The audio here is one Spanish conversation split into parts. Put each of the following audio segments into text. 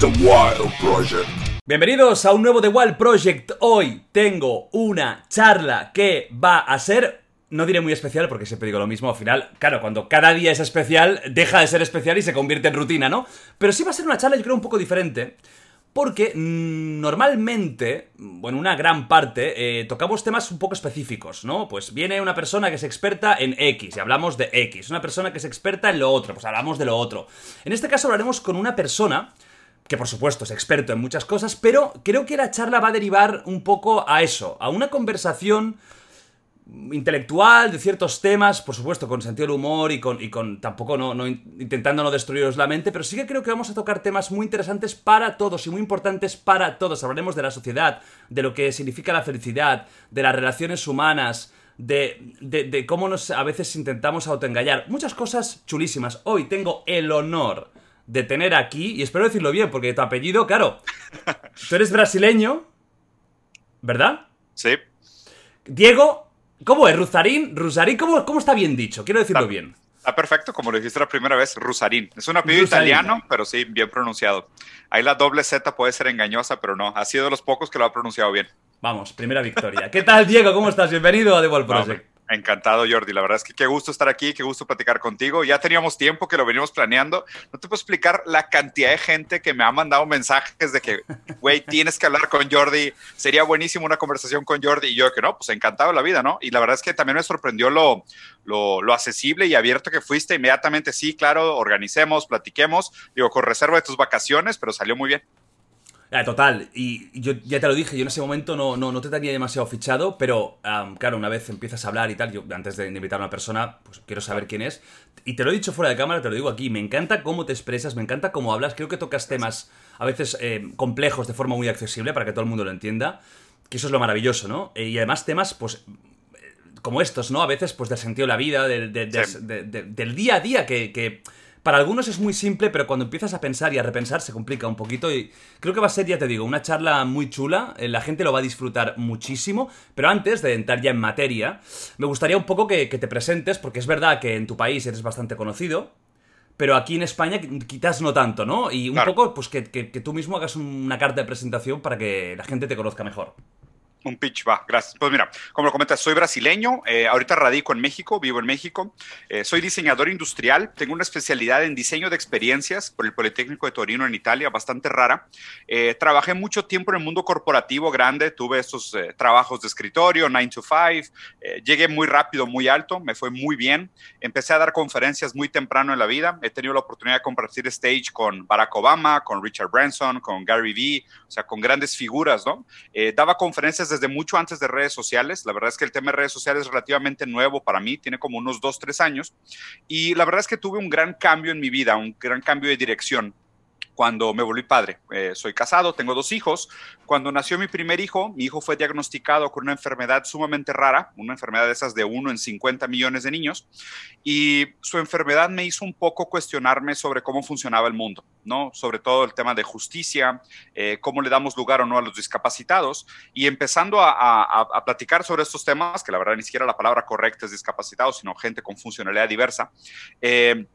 The Wild Project. Bienvenidos a un nuevo The Wild Project. Hoy tengo una charla que va a ser no diré muy especial porque siempre digo lo mismo al final. Claro, cuando cada día es especial, deja de ser especial y se convierte en rutina, ¿no? Pero sí va a ser una charla, yo creo, un poco diferente. Porque mm, normalmente, bueno, una gran parte, eh, tocamos temas un poco específicos, ¿no? Pues viene una persona que es experta en X y hablamos de X. Una persona que es experta en lo otro, pues hablamos de lo otro. En este caso hablaremos con una persona que por supuesto es experto en muchas cosas, pero creo que la charla va a derivar un poco a eso, a una conversación intelectual de ciertos temas, por supuesto, con sentido del humor y con, y con tampoco no, intentando no destruiros la mente, pero sí que creo que vamos a tocar temas muy interesantes para todos y muy importantes para todos. Hablaremos de la sociedad, de lo que significa la felicidad, de las relaciones humanas, de, de, de cómo nos a veces intentamos autoengañar. Muchas cosas chulísimas. Hoy tengo el honor de tener aquí, y espero decirlo bien, porque tu apellido, claro, tú eres brasileño, ¿verdad? Sí. Diego ¿Cómo es? ¿Ruzarín? ¿Rusarín? ¿Cómo, ¿Cómo está bien dicho? Quiero decirlo bien. Está perfecto, como lo dijiste la primera vez, Rusarín. Es un apellido italiano, pero sí, bien pronunciado. Ahí la doble Z puede ser engañosa, pero no. Ha sido de los pocos que lo ha pronunciado bien. Vamos, primera victoria. ¿Qué tal, Diego? ¿Cómo estás? Bienvenido a The Project. Encantado, Jordi. La verdad es que qué gusto estar aquí, qué gusto platicar contigo. Ya teníamos tiempo que lo venimos planeando. No te puedo explicar la cantidad de gente que me ha mandado mensajes de que, güey, tienes que hablar con Jordi. Sería buenísimo una conversación con Jordi. Y yo que no, pues encantado de la vida, ¿no? Y la verdad es que también me sorprendió lo, lo, lo accesible y abierto que fuiste. Inmediatamente, sí, claro, organicemos, platiquemos. Digo, con reserva de tus vacaciones, pero salió muy bien. Ah, total, y yo ya te lo dije, yo en ese momento no, no, no te tenía demasiado fichado, pero claro, una vez empiezas a hablar y tal, yo antes de invitar a una persona, pues quiero saber quién es. Y te lo he dicho fuera de cámara, te lo digo aquí, me encanta cómo te expresas, me encanta cómo hablas, creo que tocas temas a veces eh, complejos de forma muy accesible para que todo el mundo lo entienda, que eso es lo maravilloso, ¿no? Eh, y además temas, pues, eh, como estos, ¿no? A veces, pues, del sentido de la vida, del, del día a día, que, que para algunos es muy simple, pero cuando empiezas a pensar y a repensar se complica un poquito y creo que va a ser, ya te digo, una charla muy chula, eh, la gente lo va a disfrutar muchísimo, pero antes de entrar ya en materia, me gustaría un poco que, te presentes, porque es verdad que en tu país eres bastante conocido, pero aquí en España quizás no tanto, ¿no? Y un poco, pues que, que, tú mismo hagas una carta de presentación para que la gente te conozca mejor. Un pitch, va, gracias. Pues mira, como lo comentas, soy brasileño, eh, ahorita radico en México, vivo en México, eh, soy diseñador industrial, tengo una especialidad en diseño de experiencias por el Politécnico de Torino en Italia, bastante rara. Eh, trabajé mucho tiempo en el mundo corporativo grande, tuve estos trabajos de escritorio, 9 to 5, llegué muy rápido, muy alto, me fue muy bien, empecé a dar conferencias muy temprano en la vida, he tenido la oportunidad de compartir stage con Barack Obama, con Richard Branson, con Gary Vee, o sea, con grandes figuras, ¿no? daba conferencias desde mucho antes de redes sociales. La verdad es que el tema de redes sociales es relativamente nuevo para mí, tiene como unos dos, tres años. Y la verdad es que tuve un gran cambio en mi vida, un gran cambio de dirección cuando me volví padre. Eh, soy casado, tengo dos hijos. Cuando nació mi primer hijo, mi hijo fue diagnosticado con una enfermedad sumamente rara, una enfermedad de esas de uno en 50 millones de niños, y su enfermedad me hizo un poco cuestionarme sobre cómo funcionaba el mundo, ¿no? Sobre todo el tema de justicia, eh, cómo le damos lugar o no a los discapacitados, y empezando a, a, platicar sobre estos temas, que la verdad ni siquiera la palabra correcta es discapacitado, sino gente con funcionalidad diversa. Eh,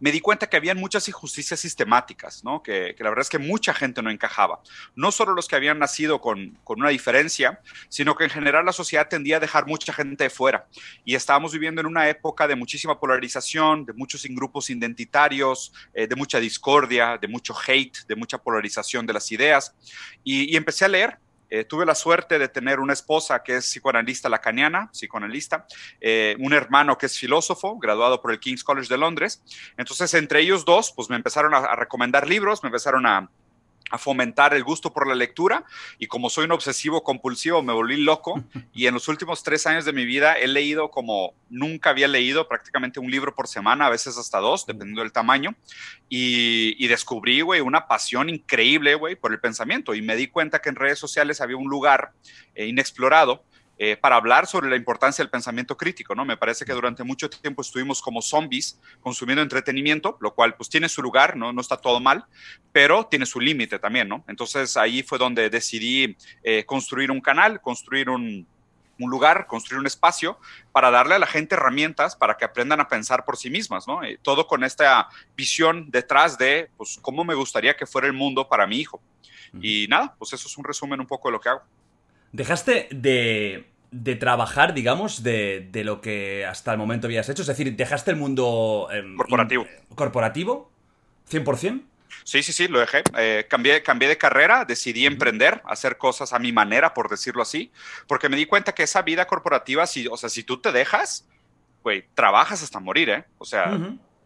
me di cuenta que habían muchas injusticias sistemáticas, ¿no? que, la verdad es que mucha gente no encajaba. No solo los que habían nacido con, una diferencia, sino que en general la sociedad tendía a dejar mucha gente de fuera. Y estábamos viviendo en una época de muchísima polarización, de muchos grupos identitarios, eh, de mucha discordia, de mucho hate, de mucha polarización de las ideas. y empecé a leer eh, tuve la suerte de tener una esposa que es psicoanalista lacaniana, psicoanalista, eh, un hermano que es filósofo, graduado por el King's College de Londres. Entonces, entre ellos dos, pues me empezaron a, recomendar libros, me empezaron a, a fomentar el gusto por la lectura y como soy un obsesivo compulsivo me volví loco y en los últimos tres años de mi vida he leído como nunca había leído prácticamente un libro por semana, a veces hasta dos, dependiendo del tamaño y, descubrí, güey, una pasión increíble, güey, por el pensamiento y me di cuenta que en redes sociales había un lugar eh, inexplorado eh, para hablar sobre la importancia del pensamiento crítico, ¿no? Me parece que durante mucho tiempo estuvimos como zombies consumiendo entretenimiento, lo cual pues tiene su lugar, ¿no? No está todo mal, pero tiene su límite también, ¿no? Entonces ahí fue donde decidí eh, construir un canal, construir un, lugar, construir un espacio para darle a la gente herramientas para que aprendan a pensar por sí mismas, ¿no? Todo con esta visión detrás de, pues, cómo me gustaría que fuera el mundo para mi hijo. Y nada, pues eso es un resumen un poco de lo que hago. Dejaste de, de trabajar, digamos, de, de, lo que hasta el momento habías hecho. Es decir, dejaste el mundo... Em, corporativo. ¿Corporativo? ¿100%? Sí, sí, sí, lo dejé. Eh, cambié, cambié de carrera, decidí emprender, hacer cosas a mi manera, por decirlo así, porque me di cuenta que esa vida corporativa, si, o sea, si tú te dejas, güey, trabajas hasta morir, ¿eh? O sea,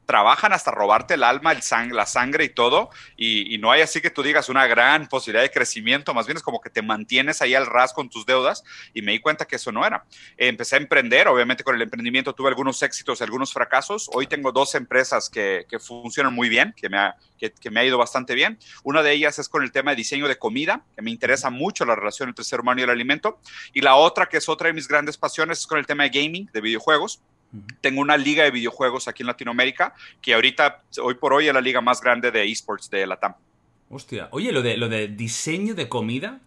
trabajan hasta robarte el alma, el sang la sangre y todo, y, no hay así que tú digas una gran posibilidad de crecimiento, más bien es como que te mantienes ahí al ras con tus deudas, y me di cuenta que eso no era. empecé a emprender, obviamente con el emprendimiento tuve algunos éxitos, algunos fracasos, hoy tengo dos empresas que, funcionan muy bien, que me, ha, que, me ha ido bastante bien. Una de ellas es con el tema de diseño de comida, que me interesa mucho la relación entre el ser humano y el alimento, y la otra, que es otra de mis grandes pasiones, es con el tema de gaming, de videojuegos. Tengo una liga de videojuegos aquí en Latinoamérica que ahorita, hoy por hoy, es la liga más grande de esports de Latam. Hostia, oye, lo de, lo de diseño de comida,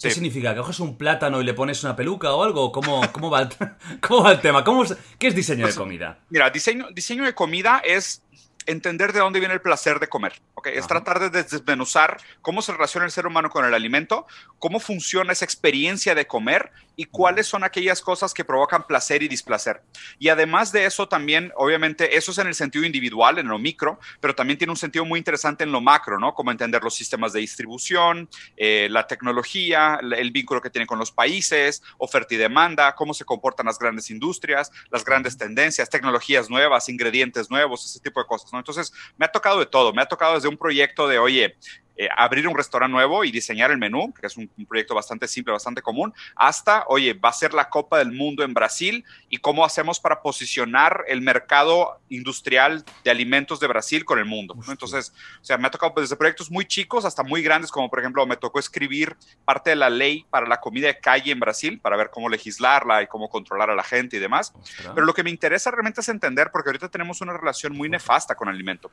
¿qué significa? ¿Que coges un plátano y le pones una peluca o algo? ¿Cómo, cómo, va, el, cómo va el tema? ¿Cómo ¿Qué es diseño de pues, comida? Mira, diseño, diseño de comida es entender de dónde viene el placer de comer. ¿okay? Es tratar de desmenuzar cómo se relaciona el ser humano con el alimento, cómo funciona esa experiencia de comer y cuáles son aquellas cosas que provocan placer y displacer. Y además de eso también, obviamente, eso es en el sentido individual, en lo micro, pero también tiene un sentido muy interesante en lo macro, ¿no? Como entender los sistemas de distribución, eh, la tecnología, el vínculo que tiene con los países, oferta y demanda, cómo se comportan las grandes industrias, las grandes tendencias, tecnologías nuevas, ingredientes nuevos, ese tipo de cosas, ¿no? Entonces, me ha tocado de todo, me ha tocado desde un proyecto de, oye, eh, abrir un restaurante nuevo y diseñar el menú, que es un, proyecto bastante simple, bastante común, hasta, oye, va a ser la Copa del Mundo en Brasil y cómo hacemos para posicionar el mercado industrial de alimentos de Brasil con el mundo. Entonces, o sea, me ha tocado desde proyectos muy chicos hasta muy grandes, como por ejemplo, me tocó escribir parte de la ley para la comida de calle en Brasil, para ver cómo legislarla y cómo controlar a la gente y demás. Pero lo que me interesa realmente es entender, porque ahorita tenemos una relación muy nefasta con el alimento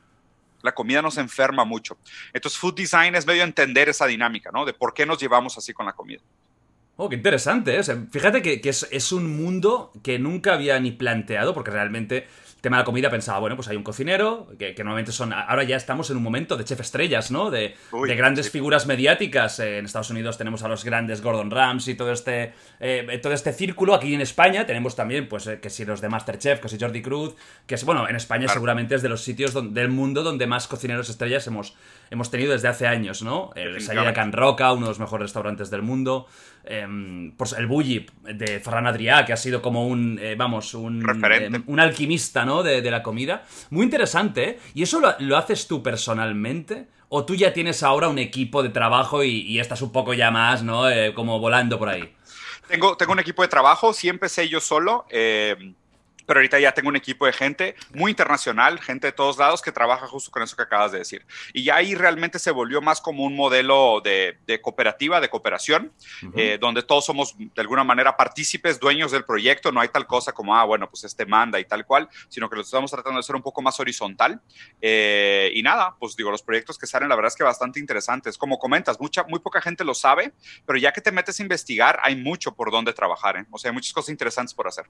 la comida nos enferma mucho. Entonces, food design es medio entender esa dinámica, ¿no? De por qué nos llevamos así con la comida. Oh, qué interesante, ¿eh? fíjate que, es, es, un mundo que nunca había ni planteado, porque realmente tema de la comida pensaba, bueno, pues hay un cocinero, que, normalmente son, ahora ya estamos en un momento de chef estrellas, ¿no? De, grandes figuras mediáticas. Eh, en Estados Unidos tenemos a los grandes Gordon Ramsay y todo este, eh, todo este círculo. Aquí en España tenemos también, pues, eh, que si los de Masterchef, que si Jordi Cruz, que es, bueno, en España seguramente es de los sitios del mundo donde más cocineros estrellas hemos, hemos tenido desde hace años, ¿no? El Sayada Can Roca, uno de los mejores restaurantes del mundo. Em, pues el Bulli de Ferran Adrià, que ha sido como un, eh, vamos, un, em, un alquimista, ¿no? De, la comida. Muy interesante, ¿eh? ¿Y eso lo, haces tú personalmente? ¿O tú ya tienes ahora un equipo de trabajo y, estás un poco ya más, ¿no? Eh, como volando por ahí. Tengo, tengo un equipo de trabajo, siempre sé yo solo. Eh, pero ahorita ya tengo un equipo de gente muy internacional, gente de todos lados que trabaja justo con eso que acabas de decir. Y ya ahí realmente se volvió más como un modelo de, cooperativa, de cooperación, eh, donde todos somos de alguna manera partícipes, dueños del proyecto. No hay tal cosa como, ah, bueno, pues este manda y tal cual, sino que lo estamos tratando de hacer un poco más horizontal. Eh, y nada, pues digo, los proyectos que salen, la verdad es que bastante interesantes. Como comentas, mucha, muy poca gente lo sabe, pero ya que te metes a investigar, hay mucho por donde trabajar. ¿eh? O sea, hay muchas cosas interesantes por hacer.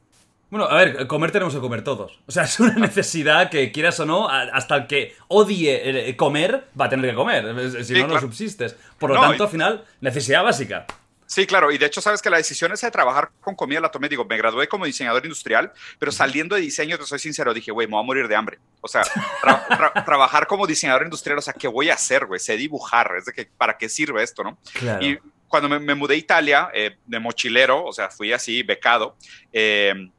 Bueno, a ver, comer tenemos que comer todos. O sea, es una necesidad que quieras o no, hasta el que odie eh, comer va a tener que comer. Si no, no subsistes. Por lo tanto, al final, necesidad básica. Sí, claro, y de hecho sabes que la decisión esa de trabajar con comida la tomé, digo, me gradué como diseñador industrial, pero saliendo de diseño, te soy sincero, dije, güey, me voy a morir de hambre. O sea, trabajar como diseñador industrial, o sea, ¿qué voy a hacer, güey? Sé dibujar, es de que, ¿para qué sirve esto, no? Y cuando me, mudé a Italia, eh, de mochilero, o sea, fui así becado, eh,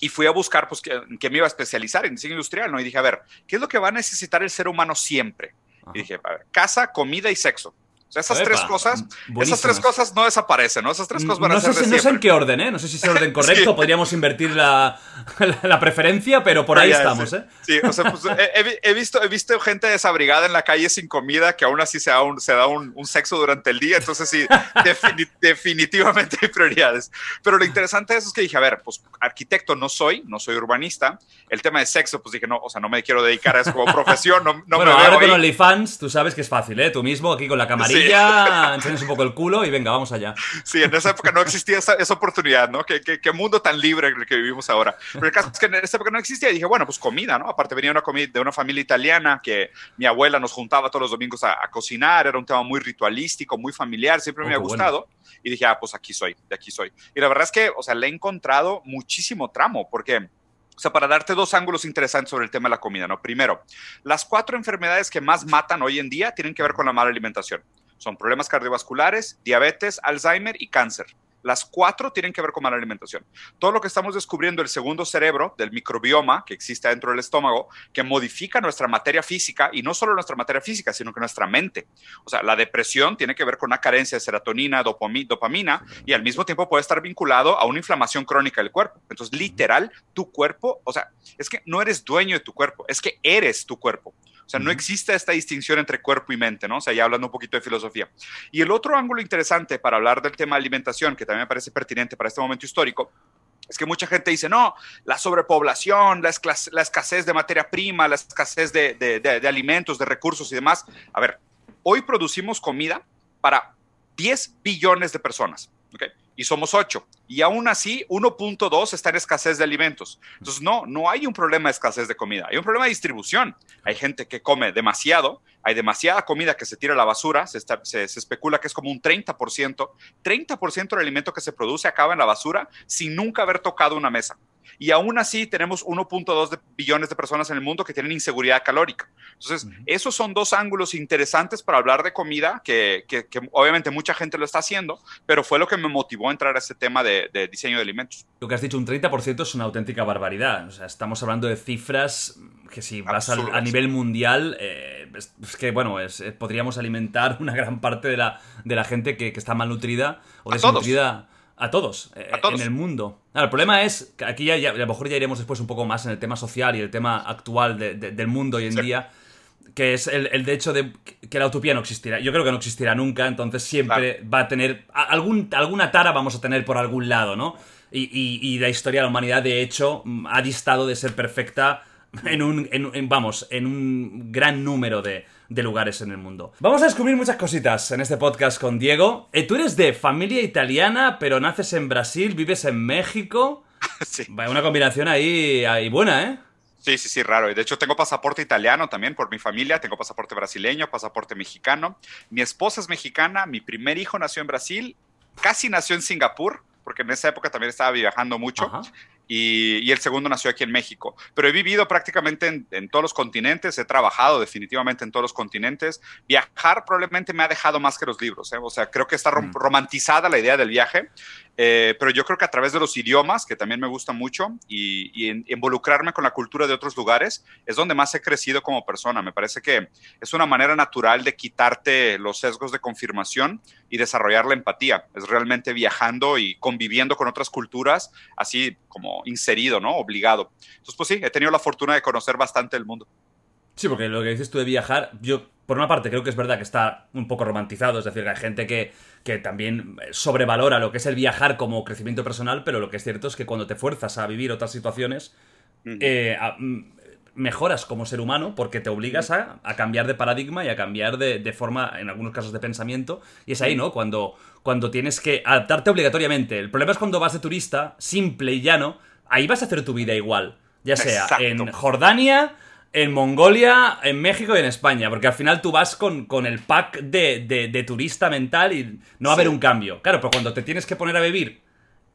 y fui a buscar, pues, que, me iba a especializar en diseño industrial, ¿no? Y dije, a ver, ¿qué es lo que va a necesitar el ser humano siempre? Y dije, a ver, casa, comida y sexo. O sea, esas tres cosas, buenísimas. esas tres cosas no desaparecen, ¿no? Esas tres cosas van a No ser sé, no sé en qué orden, ¿eh? No sé si es el orden correcto, Sí. podríamos invertir la, la, la preferencia, pero por ahí Ya, estamos, sí. ¿eh? Sí, o sea, pues, he, he vi- he visto, he visto gente desabrigada en la calle sin comida que aún así se da un, se da un, un sexo durante el día. Entonces, sí, defini- definitivamente hay prioridades. Pero lo interesante de eso es que dije, a ver, pues arquitecto no soy, no soy urbanista. El tema de sexo, pues dije, no, o sea, no me quiero dedicar a eso como profesión, no, no bueno, me ahora veo con ahí. OnlyFans, tú sabes que es fácil, ¿eh? Tú mismo aquí con la camarilla, enseñas un poco el culo y venga, vamos allá. Sí, en esa época no existía esa, esa oportunidad, ¿no? ¿Qué, qué, qué mundo tan libre el que vivimos ahora. Pero el caso es que en esa época no existía y dije, bueno, pues comida, ¿no? Aparte venía una comida de una familia italiana que mi abuela nos juntaba todos los domingos a, a cocinar, era un tema muy ritualístico, muy familiar, siempre Oh, me ha qué bueno. gustado. Y dije, ah, pues aquí soy, de aquí soy. Y la verdad es que, o sea, le he encontrado muchísimo tramo, porque... O sea, para darte dos ángulos interesantes sobre el tema de la comida, ¿no? Primero, las cuatro enfermedades que más matan hoy en día tienen que ver con la mala alimentación. Son problemas cardiovasculares, diabetes, Alzheimer y cáncer. Las cuatro tienen que ver con mala alimentación. Todo lo que estamos descubriendo, el segundo cerebro del microbioma que existe dentro del estómago, que modifica nuestra materia física y no solo nuestra materia física, sino que nuestra mente. O sea, la depresión tiene que ver con una carencia de serotonina, dopami- dopamina y al mismo tiempo puede estar vinculado a una inflamación crónica del cuerpo. Entonces, literal, tu cuerpo, o sea, es que no eres dueño de tu cuerpo, es que eres tu cuerpo. O sea, no existe esta distinción entre cuerpo y mente, ¿no? O sea, ya hablando un poquito de filosofía. Y el otro ángulo interesante para hablar del tema de alimentación, que también me parece pertinente para este momento histórico, es que mucha gente dice, no, la sobrepoblación, la, escasez de materia prima, la escasez de, de- de- de alimentos, de recursos y demás. A ver, hoy producimos comida para 10 billones de personas, ¿ok? Y somos 8. Y aún así, 1.2 está en escasez de alimentos. Entonces, no, no hay un problema de escasez de comida, hay un problema de distribución. Hay gente que come demasiado, hay demasiada comida que se tira a la basura, se, está- se especula que es como un 30%. 30% del alimento que se produce acaba en la basura sin nunca haber tocado una mesa. Y aún así tenemos 1.2 de- billones de personas en el mundo que tienen inseguridad calórica. Entonces, esos son dos ángulos interesantes para hablar de comida, que, que- que obviamente mucha gente lo está haciendo, pero fue lo que me motivó a entrar a este tema de, de diseño de alimentos. Lo que has dicho, un 30% es una auténtica barbaridad. O sea, estamos hablando de cifras que si vas al- a nivel mundial, eh, es, es que, bueno, es- eh, podríamos alimentar una gran parte de la, de la gente que, que está malnutrida o desnutrida. A todos, eh, A todos. en el mundo. Claro, el problema es, que aquí ya, ya- a lo mejor ya iremos después un poco más en el tema social y el tema actual de- de- del mundo hoy en Sí. día, que es el, el de hecho de que la utopía no existirá. Yo creo que no existirá nunca, entonces siempre va a tener. Algún, alguna tara vamos a tener por algún lado, ¿no? Y, y- y la historia de la humanidad, de hecho, ha distado de ser perfecta en un. en- en- vamos, en un gran número de, de lugares en el mundo. Vamos a descubrir muchas cositas en este podcast con Diego. Eh, tú eres de familia italiana, pero naces en Brasil, vives en México. sí. Una combinación ahí, ahí buena, ¿eh? Sí, sí, sí, raro. Y de hecho tengo pasaporte italiano también por mi familia, tengo pasaporte brasileño, pasaporte mexicano. Mi esposa es mexicana, mi primer hijo nació en Brasil, casi nació en Singapur, porque en esa época también estaba viajando mucho. Ajá. Y, y el segundo nació aquí en México. Pero he vivido prácticamente en, en todos los continentes, he trabajado definitivamente en todos los continentes. Viajar probablemente me ha dejado más que los libros, ¿eh? o sea, creo que está rom- Mm. romantizada la idea del viaje, eh, pero yo creo que a través de los idiomas, que también me gusta mucho, y, involucrarme con la cultura de otros lugares, es donde más he crecido como persona. Me parece que es una manera natural de quitarte los sesgos de confirmación y desarrollar la empatía. Es realmente viajando y conviviendo con otras culturas, así como inserido, ¿no? Obligado. Entonces, pues sí, he tenido la fortuna de conocer bastante el mundo. Sí, porque lo que dices tú de viajar, yo por una parte creo que es verdad que está un poco romantizado, es decir, que hay gente que, que también sobrevalora lo que es el viajar como crecimiento personal, pero lo que es cierto es que cuando te fuerzas a vivir otras situaciones, eh, a- mm, mejoras como ser humano porque te obligas a, a cambiar de paradigma y a cambiar de, de forma, en algunos casos, de pensamiento. Y es ahí, ¿no? Cuando, cuando tienes que adaptarte obligatoriamente. El problema es cuando vas de turista, simple y llano, ahí vas a hacer tu vida igual. Ya sea Exacto. en Jordania, en Mongolia, en México y en España. Porque al final tú vas con, con el pack de, de- de turista mental y no va a haber un cambio. Claro, pero cuando te tienes que poner a vivir,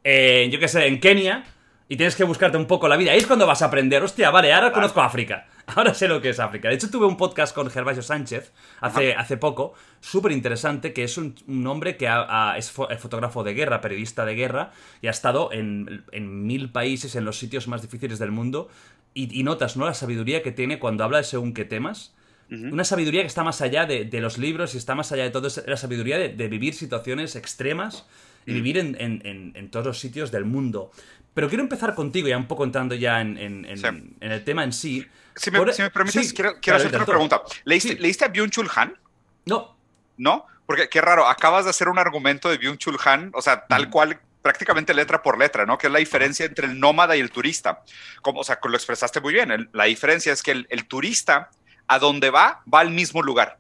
en, yo qué sé, en Kenia, y tienes que buscarte un poco la vida, ahí es cuando vas a aprender, hostia, vale, ahora conozco África. Ahora sé lo que es África. De hecho, tuve un podcast con Gervasio Sánchez hace, hace poco, súper interesante, que es un, un hombre que ha- ha- es fo- fotógrafo de guerra, periodista de guerra, y ha estado en, en mil países, en los sitios más difíciles del mundo, y, y notas, ¿no? La sabiduría que tiene cuando habla de según qué temas. Una sabiduría que está más allá de, los libros y está más allá de todo. Es la sabiduría de, vivir situaciones extremas y mm. vivir en, todos los sitios del mundo. Pero quiero empezar contigo, ya un poco entrando ya en, el tema en sí. Si me, permites, quiero, hacerte una pregunta. ¿Leíste, a Byung-Chul Han? No. ¿No? Porque qué raro, acabas de hacer un argumento de Byung-Chul Han, o sea, tal cual prácticamente letra por letra, ¿no? Que es la diferencia entre el nómada y el turista. Como, o sea, lo expresaste muy bien. la diferencia es que el, turista, a donde va, va al mismo lugar.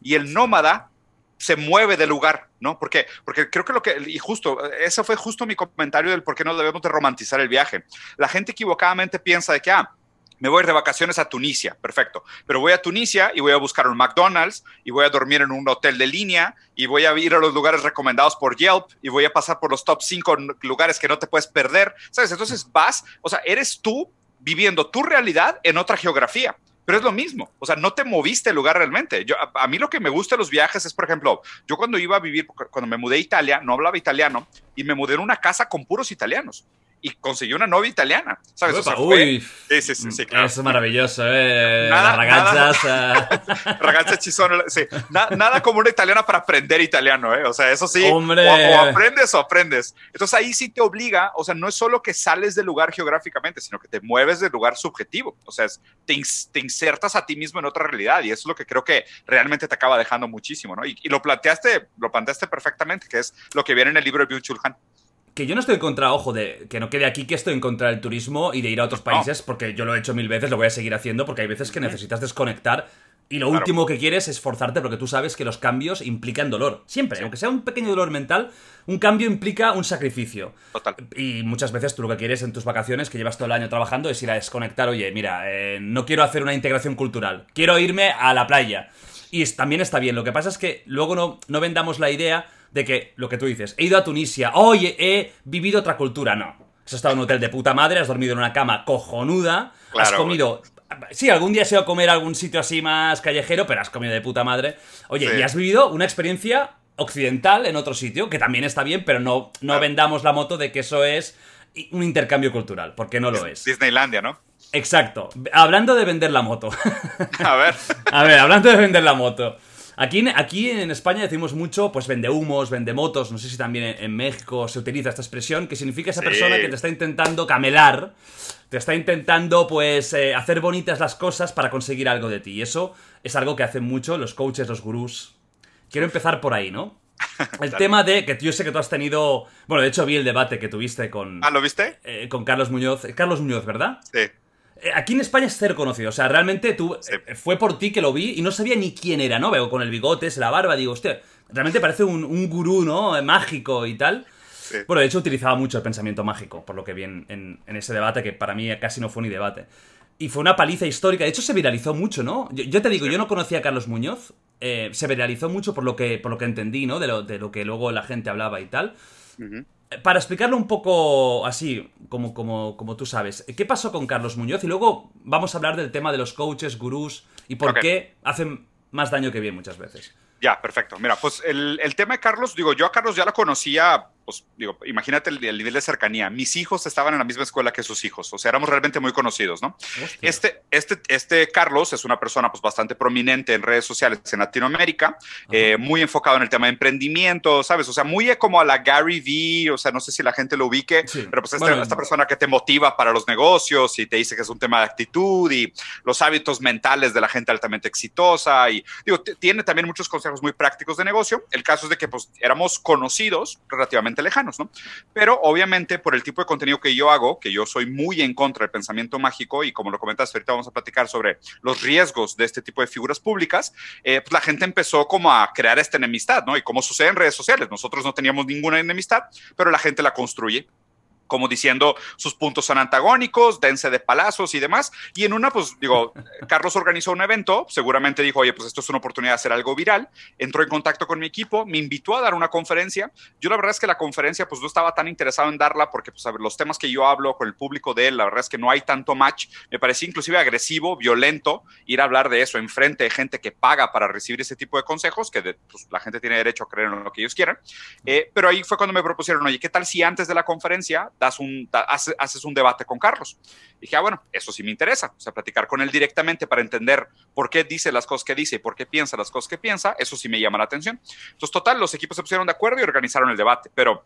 Y el nómada se mueve del lugar, ¿no? Porque, porque creo que lo que, y justo, eso fue justo mi comentario del por qué no debemos de romantizar el viaje. La gente equivocadamente piensa de que, ah, me voy de vacaciones a Tunisia, perfecto. Pero voy a Tunisia y voy a buscar un McDonald's y voy a dormir en un hotel de línea y voy a ir a los lugares recomendados por Yelp y voy a pasar por los top 5 lugares que no te puedes perder. ¿Sabes? Entonces vas, o sea, eres tú viviendo tu realidad en otra geografía. Pero es lo mismo, o sea, no te moviste el lugar realmente. Yo, a, a mí lo que me gusta de los viajes es, por ejemplo, yo cuando iba a vivir, cuando me mudé a Italia, no hablaba italiano y me mudé en una casa con puros italianos y consiguió una novia italiana. ¿Sabes? O sea, Uy, sí, sí, sí, claro. Eso es maravilloso, ¿eh? Nada, ragazas. Nada, ragazas chisón, sí. nada como una italiana para aprender italiano, ¿eh? O sea, eso sí. Hombre. O, aprendes o aprendes. Entonces ahí sí te obliga, o sea, no es solo que sales del lugar geográficamente, sino que te mueves del lugar subjetivo. O sea, te, te, insertas a ti mismo en otra realidad y eso es lo que creo que realmente te acaba dejando muchísimo, ¿no? Y, lo planteaste, lo planteaste perfectamente, que es lo que viene en el libro de Byung-Chul Han que yo no estoy en contra, ojo, de que no quede aquí que estoy en contra del turismo y de ir a otros países, porque yo lo he hecho mil veces, lo voy a seguir haciendo, porque hay veces que necesitas desconectar y lo último que quieres es forzarte porque tú sabes que los cambios implican dolor. Siempre, aunque sea un pequeño dolor mental, un cambio implica un sacrificio. Total. Y muchas veces tú lo que quieres en tus vacaciones, que llevas todo el año trabajando, es ir a desconectar, oye, mira, eh, no quiero hacer una integración cultural, quiero irme a la playa. Y también está bien, lo que pasa es que luego no, no vendamos la idea de que lo que tú dices, he ido a Tunisia, oye, he vivido otra cultura. No. Has estado en un hotel de puta madre, has dormido en una cama cojonuda, has comido. Sí, algún día se ido a comer a algún sitio así más callejero, pero has comido de puta madre. Oye, y has vivido una experiencia occidental en otro sitio, que también está bien, pero no, no vendamos la moto de que eso es un intercambio cultural, porque no lo es. Disneylandia, ¿no? Exacto. Hablando de vender la moto. A ver. a ver, hablando de vender la moto. Aquí, aquí en España decimos mucho, pues vende humos, vende motos. No sé si también en, México se utiliza esta expresión, que significa esa persona que te está intentando camelar, te está intentando, pues, eh, hacer bonitas las cosas para conseguir algo de ti. Y eso es algo que hacen mucho los coaches, los gurús. Quiero empezar por ahí, ¿no? El tema de que yo sé que tú has tenido. Bueno, de hecho vi el debate que tuviste con. Ah, ¿lo viste? Eh, con Carlos Muñoz. Carlos Muñoz, ¿verdad? Sí. Eh, aquí en España es cero conocido. O sea, realmente tú. Eh, fue por ti que lo vi y no sabía ni quién era, ¿no? Veo con el bigote, la barba, digo, hostia, realmente parece un, gurú, ¿no? Eh, mágico y tal. Bueno, de hecho utilizaba mucho el pensamiento mágico, por lo que vi en, ese debate, que para mí casi no fue ni debate. Y fue una paliza histórica. De hecho, se viralizó mucho, ¿no? Yo, te digo, yo no conocía a Carlos Muñoz. se viralizó mucho por lo que, por lo que entendí, ¿no? De lo, de lo que luego la gente hablaba y tal para explicarlo un poco así, como, como, como, tú sabes, ¿qué pasó con Carlos Muñoz? Y luego vamos a hablar del tema de los coaches, gurús y por qué hacen más daño que bien muchas veces. Ya, perfecto. Mira, pues el, el, tema de Carlos, digo, yo a Carlos ya lo conocía pues digo, imagínate el, nivel de cercanía. Mis hijos estaban en la misma escuela que sus hijos, o sea, éramos realmente muy conocidos, ¿no? Este, este, este Carlos es una persona pues bastante prominente en redes sociales en Latinoamérica, eh, muy enfocado en el tema de emprendimiento, ¿sabes? O sea, muy como a la Gary Vee, o sea, no sé si la gente lo ubique, pero pues este, esta persona que te motiva para los negocios y te dice que es un tema de actitud y los hábitos mentales de la gente altamente exitosa y digo, tiene también muchos consejos muy prácticos de negocio. El caso es de que pues éramos conocidos relativamente lejanos, ¿no? Pero obviamente por el tipo de contenido que yo hago, que yo soy muy en contra del pensamiento mágico y como lo comentaste, ahorita vamos a platicar sobre los riesgos de este tipo de figuras públicas, eh, pues la gente empezó como a crear esta enemistad, ¿no? Y como sucede en redes sociales, nosotros no teníamos ninguna enemistad, pero la gente la construye como diciendo sus puntos son antagónicos, dense de palazos y demás. Y en una, pues digo, Carlos organizó un evento, seguramente dijo, oye, pues esto es una oportunidad de hacer algo viral, entró en contacto con mi equipo, me invitó a dar una conferencia. Yo la verdad es que la conferencia, pues no estaba tan interesado en darla porque, pues, a ver, los temas que yo hablo con el público de él, la verdad es que no hay tanto match. Me parecía inclusive agresivo, violento, ir a hablar de eso en frente de gente que paga para recibir ese tipo de consejos, que pues, la gente tiene derecho a creer en lo que ellos quieran. Eh, pero ahí fue cuando me propusieron, oye, ¿qué tal si antes de la conferencia das un, haces, un debate con Carlos. Y dije, ah, bueno, eso sí me interesa, o sea, platicar con él directamente para entender por qué dice las cosas que dice y por qué piensa las cosas que piensa, eso sí me llama la atención. Entonces, total, los equipos se pusieron de acuerdo y organizaron el debate, pero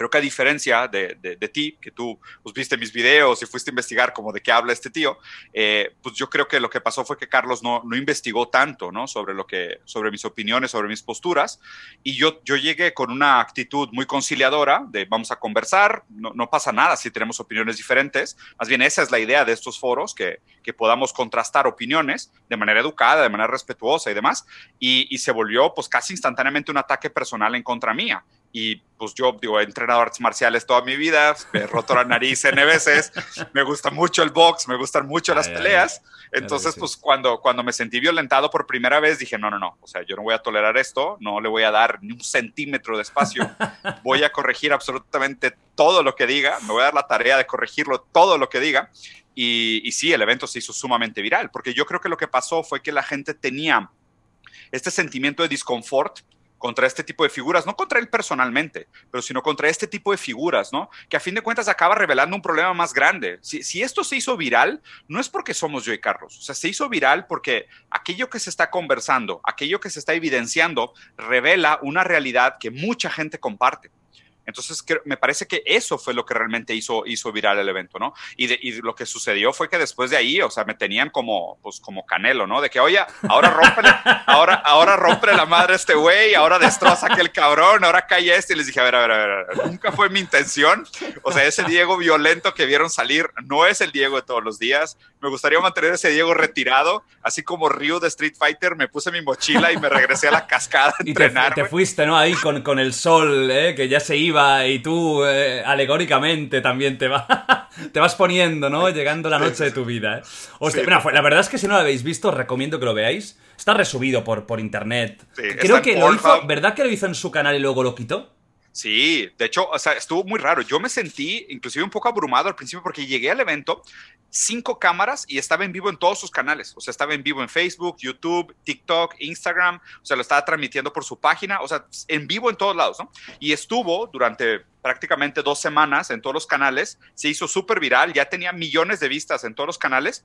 Creo que a diferencia de, de, ti, que tú pues, viste mis videos y fuiste a investigar como de qué habla este tío, eh, pues yo creo que lo que pasó fue que Carlos no, no investigó tanto, ¿no? Sobre lo que, sobre mis opiniones, sobre mis posturas, y yo, yo llegué con una actitud muy conciliadora de vamos a conversar, no, no pasa nada si tenemos opiniones diferentes, más bien esa es la idea de estos foros, que, que podamos contrastar opiniones de manera educada, de manera respetuosa y demás, y, y se volvió pues casi instantáneamente un ataque personal en contra mía y pues yo digo, he entrenado artes marciales toda mi vida, me he roto la nariz N veces, me gusta mucho el box, me gustan mucho las peleas. Entonces, pues cuando, cuando me sentí violentado por primera vez, dije, no, no, no, o sea, yo no voy a tolerar esto, no le voy a dar ni un centímetro de espacio, voy a corregir absolutamente todo lo que diga, me voy a dar la tarea de corregirlo todo lo que diga. Y, y sí, el evento se hizo sumamente viral, porque yo creo que lo que pasó fue que la gente tenía este sentimiento de disconfort contra este tipo de figuras, no contra él personalmente, pero sino contra este tipo de figuras, ¿no? Que a fin de cuentas acaba revelando un problema más grande. Si, esto se hizo viral, no es porque somos yo y Carlos, o sea, se hizo viral porque aquello que se está conversando, aquello que se está evidenciando, revela una realidad que mucha gente comparte. Entonces, me parece que eso fue lo que realmente hizo, hizo viral el evento, ¿no? Y, lo que sucedió fue que después de ahí, o sea, me tenían como, pues, como canelo, ¿no? De que, oye, ahora rompe, ahora, ahora rompe la madre este güey, ahora destroza aquel cabrón, ahora cae este. Y les dije, a ver, a ver, a ver, nunca fue mi intención. O sea, ese Diego violento que vieron salir no es el Diego de todos los días. Me gustaría mantener ese Diego retirado, así como Ryu de Street Fighter, me puse mi mochila y me regresé a la cascada a entrenar. Y te, fuiste, ¿no? Ahí con, con el sol, ¿eh? Que ya se iba y tú eh, alegóricamente también te, va, te vas poniendo, ¿no? Llegando la noche de tu vida. ¿eh? Hostia, la verdad es que si no lo habéis visto, os recomiendo que lo veáis. Está resubido por, por internet. Creo que lo hizo, ¿verdad que lo hizo en su canal y luego lo quitó? Sí, de hecho, o sea, estuvo muy raro. Yo me sentí inclusive un poco abrumado al principio porque llegué al evento, cinco cámaras y estaba en vivo en todos sus canales. O sea, estaba en vivo en Facebook, YouTube, TikTok, Instagram. O sea, lo estaba transmitiendo por su página. O sea, en vivo en todos lados, ¿no? Y estuvo durante prácticamente dos semanas en todos los canales. Se hizo súper viral, ya tenía millones de vistas en todos los canales.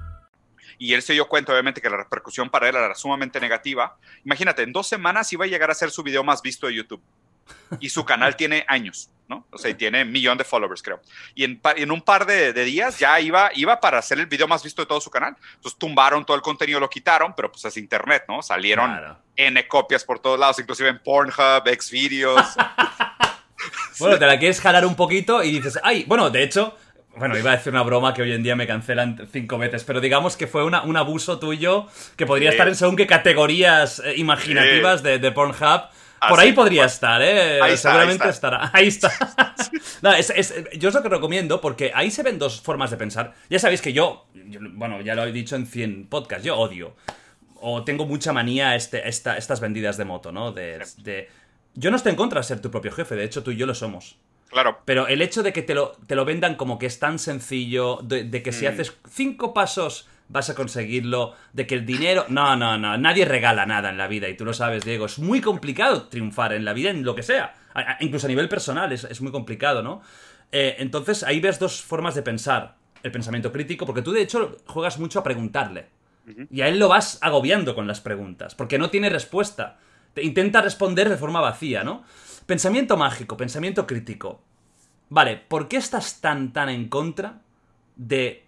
Y él se dio cuenta obviamente que la repercusión para él era sumamente negativa. Imagínate, en dos semanas iba a llegar a ser su video más visto de YouTube. Y su canal tiene años, ¿no? O sea, tiene un millón de followers, creo. Y en, en un par de, días ya iba, iba para ser el video más visto de todo su canal. Entonces tumbaron todo el contenido, lo quitaron, pero pues es internet, ¿no? Salieron N copias por todos lados, inclusive en Pornhub, Xvideos. bueno, te la quieres jalar un poquito y dices, ay, bueno, de hecho, bueno, iba a decir una broma que hoy en día me cancelan cinco veces, pero digamos que fue una, un abuso tuyo que podría estar en según qué categorías eh, imaginativas de, de, Pornhub. Por ahí podría estar, ¿eh? Seguramente estará. Ahí está. yo os lo que recomiendo porque ahí se ven dos formas de pensar. Ya sabéis que yo, bueno, ya lo he dicho en 100 podcasts, yo odio o tengo mucha manía este, esta, estas vendidas de moto, ¿no? De, de, yo no estoy en contra de ser tu propio jefe, de hecho tú y yo lo somos. Claro. Pero el hecho de que te lo, te lo vendan como que es tan sencillo, de, que si mm. haces cinco pasos vas a conseguirlo, de que el dinero... No, no, no, nadie regala nada en la vida y tú lo sabes, Diego. Es muy complicado triunfar en la vida, en lo que sea. incluso a nivel personal es, muy complicado, ¿no? Eh, entonces ahí ves dos formas de pensar. El pensamiento crítico, porque tú de hecho juegas mucho a preguntarle. Y a él lo vas agobiando con las preguntas, porque no tiene respuesta. Te intenta responder de forma vacía, ¿no? Pensamiento mágico, pensamiento crítico. Vale, ¿por qué estás tan, tan en contra de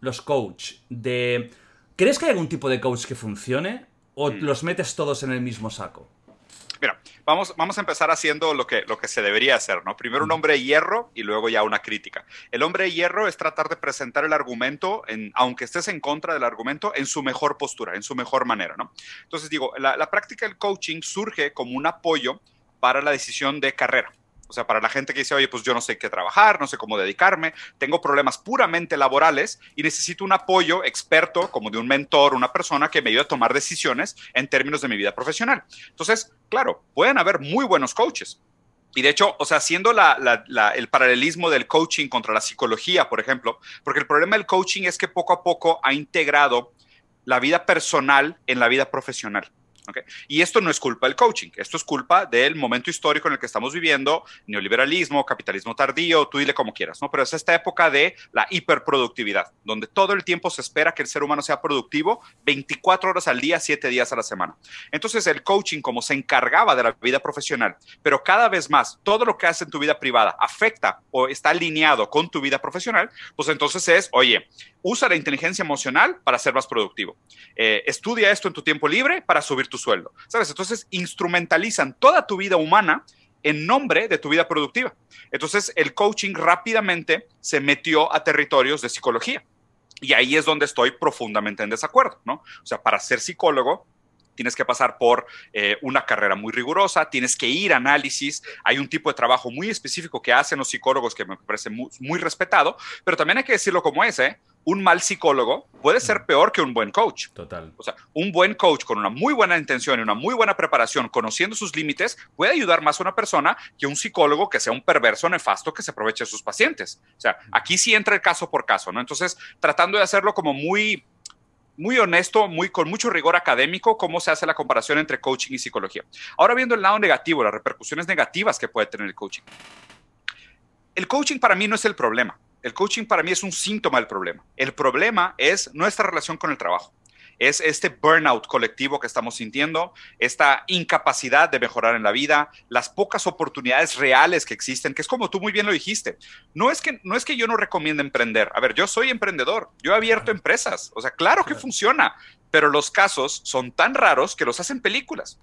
los coach? De... ¿Crees que hay algún tipo de coach que funcione? ¿O mm. los metes todos en el mismo saco? Mira, vamos, vamos a empezar haciendo lo que, lo que se debería hacer, ¿no? Primero un mm. hombre de hierro y luego ya una crítica. El hombre de hierro es tratar de presentar el argumento, en, aunque estés en contra del argumento, en su mejor postura, en su mejor manera, ¿no? Entonces digo, la, la práctica del coaching surge como un apoyo para la decisión de carrera. O sea, para la gente que dice, oye, pues yo no sé qué trabajar, no sé cómo dedicarme, tengo problemas puramente laborales y necesito un apoyo experto, como de un mentor, una persona que me ayude a tomar decisiones en términos de mi vida profesional. Entonces, claro, pueden haber muy buenos coaches, y de hecho, o sea, haciendo el paralelismo del coaching contra la psicología, por ejemplo, porque el problema del coaching es que poco a poco ha integrado la vida personal en la vida profesional. Y esto no es culpa del coaching, esto es culpa del momento histórico en el que estamos viviendo, neoliberalismo, capitalismo tardío, tú dile como quieras, ¿no? Pero es esta época de la hiperproductividad, donde todo el tiempo se espera que el ser humano sea productivo 24 horas al día, 7 días a la semana. Entonces el coaching, como se encargaba de la vida profesional, pero cada vez más todo lo que hace en tu vida privada afecta o está alineado con tu vida profesional, pues entonces es, oye, usa la inteligencia emocional para ser más productivo. Eh, estudia esto en tu tiempo libre para subir tu sueldo. ¿Sabes? Entonces instrumentalizan toda tu vida humana en nombre de tu vida productiva. Entonces el coaching rápidamente se metió a territorios de psicología. Y ahí es donde estoy profundamente en desacuerdo, ¿no? O sea, para ser psicólogo tienes que pasar por eh, una carrera muy rigurosa, tienes que ir a análisis, hay un tipo de trabajo muy específico que hacen los psicólogos que me parece muy, muy respetado, pero también hay que decirlo como es, ¿eh? Un mal psicólogo puede ser peor que un buen coach. Total. O sea, un buen coach con una muy buena intención y una muy buena preparación, conociendo sus límites, puede ayudar más a una persona que un psicólogo que sea un perverso nefasto que se aproveche de sus pacientes. O sea, aquí sí entra el caso por caso, ¿no? Entonces, tratando de hacerlo como muy muy honesto, muy con mucho rigor académico, cómo se hace la comparación entre coaching y psicología. Ahora viendo el lado negativo, las repercusiones negativas que puede tener el coaching. El coaching para mí no es el problema. El coaching para mí es un síntoma del problema. El problema es nuestra relación con el trabajo. Es este burnout colectivo que estamos sintiendo, esta incapacidad de mejorar en la vida, las pocas oportunidades reales que existen, que es como tú muy bien lo dijiste. No es que, no es que yo no recomiende emprender. A ver, yo soy emprendedor, yo he abierto empresas. O sea, claro que funciona, pero los casos son tan raros que los hacen películas.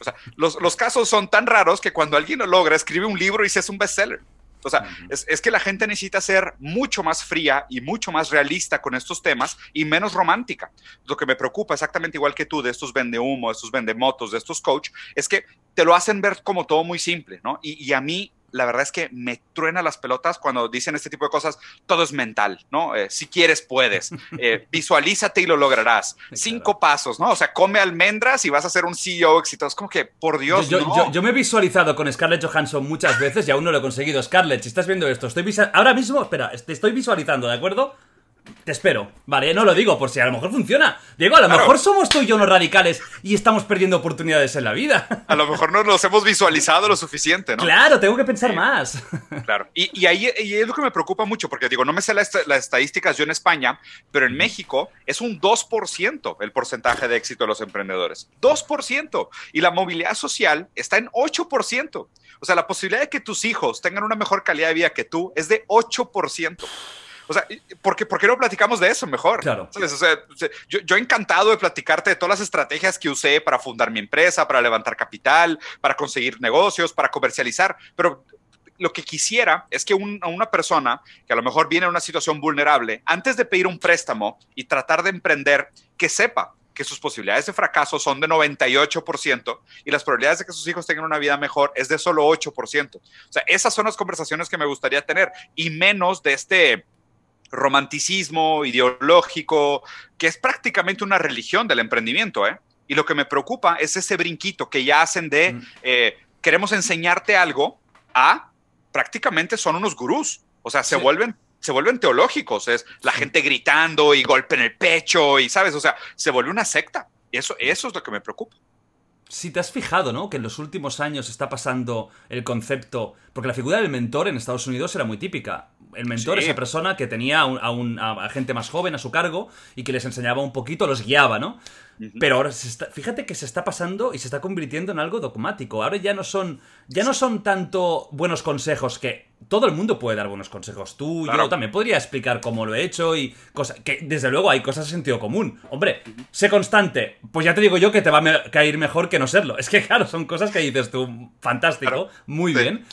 O sea, los, los casos son tan raros que cuando alguien lo logra, escribe un libro y se es un bestseller. O sea, es, que la gente necesita ser mucho más fría y mucho más realista con estos temas y menos romántica. Lo que me preocupa, exactamente igual que tú, de estos vende humo, de estos vende motos, de estos coach, es que te lo hacen ver como todo muy simple, ¿no? Y, y a mí la verdad es que me truena las pelotas cuando dicen este tipo de cosas. Todo es mental, ¿no? Eh, si quieres, puedes. Eh, visualízate y lo lograrás. Cinco pasos, ¿no? O sea, come almendras y vas a ser un CEO exitoso. Como que, por Dios, yo, no. yo, me he visualizado con Scarlett Johansson muchas veces y aún no lo he conseguido. Scarlett, si estás viendo esto, estoy ahora mismo, espera, te estoy visualizando, ¿de acuerdo? Te espero. Vale, no lo digo por si a lo mejor funciona. Diego, a lo mejor somos tú y yo unos radicales y estamos perdiendo oportunidades en la vida. A lo mejor no nos hemos visualizado lo suficiente, ¿no? Claro, tengo que pensar más. Claro. Y, ahí es lo que me preocupa mucho, porque digo, no me sé las, estadísticas yo en España, pero en México es un 2% el porcentaje de éxito de los emprendedores. 2%. Y la movilidad social está en 8%. O sea, la posibilidad de que tus hijos tengan una mejor calidad de vida que tú es de 8%. O sea, ¿por qué, ¿por qué no platicamos de eso mejor? Claro. O sea, yo, yo encantado de platicarte de todas las estrategias que usé para fundar mi empresa, para levantar capital, para conseguir negocios, para comercializar, pero lo que quisiera es que una persona que a lo mejor viene en una situación vulnerable, antes de pedir un préstamo y tratar de emprender, que sepa que sus posibilidades de fracaso son de 98% y las probabilidades de que sus hijos tengan una vida mejor es de solo 8%. O sea, esas son las conversaciones que me gustaría tener y menos de este romanticismo ideológico, que es prácticamente una religión del emprendimiento, ¿eh? Y lo que me preocupa es ese brinquito que ya hacen de mm. eh, queremos enseñarte algo a prácticamente son unos gurús. O sea, se vuelven se vuelven teológicos, es la gente gritando y golpe en el pecho y sabes, o sea, se vuelve una secta. Eso, eso es lo que me preocupa. Si te has fijado, ¿no? Que en los últimos años está pasando el concepto. Porque la figura del mentor en Estados Unidos era muy típica. El mentor es esa persona que tenía a, a, gente más joven a su cargo y que les enseñaba un poquito, los guiaba, ¿no? Pero ahora fíjate que se está pasando y se está convirtiendo en algo dogmático. Ahora ya no son ya no son tanto buenos consejos que todo el mundo puede dar buenos consejos. Tú, yo también podría explicar cómo lo he hecho y cosas que desde luego hay cosas de sentido común. Hombre, sé constante. Pues ya te digo yo que te va a caer mejor que no serlo. Es que claro, son cosas que dices tú, fantástico, muy bien.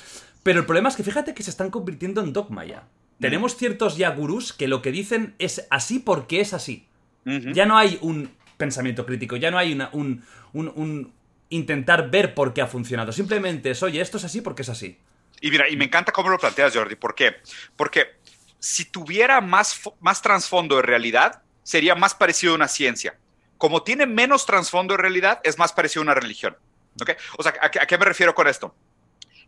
Pero el problema es que fíjate que se están convirtiendo en dogma ya. Tenemos ciertos ya gurús que lo que dicen es así porque es así. Ya no hay un pensamiento crítico, ya no hay una, un, un, intentar ver por qué ha funcionado. Simplemente es, oye, esto es así porque es así. Y mira, y me encanta cómo lo planteas, Jordi. ¿Por qué? Porque si tuviera más, más trasfondo de realidad, sería más parecido a una ciencia. Como tiene menos trasfondo de realidad, es más parecido a una religión. ¿Ok? O sea, ¿a, qué me refiero con esto?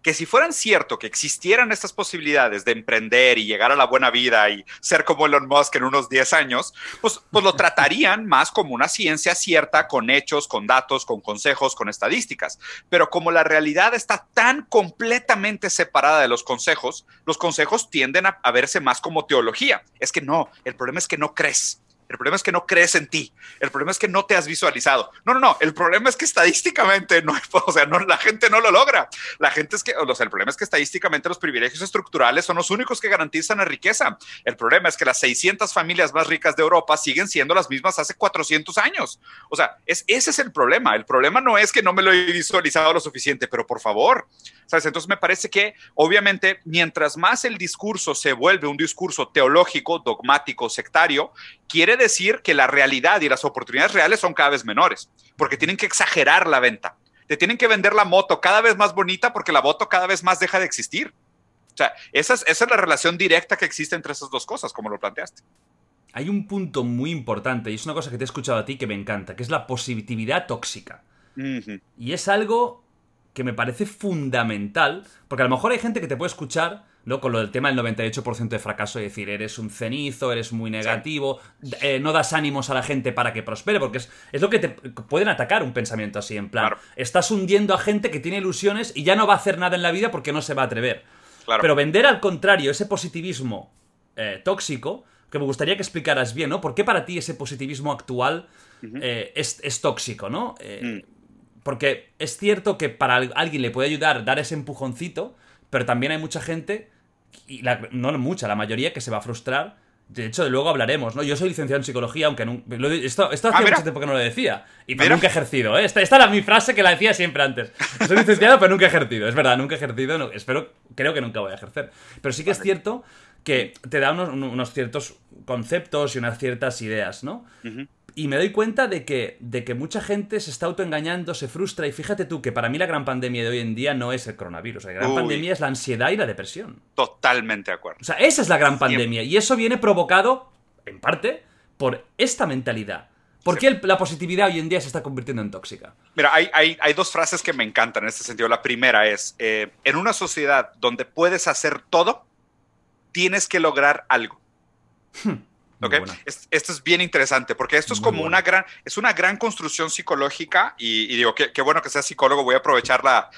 Que si fueran cierto que existieran estas posibilidades de emprender y llegar a la buena vida y ser como Elon Musk en unos 10 años, pues, pues lo tratarían más como una ciencia cierta, con hechos, con datos, con consejos, con estadísticas. Pero como la realidad está tan completamente separada de los consejos, los consejos tienden a, a verse más como teología. Es que no, el problema es que no crees. El problema es que no crees en ti. El problema es que no te has visualizado. No, no, no. El problema es que estadísticamente no, o sea, la gente no lo logra. La gente es que, o sea, el problema es que estadísticamente los privilegios estructurales son los únicos que garantizan la riqueza. El problema es que las 600 familias más ricas de Europa siguen siendo las mismas hace 400 años. O sea, es, ese es el problema. El problema no es que no me lo he visualizado lo suficiente, pero por favor, ¿sabes? Entonces me parece que, obviamente, mientras más el discurso se vuelve un discurso teológico, dogmático, sectario, quiere decir que la realidad y las oportunidades reales son cada vez menores, porque tienen que exagerar la venta. Te tienen que vender la moto cada vez más bonita porque la moto cada vez más deja de existir. O sea, esa es, esa es la relación directa que existe entre esas dos cosas, como lo planteaste. Hay un punto muy importante, y es una cosa que te he escuchado a ti que me encanta, que es la positividad tóxica. Y es algo que me parece fundamental, porque a lo mejor hay gente que te puede escuchar ¿no? Con lo del tema del 98% de fracaso y decir, eres un cenizo, eres muy negativo, eh, no das ánimos a la gente para que prospere, porque es, es, lo que te pueden atacar un pensamiento así, en plan, estás hundiendo a gente que tiene ilusiones y ya no va a hacer nada en la vida porque no se va a atrever. Pero vender al contrario ese positivismo eh, tóxico, que me gustaría que explicaras bien, ¿no? ¿Por qué para ti ese positivismo actual eh, es, tóxico, ¿no? Mm. Porque es cierto que para alguien le puede ayudar dar ese empujoncito, pero también hay mucha gente y no mucha, la mayoría que se va a frustrar. De hecho, de luego hablaremos, ¿no? Yo soy licenciado en psicología, aunque nunca. Esto, esto hace ah, mucho tiempo que no lo decía. Y pero nunca he ejercido, ¿eh? Esta, era mi frase que la decía siempre antes. Soy licenciado, pero nunca he ejercido. Es verdad, nunca he ejercido. espero, creo que nunca voy a ejercer. Pero sí que es cierto que te da unos, ciertos conceptos y unas ciertas ideas, ¿no? Y me doy cuenta de que, de que mucha gente se está autoengañando, se frustra. Y fíjate tú que para mí la gran pandemia de hoy en día no es el coronavirus. La gran pandemia es la ansiedad y la depresión. Totalmente de acuerdo. O sea, esa es la gran pandemia. Y eso viene provocado, en parte, por esta mentalidad. ¿Por qué la positividad hoy en día se está convirtiendo en tóxica? Mira, hay, hay, dos frases que me encantan en este sentido. La primera es, eh, en una sociedad donde puedes hacer todo, tienes que lograr algo. Hmm. Okay. esto es bien interesante porque esto es como una gran, es una gran construcción psicológica y, digo, qué, qué, bueno que sea psicólogo, voy a aprovechar la,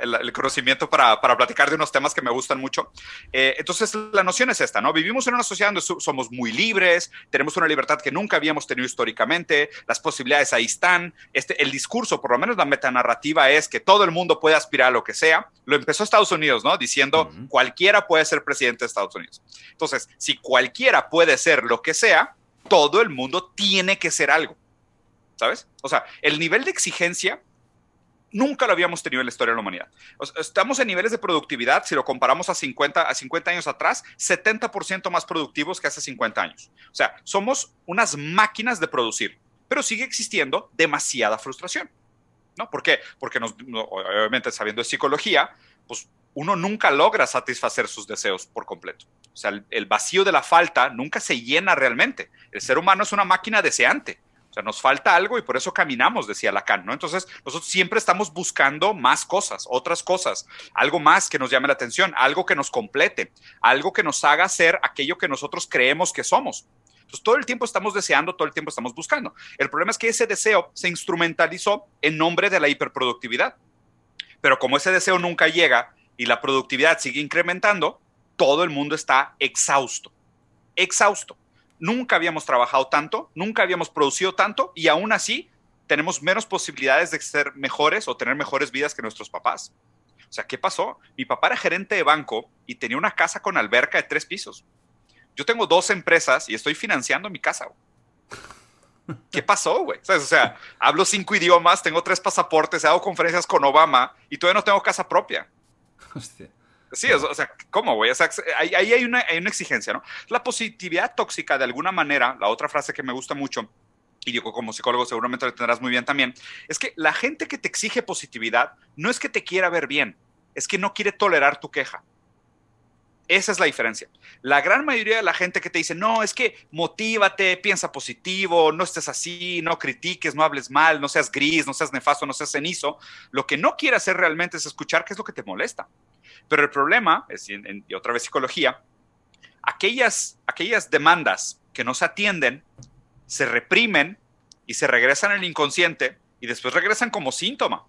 el conocimiento para, para, platicar de unos temas que me gustan mucho. Eh, entonces, la noción es esta, ¿no? Vivimos en una sociedad donde somos muy libres, tenemos una libertad que nunca habíamos tenido históricamente, las posibilidades ahí están, este, el discurso, por lo menos la metanarrativa es que todo el mundo puede aspirar a lo que sea. Lo empezó Estados Unidos, ¿no? Diciendo, cualquiera puede ser presidente de Estados Unidos. Entonces, si cualquiera puede ser lo que que sea, todo el mundo tiene que ser algo. ¿Sabes? O sea, el nivel de exigencia nunca lo habíamos tenido en la historia de la humanidad. estamos en niveles de productividad, si lo comparamos a 50, a 50 años atrás, 70% más productivos que hace 50 años. O sea, somos unas máquinas de producir, pero sigue existiendo demasiada frustración. ¿No? ¿Por qué? Porque nos, obviamente sabiendo de psicología, pues uno nunca logra satisfacer sus deseos por completo. O sea, el, vacío de la falta nunca se llena realmente. El ser humano es una máquina deseante. O sea, nos falta algo y por eso caminamos, decía Lacan, ¿no? Entonces, nosotros siempre estamos buscando más cosas, otras cosas, algo más que nos llame la atención, algo que nos complete, algo que nos haga ser aquello que nosotros creemos que somos. Entonces, todo el tiempo estamos deseando, todo el tiempo estamos buscando. El problema es que ese deseo se instrumentalizó en nombre de la hiperproductividad. Pero como ese deseo nunca llega y la productividad sigue incrementando, todo el mundo está exhausto. Exhausto. Nunca habíamos trabajado tanto, nunca habíamos producido tanto y aún así tenemos menos posibilidades de ser mejores o tener mejores vidas que nuestros papás. O sea, ¿qué pasó? Mi papá era gerente de banco y tenía una casa con alberca de tres pisos. Yo tengo dos empresas y estoy financiando mi casa. ¿Qué pasó, güey? O sea, hablo cinco idiomas, tengo tres pasaportes, hago conferencias con Obama y todavía no tengo casa propia. Sí, o sea, ¿cómo, güey? Ahí, hay, una, hay una exigencia, ¿no? La positividad tóxica, de alguna manera, la otra frase que me gusta mucho, y digo, como psicólogo seguramente lo tendrás muy bien también, es que la gente que te exige positividad no es que te quiera ver bien, es que no quiere tolerar tu queja. Esa es la diferencia. La gran mayoría de la gente que te dice, no, es que motívate, piensa positivo, no estés así, no critiques, no hables mal, no seas gris, no seas nefasto, no seas cenizo, lo que no quiere hacer realmente es escuchar qué es lo que te molesta. Pero el problema, es, y otra vez psicología, aquellas, aquellas demandas que no se atienden, se reprimen y se regresan al inconsciente y después regresan como síntoma.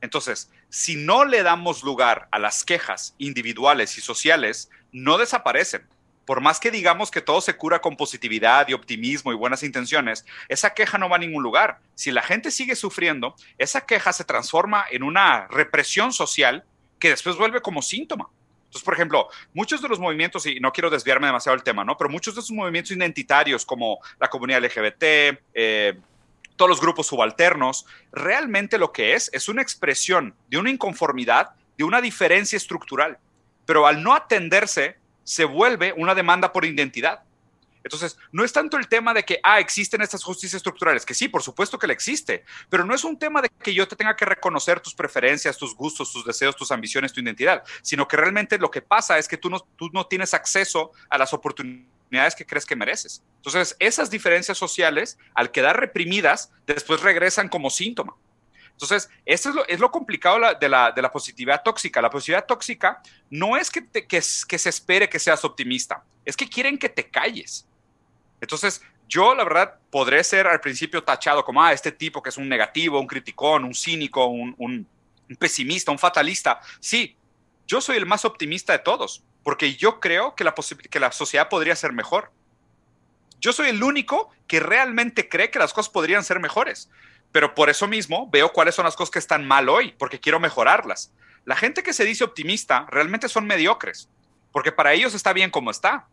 Entonces, si no le damos lugar a las quejas individuales y sociales, no desaparecen. Por más que digamos que todo se cura con positividad y optimismo y buenas intenciones, esa queja no va a ningún lugar. Si la gente sigue sufriendo, esa queja se transforma en una represión social que después vuelve como síntoma. Entonces, por ejemplo, muchos de los movimientos, y no quiero desviarme demasiado del tema, ¿no? Pero muchos de esos movimientos identitarios como la comunidad LGBT, eh, todos los grupos subalternos, realmente lo que es es una expresión de una inconformidad, de una diferencia estructural. Pero al no atenderse, se vuelve una demanda por identidad. Entonces, no es tanto el tema de que, ah, existen estas justicias estructurales, que sí, por supuesto que le existe, pero no es un tema de que yo te tenga que reconocer tus preferencias, tus gustos, tus deseos, tus ambiciones, tu identidad, sino que realmente lo que pasa es que tú no, tú no tienes acceso a las oportunidades que crees que mereces. Entonces, esas diferencias sociales, al quedar reprimidas, después regresan como síntoma. Entonces, eso es lo, es lo complicado de la, de la, positividad tóxica. La positividad tóxica no es que, que se espere que seas optimista, es que quieren que te calles. Entonces, yo la verdad podré ser al principio tachado como, ah, este tipo que es un negativo, un criticón, un cínico, un, pesimista, un fatalista. Sí, yo soy el más optimista de todos, porque yo creo que la, que la sociedad podría ser mejor. Yo soy el único que realmente cree que las cosas podrían ser mejores, pero por eso mismo veo cuáles son las cosas que están mal hoy, porque quiero mejorarlas. La gente que se dice optimista realmente son mediocres, porque para ellos está bien como está.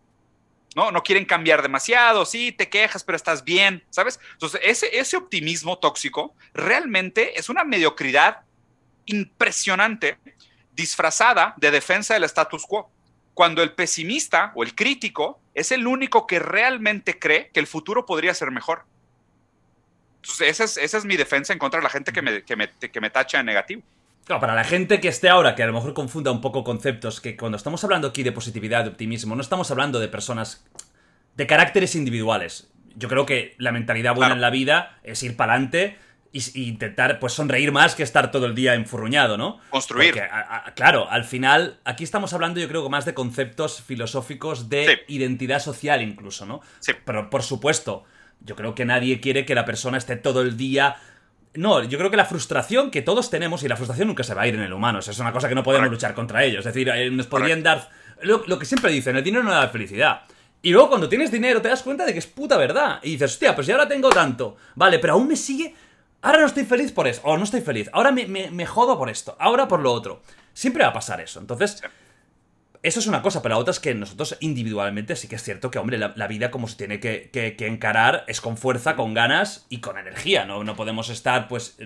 ¿No? No quieren cambiar demasiado, sí, te quejas, pero estás bien, ¿sabes? Entonces, ese, ese optimismo tóxico realmente es una mediocridad impresionante disfrazada de defensa del status quo cuando el pesimista o el crítico es el único que realmente cree que el futuro podría ser mejor. Entonces, esa es, esa es mi defensa en contra de la gente que me, que me, que me tacha en negativo. Claro, para la gente que esté ahora, que a lo mejor confunda un poco conceptos, que cuando estamos hablando aquí de positividad, de optimismo, no estamos hablando de personas de caracteres individuales. Yo creo que la mentalidad buena en la vida es ir para adelante y, intentar pues sonreír más que estar todo el día enfurruñado, ¿no? Construir. claro, al final, aquí estamos hablando yo creo que más de conceptos filosóficos de identidad social incluso, ¿no? Sí. Pero por supuesto, yo creo que nadie quiere que la persona esté todo el día... No, yo creo que la frustración que todos tenemos, y la frustración nunca se va a ir en el humano, es una cosa que no podemos luchar contra ello. Es decir, eh, nos podrían dar... Lo, lo que siempre dicen, el dinero no da felicidad. Y luego cuando tienes dinero te das cuenta de que es puta verdad. Y dices, hostia, pues ya ahora tengo tanto. Vale, pero aún me sigue Ahora no estoy feliz por eso, o no estoy feliz. Ahora me, jodo por esto, ahora por lo otro. Siempre va a pasar eso. Entonces, eso es una cosa, pero la otra es que nosotros individualmente sí que es cierto que, hombre, la, vida como se tiene que, encarar es con fuerza, con ganas y con energía. No, no podemos estar, pues,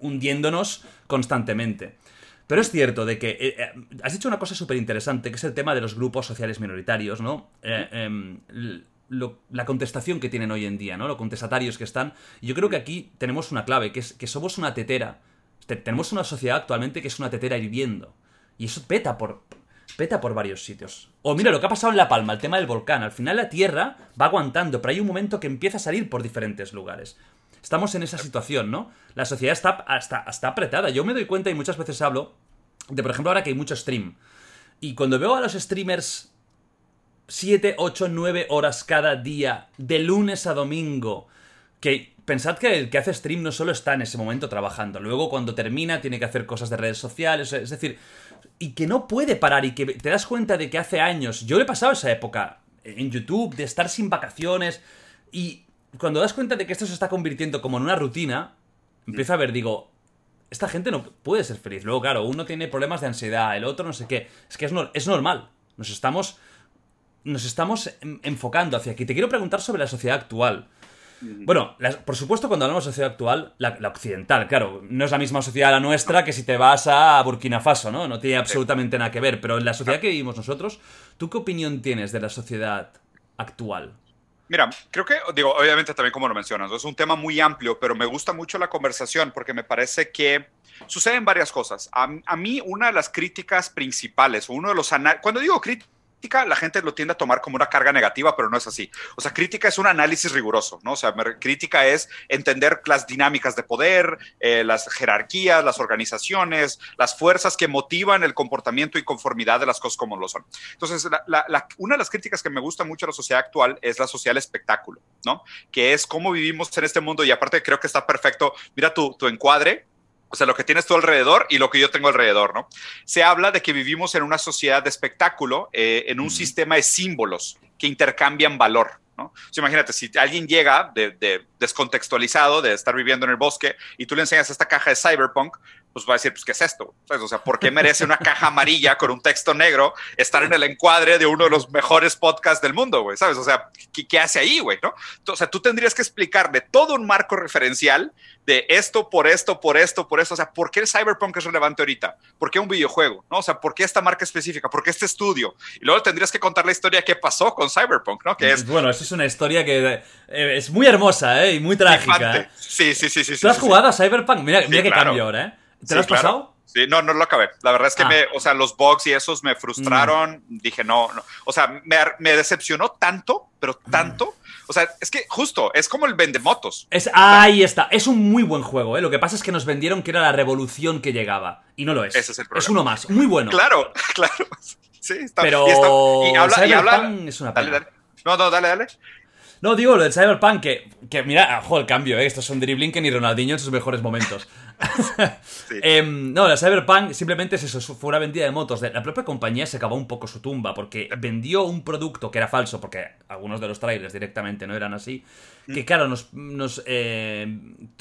hundiéndonos constantemente. Pero es cierto de que eh, eh, has dicho una cosa súper interesante, que es el tema de los grupos sociales minoritarios, ¿no? Eh, em, la contestación que tienen hoy en día, ¿no? Los contestatarios que están. yo creo que aquí tenemos una clave, que es que somos una tetera. Tenemos una sociedad actualmente que es una tetera hirviendo. Y eso peta por, peta por varios sitios. O mira lo que ha pasado en La Palma, el tema del volcán. Al final la Tierra va aguantando, pero hay un momento que empieza a salir por diferentes lugares. Estamos en esa situación, ¿no? La sociedad está, apretada. Yo me doy cuenta y muchas veces hablo de, por ejemplo, ahora que hay mucho stream. Y cuando veo a los streamers 7, 8, 9 horas cada día, de lunes a domingo. Que pensad que el que hace stream no solo está en ese momento trabajando, luego cuando termina tiene que hacer cosas de redes sociales, es decir, y que no puede parar y que te das cuenta de que hace años, yo le he pasado esa época en YouTube de estar sin vacaciones y cuando das cuenta de que esto se está convirtiendo como en una rutina, empiezo a ver, digo, esta gente no puede ser feliz. Luego, claro, uno tiene problemas de ansiedad, el otro no sé qué. Es que es, es normal. Nos estamos nos estamos enfocando hacia aquí. Te quiero preguntar sobre la sociedad actual. Bueno, por supuesto, cuando hablamos de sociedad actual, la, occidental, claro, no es la misma sociedad la nuestra que si te vas a Burkina Faso, ¿no? No tiene absolutamente nada que ver. Pero en la sociedad que vivimos nosotros, ¿tú qué opinión tienes de la sociedad actual? Mira, creo que, digo, obviamente también como lo mencionas, es un tema muy amplio, pero me gusta mucho la conversación porque me parece que suceden varias cosas. A, a mí, una de las críticas principales, uno de los cuando digo críticas, la gente lo tiende a tomar como una carga negativa, pero no es así. O sea, crítica es un análisis riguroso, ¿no? O sea, crítica es entender las dinámicas de poder, eh, las jerarquías, las organizaciones, las fuerzas que motivan el comportamiento y conformidad de las cosas como lo son. Entonces, una de las críticas que me gusta mucho de la sociedad actual es la sociedad espectáculo, ¿no? Que es cómo vivimos en este mundo y aparte creo que está perfecto. Mira tu, tu encuadre, o sea, lo que tienes tú alrededor y lo que yo tengo alrededor, ¿no? Se habla de que vivimos en una sociedad de espectáculo, eh, en un sistema de símbolos que intercambian valor. ¿no? imagínate, si alguien llega de, descontextualizado, de estar viviendo en el bosque, y tú le enseñas esta caja de cyberpunk, pues va a decir, pues, ¿qué es esto? O sea, ¿por qué merece una caja amarilla con un texto negro estar en el encuadre de uno de los mejores podcasts del mundo, güey? ¿Sabes? O sea, ¿qué, qué hace ahí, güey? ¿no? O sea, tú tendrías que explicarle todo un marco referencial de esto, por esto, por esto, por esto. O sea, ¿por qué el cyberpunk es relevante ahorita? ¿Por qué un videojuego? ¿No? O sea, ¿por qué esta marca específica? ¿Por qué este estudio? Y luego tendrías que contar la historia que pasó con cyberpunk, ¿no? Que es... Bueno, eso es una historia que eh, es muy hermosa, ¿eh? Y muy trágica. ¿eh? Sí, sí, sí, sí. ¿Tú has jugado a cyberpunk? Mira, mira qué cambio ahora, ¿eh? ¿Te lo has pasado? Sí, no, no lo acabé. La verdad es que ah. me, o sea, los bugs y esos me frustraron. Mm. Dije, no, no. O sea, me, me decepcionó tanto, pero tanto. O sea, es que justo, es como el vendemotos. Es, ahí está, es un muy buen juego, ¿eh? Lo que pasa es que nos vendieron que era la revolución que llegaba. Y no lo es. Ese es el problema. Es uno más, muy bueno. Claro, claro. Sí, está. Pero y, y habla, y habla, es una pena. Dale, dale. No, no, dale, dale. No, digo lo del Cyberpunk, que, que mira, ojo, el cambio, ¿eh? Estos son Driblinken y Ronaldinho en sus mejores momentos. Em, no, la Cyberpunk simplemente es eso, fue una vendida de motos. La propia compañía se acabó un poco su tumba porque vendió un producto que era falso, porque algunos de los trailers directamente no eran así. Que mm. claro, nos, nos eh,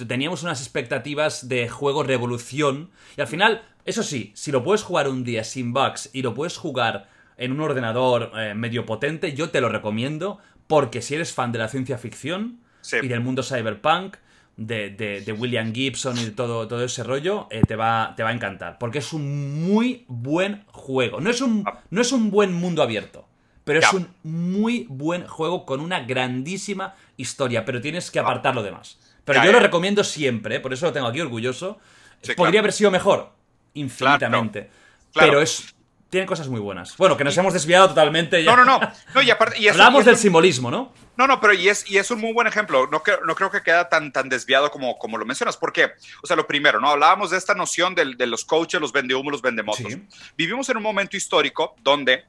teníamos unas expectativas de juego revolución. Y al final, eso sí, si lo puedes jugar un día sin bugs y lo puedes jugar en un ordenador eh, medio potente, yo te lo recomiendo porque si eres fan de la ciencia ficción y del mundo cyberpunk, de, William Gibson y todo, todo ese rollo, eh, te, va, te va a encantar. Porque es un muy buen juego. No es un, ah. no es un buen mundo abierto, pero es un muy buen juego con una grandísima historia. Pero tienes que ah. apartar lo demás. Pero yo lo recomiendo siempre, eh, por eso lo tengo aquí orgulloso. Podría haber sido mejor, infinitamente. Pero es tiene cosas muy buenas. Bueno, que nos hemos desviado totalmente. No, no, no. no y aparte, y Hablamos del simbolismo, ¿no? No, no, pero y es, y es un muy buen ejemplo. No, creo, no creo que queda tan, tan desviado como, como lo mencionas. ¿Por qué? O sea, lo primero, ¿no? Hablábamos de esta noción de, de los coaches, los vendehumos, los vendemotos. Vivimos en un momento histórico donde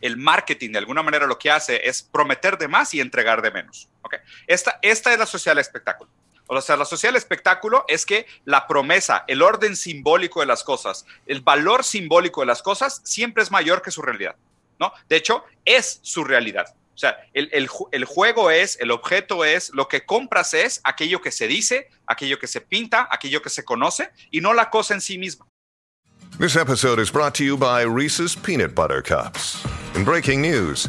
el marketing de alguna manera lo que hace es prometer de más y entregar de menos. ¿okay? Esta, esta es la sociedad del espectáculo. O sea, la sociedad del espectáculo es que la promesa, el orden simbólico de las cosas, el valor simbólico de las cosas siempre es mayor que su realidad, ¿no? De hecho, es su realidad. O sea, el, el, juego es, el objeto es, lo que compras es aquello que se dice, aquello que se pinta, aquello que se conoce y no la cosa en sí misma. This episode is brought to you by Reese's Peanut Butter Cups. In breaking news,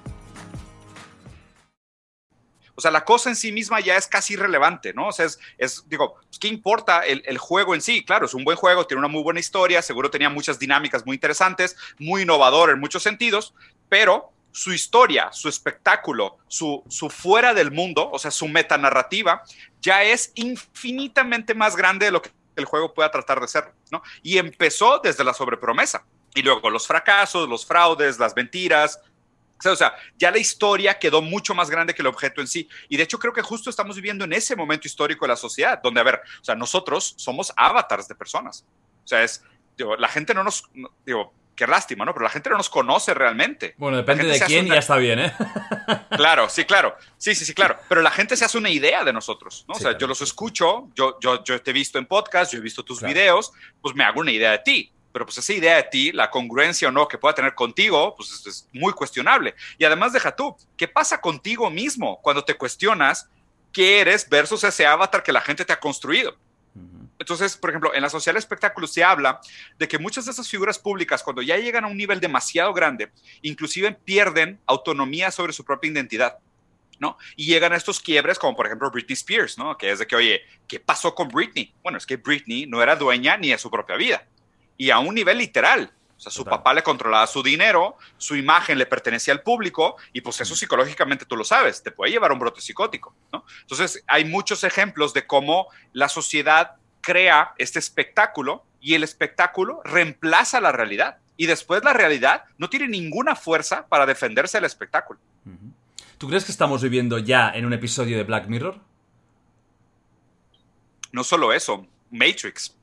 O sea, la cosa en sí misma ya es casi irrelevante, ¿no? O sea, es, digo, pues, ¿qué importa el, el, juego en sí? Claro, es un buen juego, tiene una muy buena historia, seguro tenía muchas dinámicas muy interesantes, muy innovador en muchos sentidos, pero su historia, su espectáculo, su, su fuera del mundo, o sea, su metanarrativa, ya es infinitamente más grande de lo que el juego pueda tratar de ser, ¿no? Y empezó desde la sobrepromesa. Y luego los fracasos, los fraudes, las mentiras, o sea, ya la historia quedó mucho más grande que el objeto en sí. Y de hecho creo que justo estamos viviendo en ese momento histórico de la sociedad, donde, a ver, o sea, nosotros somos avatars de personas. O sea, es, digo, la gente no nos, digo, qué lástima, ¿no? Pero la gente no nos conoce realmente. Bueno, depende de quién, ya está bien, ¿eh? Claro, sí, claro. Sí, sí, sí, claro. Pero la gente se hace una idea de nosotros, ¿no? o sea, yo los escucho, yo, yo, yo te he visto en podcast, yo he visto tus videos, pues me hago una idea de ti pero pues esa idea de ti, la congruencia o no que pueda tener contigo, pues es, muy cuestionable. Y además deja tú, ¿qué pasa contigo mismo cuando te cuestionas qué eres versus ese avatar que la gente te ha construido? Entonces, por ejemplo, en la social espectáculo se habla de que muchas de esas figuras públicas, cuando ya llegan a un nivel demasiado grande, inclusive pierden autonomía sobre su propia identidad. ¿no? Y llegan a estos quiebres, como por ejemplo Britney Spears, ¿no? Que es de que, oye, ¿qué pasó con Britney? Bueno, es que Britney no era dueña ni de su propia vida. Y a un nivel literal. O sea, su Total. papá le controlaba su dinero, su imagen le pertenecía al público, y pues eso psicológicamente tú lo sabes, te puede llevar a un brote psicótico, ¿no? Entonces, hay muchos ejemplos de cómo la sociedad crea este espectáculo y el espectáculo reemplaza la realidad. Y después la realidad no tiene ninguna fuerza para defenderse del espectáculo. ¿Tú crees que estamos viviendo ya en un episodio de Black Mirror? No solo eso, Matrix.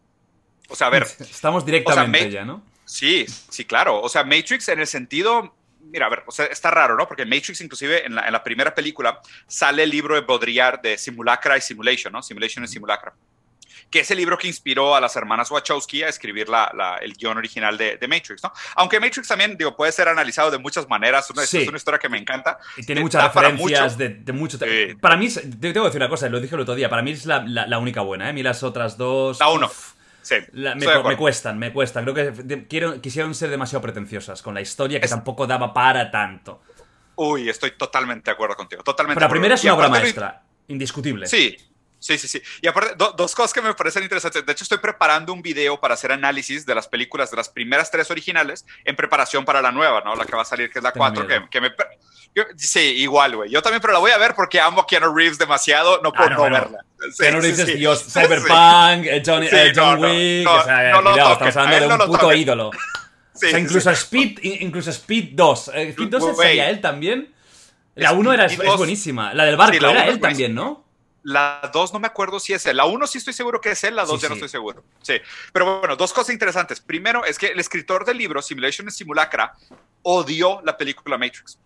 O sea, a ver, Estamos directamente Ma- ya, ¿no? sí, sí, claro. O sea, Matrix en el sentido, mira, a ver, o sea, está raro, ¿no? Porque Matrix, inclusive en la, en la primera película, sale el libro de Baudrillard de Simulacra y Simulation, ¿no? Simulation y Simulacra. Que es el libro que inspiró a las hermanas Wachowski a escribir la, la- el guion original de, de Matrix, ¿no? Aunque Matrix también, digo, puede ser analizado de muchas maneras. Una, Sí. Es una historia que me encanta. Y tiene muchas para referencias mucho. de, de mucho. Sí. Para mí, tengo que decir una cosa, lo dije el otro día. Para mí es la, la- la única buena, ¿eh? A mí las otras dos. La uno. uf, Sí, la- me, cuestan, me cuestan. Creo que de- quiero- quisieron ser demasiado pretenciosas con la historia que tampoco daba para tanto. Uy, estoy totalmente de acuerdo contigo. Totalmente Pero la primera es una obra maestra, indiscutible. Sí, sí, sí, sí. Y aparte, do- dos cosas que me parecen interesantes. De hecho, estoy preparando un video para hacer análisis de las películas de las primeras tres originales en preparación para la nueva, ¿no? La que va a salir, que es la Tengo 4, miedo. que, que me... que- sí, igual, güey. Yo también, pero la voy a ver porque amo a Keanu Reeves demasiado, no puedo no, no, bueno. verla. Sí, Que no dices, sí. Dios, Sí. Cyberpunk, eh, Sí, eh, John no, Wick, no, o sea, cuidado, estamos hablando de un puto ídolo. O sea, incluso. Speed, in- incluso Speed 2. Eh, Speed 2 Güey. sería él también. La 1 era, es, Speed es 2. buenísima. La del barco la era él también, ¿no? La 2 no me acuerdo si es él. La 1 sí estoy seguro que es él, la 2 Sí, ya no estoy seguro. Sí. Pero bueno, dos cosas interesantes. Primero es que el escritor del libro, Simulation Simulacra, odió la película Matrix.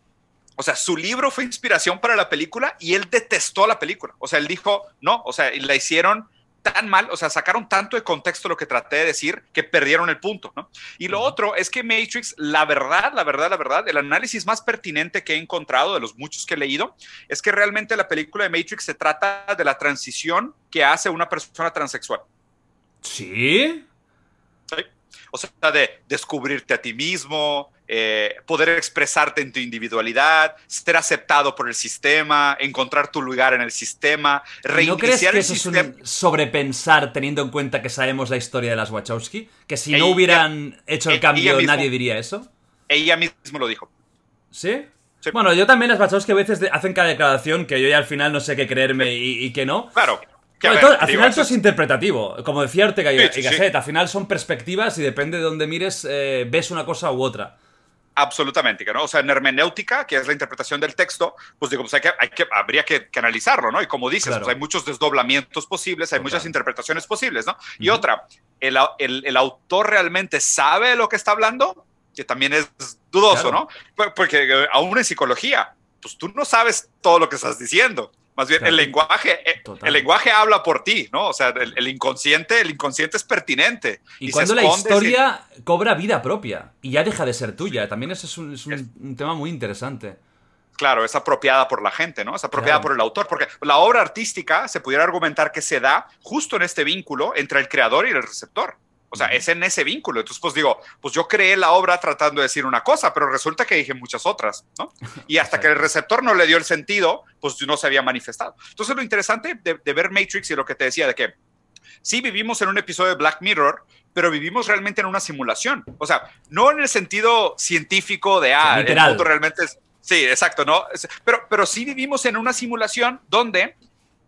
O sea, su libro fue inspiración para la película y él detestó la película. O sea, él dijo, no, o sea, la hicieron tan mal, o sea, sacaron tanto de contexto lo que traté de decir que perdieron el punto, ¿no? Y lo otro es que Matrix, la verdad, la verdad, la verdad, el análisis más pertinente que he encontrado de los muchos que he leído es que realmente la película de Matrix se trata de la transición que hace una persona transexual. Sí. ¿sí? O sea, de descubrirte a ti mismo, eh, poder expresarte en tu individualidad, ser aceptado por el sistema, encontrar tu lugar en el sistema, ¿No crees reiniciar que el eso sistema. es un sobrepensar teniendo en cuenta que sabemos la historia de las Wachowski? Que si no Ella- hubieran hecho el cambio mismo. nadie diría eso. Ella mismo lo dijo. ¿Sí? Sí. Bueno, yo también las Wachowski a veces hacen cada declaración que yo ya al final no sé qué creerme y, y qué no. Claro. que, a Bueno, ver, todo- al final eso todo es interpretativo. Como decía Ortega y, Sí, y Gasset, al final son perspectivas y depende de dónde mires, eh, ves una cosa u otra. Absolutamente, ¿no? O sea, en hermenéutica, que es la interpretación del texto, pues digo, pues hay que, hay que, habría que, que analizarlo, ¿no? Y como dices, Claro. pues hay muchos desdoblamientos posibles, hay Total. muchas interpretaciones posibles, ¿no? Y otra, el, el- el autor realmente sabe lo que está hablando, que también es dudoso, Claro. ¿no? Por- Porque eh, aún en psicología, pues tú no sabes todo lo que estás diciendo. Más bien, Claro. el lenguaje, eh, el lenguaje habla por ti, ¿no? O sea, el, el inconsciente, el inconsciente es pertinente. Y, cuando la historia cobra vida propia y ya deja de ser tuya, también eso es un, es un- un tema muy interesante. Claro, es apropiada por la gente, ¿no? Es apropiada Claro. por el autor, porque la obra artística se pudiera argumentar que se da justo en este vínculo entre el creador y el receptor. O sea, es en ese vínculo. Entonces, pues digo, pues yo creé la obra tratando de decir una cosa, pero resulta que dije muchas otras, ¿no? Y hasta que el receptor no le dio el sentido, pues no se había manifestado. Entonces, lo interesante de, de ver Matrix y lo que te decía de que sí vivimos en un episodio de Black Mirror, pero vivimos realmente en una simulación. O sea, no en el sentido científico de, ah, el literal. mundo realmente es... Sí, exacto, ¿no? Pero, pero sí vivimos en una simulación donde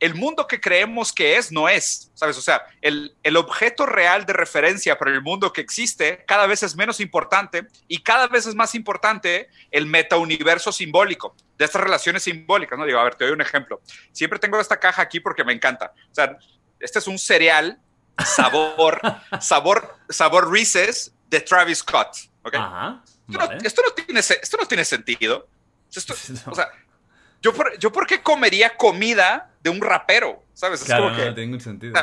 el mundo que creemos que es, no es, ¿sabes? O sea, el, el objeto real de referencia para el mundo que existe cada vez es menos importante y cada vez es más importante el metauniverso simbólico de estas relaciones simbólicas, ¿no? Digo, a ver, te doy un ejemplo. Siempre tengo esta caja aquí porque me encanta. O sea, este es un cereal sabor, sabor, sabor Reese's de Travis Scott, ¿ok? Ajá. Esto, no, vale. esto no tiene, esto no tiene sentido. Esto- O sea, yo por, yo por qué comería comida de un rapero, ¿sabes? Es Claro, como no, que no tiene sentido.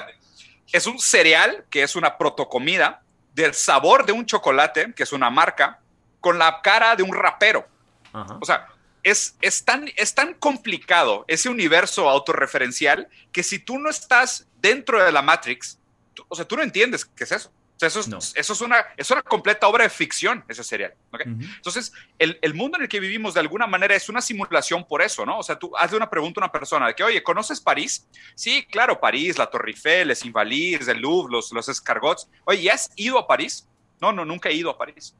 es un cereal que es una protocomida del sabor de un chocolate, que es una marca, con la cara de un rapero. Ajá. O sea, es, es, tan, es tan complicado ese universo autorreferencial que si tú no estás dentro de la Matrix, tú- o sea, tú no entiendes qué es eso. Sea, eso es, No. eso es, una, es una completa obra de ficción, ese serial. ¿ok? Entonces, el, el mundo en el que vivimos de alguna manera es una simulación por eso, ¿no? O sea, tú hazle una pregunta a una persona de que, oye, ¿conoces París? Sí, claro, París, la Torre Eiffel, les Invalides, el Louvre, los, los escargots. Oye, ¿y has ido a París? No, no, nunca he ido a París.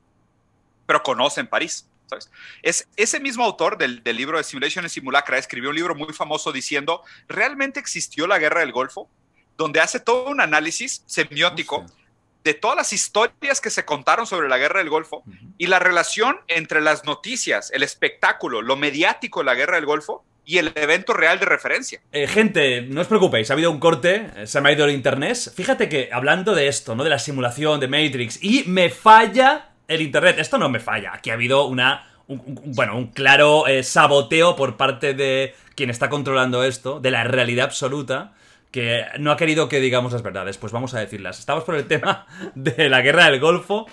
Pero conocen París. ¿sabes? Es ese mismo autor del, del libro de Simulation and Simulacra escribió un libro muy famoso diciendo, ¿realmente existió la guerra del Golfo? Donde hace todo un análisis semiótico. De todas las historias que se contaron sobre la guerra del Golfo y la relación entre las noticias, el espectáculo, lo mediático de la guerra del Golfo y el evento real de referencia. Eh, gente, no os preocupéis, ha habido un corte, eh, se me ha ido el internet. Fíjate que hablando de esto, ¿no? De la simulación de Matrix, y me falla el internet. Esto no me falla. Aquí ha habido una. un- un- bueno, un claro eh, saboteo por parte de quien está controlando esto, de la realidad absoluta, que no ha querido que digamos las verdades. Pues vamos a decirlas. Estamos por el tema de la guerra del Golfo.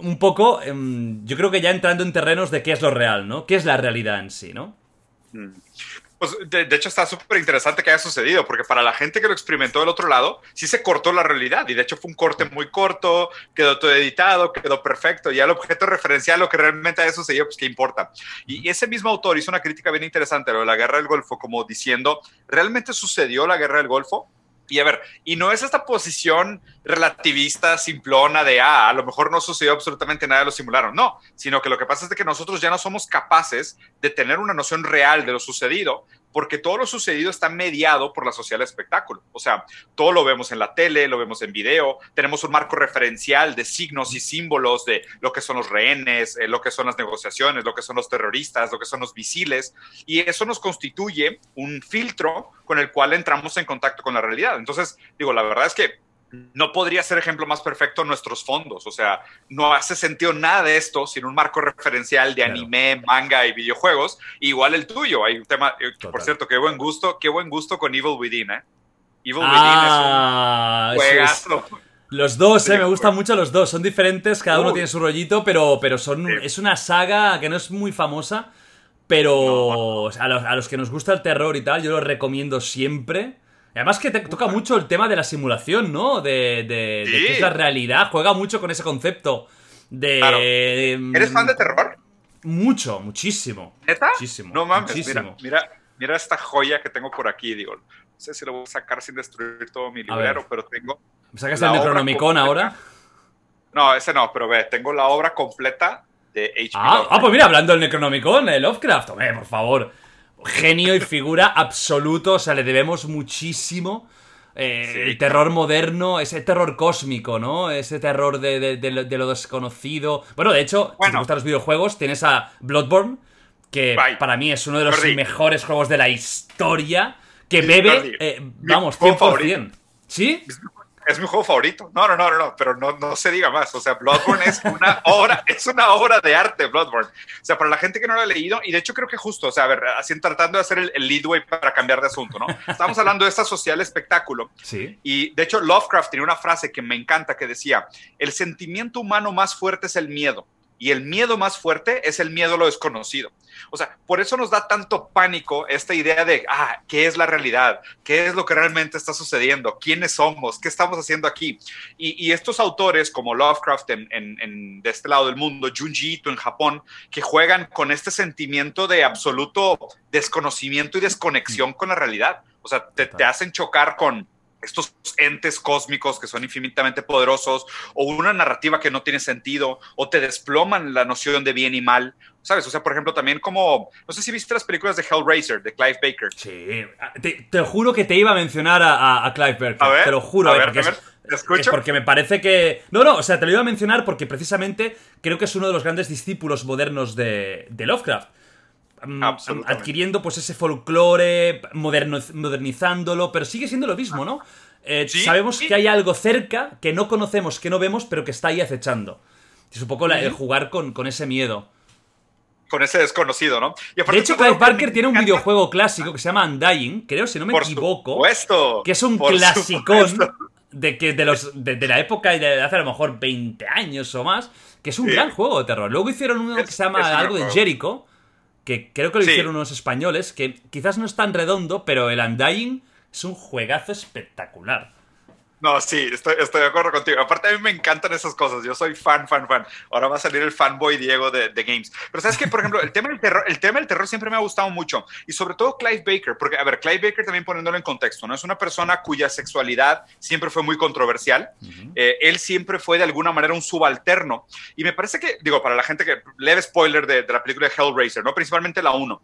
Un poco, em, yo creo que ya entrando en terrenos de qué es lo real, ¿no? ¿Qué es la realidad en sí, ¿no? Pues de, de hecho está súper interesante que haya sucedido, porque para la gente que lo experimentó del otro lado, sí se cortó la realidad y de hecho fue un corte muy corto, quedó todo editado, quedó perfecto, ya el objeto referencial, lo que realmente haya sucedido, pues qué importa. Y, y ese mismo autor hizo una crítica bien interesante a lo de la guerra del Golfo, como diciendo, ¿realmente sucedió la guerra del Golfo? Y a ver, y no es esta posición relativista, simplona de, ah, a lo mejor no sucedió absolutamente nada, lo simularon. No, sino que lo que pasa es de que nosotros ya no somos capaces de tener una noción real de lo sucedido, porque todo lo sucedido está mediado por la sociedad del espectáculo. O sea, todo lo vemos en la tele, lo vemos en video, tenemos un marco referencial de signos y símbolos de lo que son los rehenes, eh, lo que son las negociaciones, lo que son los terroristas, lo que son los misiles, y eso nos constituye un filtro con el cual entramos en contacto con la realidad. Entonces, digo, la verdad es que no podría ser ejemplo más perfecto nuestros fondos. O sea, no hace sentido nada de esto sin un marco referencial de Claro. anime, manga y videojuegos. Igual el tuyo. Hay un tema, eh, Total. por cierto, qué buen gusto, qué buen gusto con Evil Within, ¿eh? Evil Ah, Within es es- un juegazo. Los dos, eh, me gustan mucho los dos. Son diferentes, cada uno Uy. tiene su rollito, pero, pero son, Sí. es una saga que no es muy famosa. Pero A, los, a los que nos gusta el terror y tal, yo lo recomiendo siempre. Además que te toca mucho el tema de la simulación, ¿no? De, de, de Sí. qué es la realidad. Juega mucho con ese concepto de... Claro. de- ¿Eres fan de terror? Mucho, muchísimo. ¿Neta? Muchísimo. No mames, muchísimo. mira, mira, mira esta joya que tengo por aquí, digo. No sé si lo voy a sacar sin destruir todo mi librero, pero tengo... ¿Me sacas el Necronomicon ahora? No, ese no, pero ve, tengo la obra completa de H.P. Ah, ah, pues mira, hablando del Necronomicon, el Lovecraft, hombre, por favor. Genio y figura absoluto, o sea, le debemos muchísimo. eh, Sí. El terror moderno, ese terror cósmico, ¿no? Ese terror de, de- de lo- de lo desconocido. Bueno, de hecho, si te gustan los videojuegos, tienes a Bloodborne, que Bye. para mí es uno de los Jordi. mejores juegos de la historia, que bebe, eh, vamos, juego 100%. favorito. ¿Sí? Es mi juego favorito. No, no, no, no, no, pero no, no se diga más. O sea, Bloodborne es una obra, es una obra de arte, Bloodborne. O sea, para la gente que no lo ha leído, y de hecho creo que justo, o sea, a ver, así tratando de hacer el, el leadway para cambiar de asunto, ¿no? Estamos hablando de esta social espectáculo. Sí. Y de hecho, Lovecraft tiene una frase que me encanta que decía: el sentimiento humano más fuerte es el miedo. Y el miedo más fuerte es el miedo a lo desconocido. O sea, por eso nos da tanto pánico esta idea de, ah, ¿qué es la realidad? ¿Qué es lo que realmente está sucediendo? ¿Quiénes somos? ¿Qué estamos haciendo aquí? Y, y estos autores como Lovecraft en, en- en- de este lado del mundo, Junji Ito en Japón, que juegan con este sentimiento de absoluto desconocimiento y desconexión con la realidad. O sea, te, te hacen chocar con estos entes cósmicos que son infinitamente poderosos, o una narrativa que no tiene sentido, o te desploman la noción de bien y mal, ¿sabes? O sea, por ejemplo, también como, no sé si viste las películas de Hellraiser, de Clive Baker. Sí. Te, te juro que te iba a mencionar a, a- a Clive Barker. A ver, te lo juro, a eh, ver, porque a ver, es- ¿te escucho? es porque me parece que. No, no, o sea, te lo iba a mencionar porque precisamente creo que es uno de los grandes discípulos modernos de, de Lovecraft. Mm. Adquiriendo pues ese folclore, modernizándolo, pero sigue siendo lo mismo, ¿no? Eh, Sí, sabemos que hay algo cerca que no conocemos, que no vemos, pero que está ahí acechando. Es un poco la- el jugar con, con ese miedo. Con ese desconocido, ¿no? Y De hecho, Clive Barker tiene un videojuego clásico que se llama Undying, creo, si no me Por equivoco. supuesto, Que es un clasicón supuesto. de, que de, los, de, de la época de hace a lo mejor 20 años o más, que es un Sí. gran juego de terror. Luego hicieron uno Es- que se llama algo de. Jericho, que creo que lo Sí. hicieron unos españoles, que quizás no es tan redondo, pero el Undying es un juegazo espectacular. No, sí, estoy, estoy de acuerdo contigo. Aparte, a mí me encantan esas cosas. Yo soy fan, fan, fan. Ahora va a salir el fanboy Diego de, de Games. Pero sabes que, por ejemplo, el tema, del terror, el tema del terror siempre me ha gustado mucho. Y sobre todo Clive Baker, porque, a ver, Clive Baker también poniéndolo en contexto, ¿no? Es una persona cuya sexualidad siempre fue muy controversial. Eh, él siempre fue de alguna manera un subalterno. Y me parece que, digo, para la gente que, leve spoiler de, de la película de Hellraiser, ¿no? Principalmente la 1.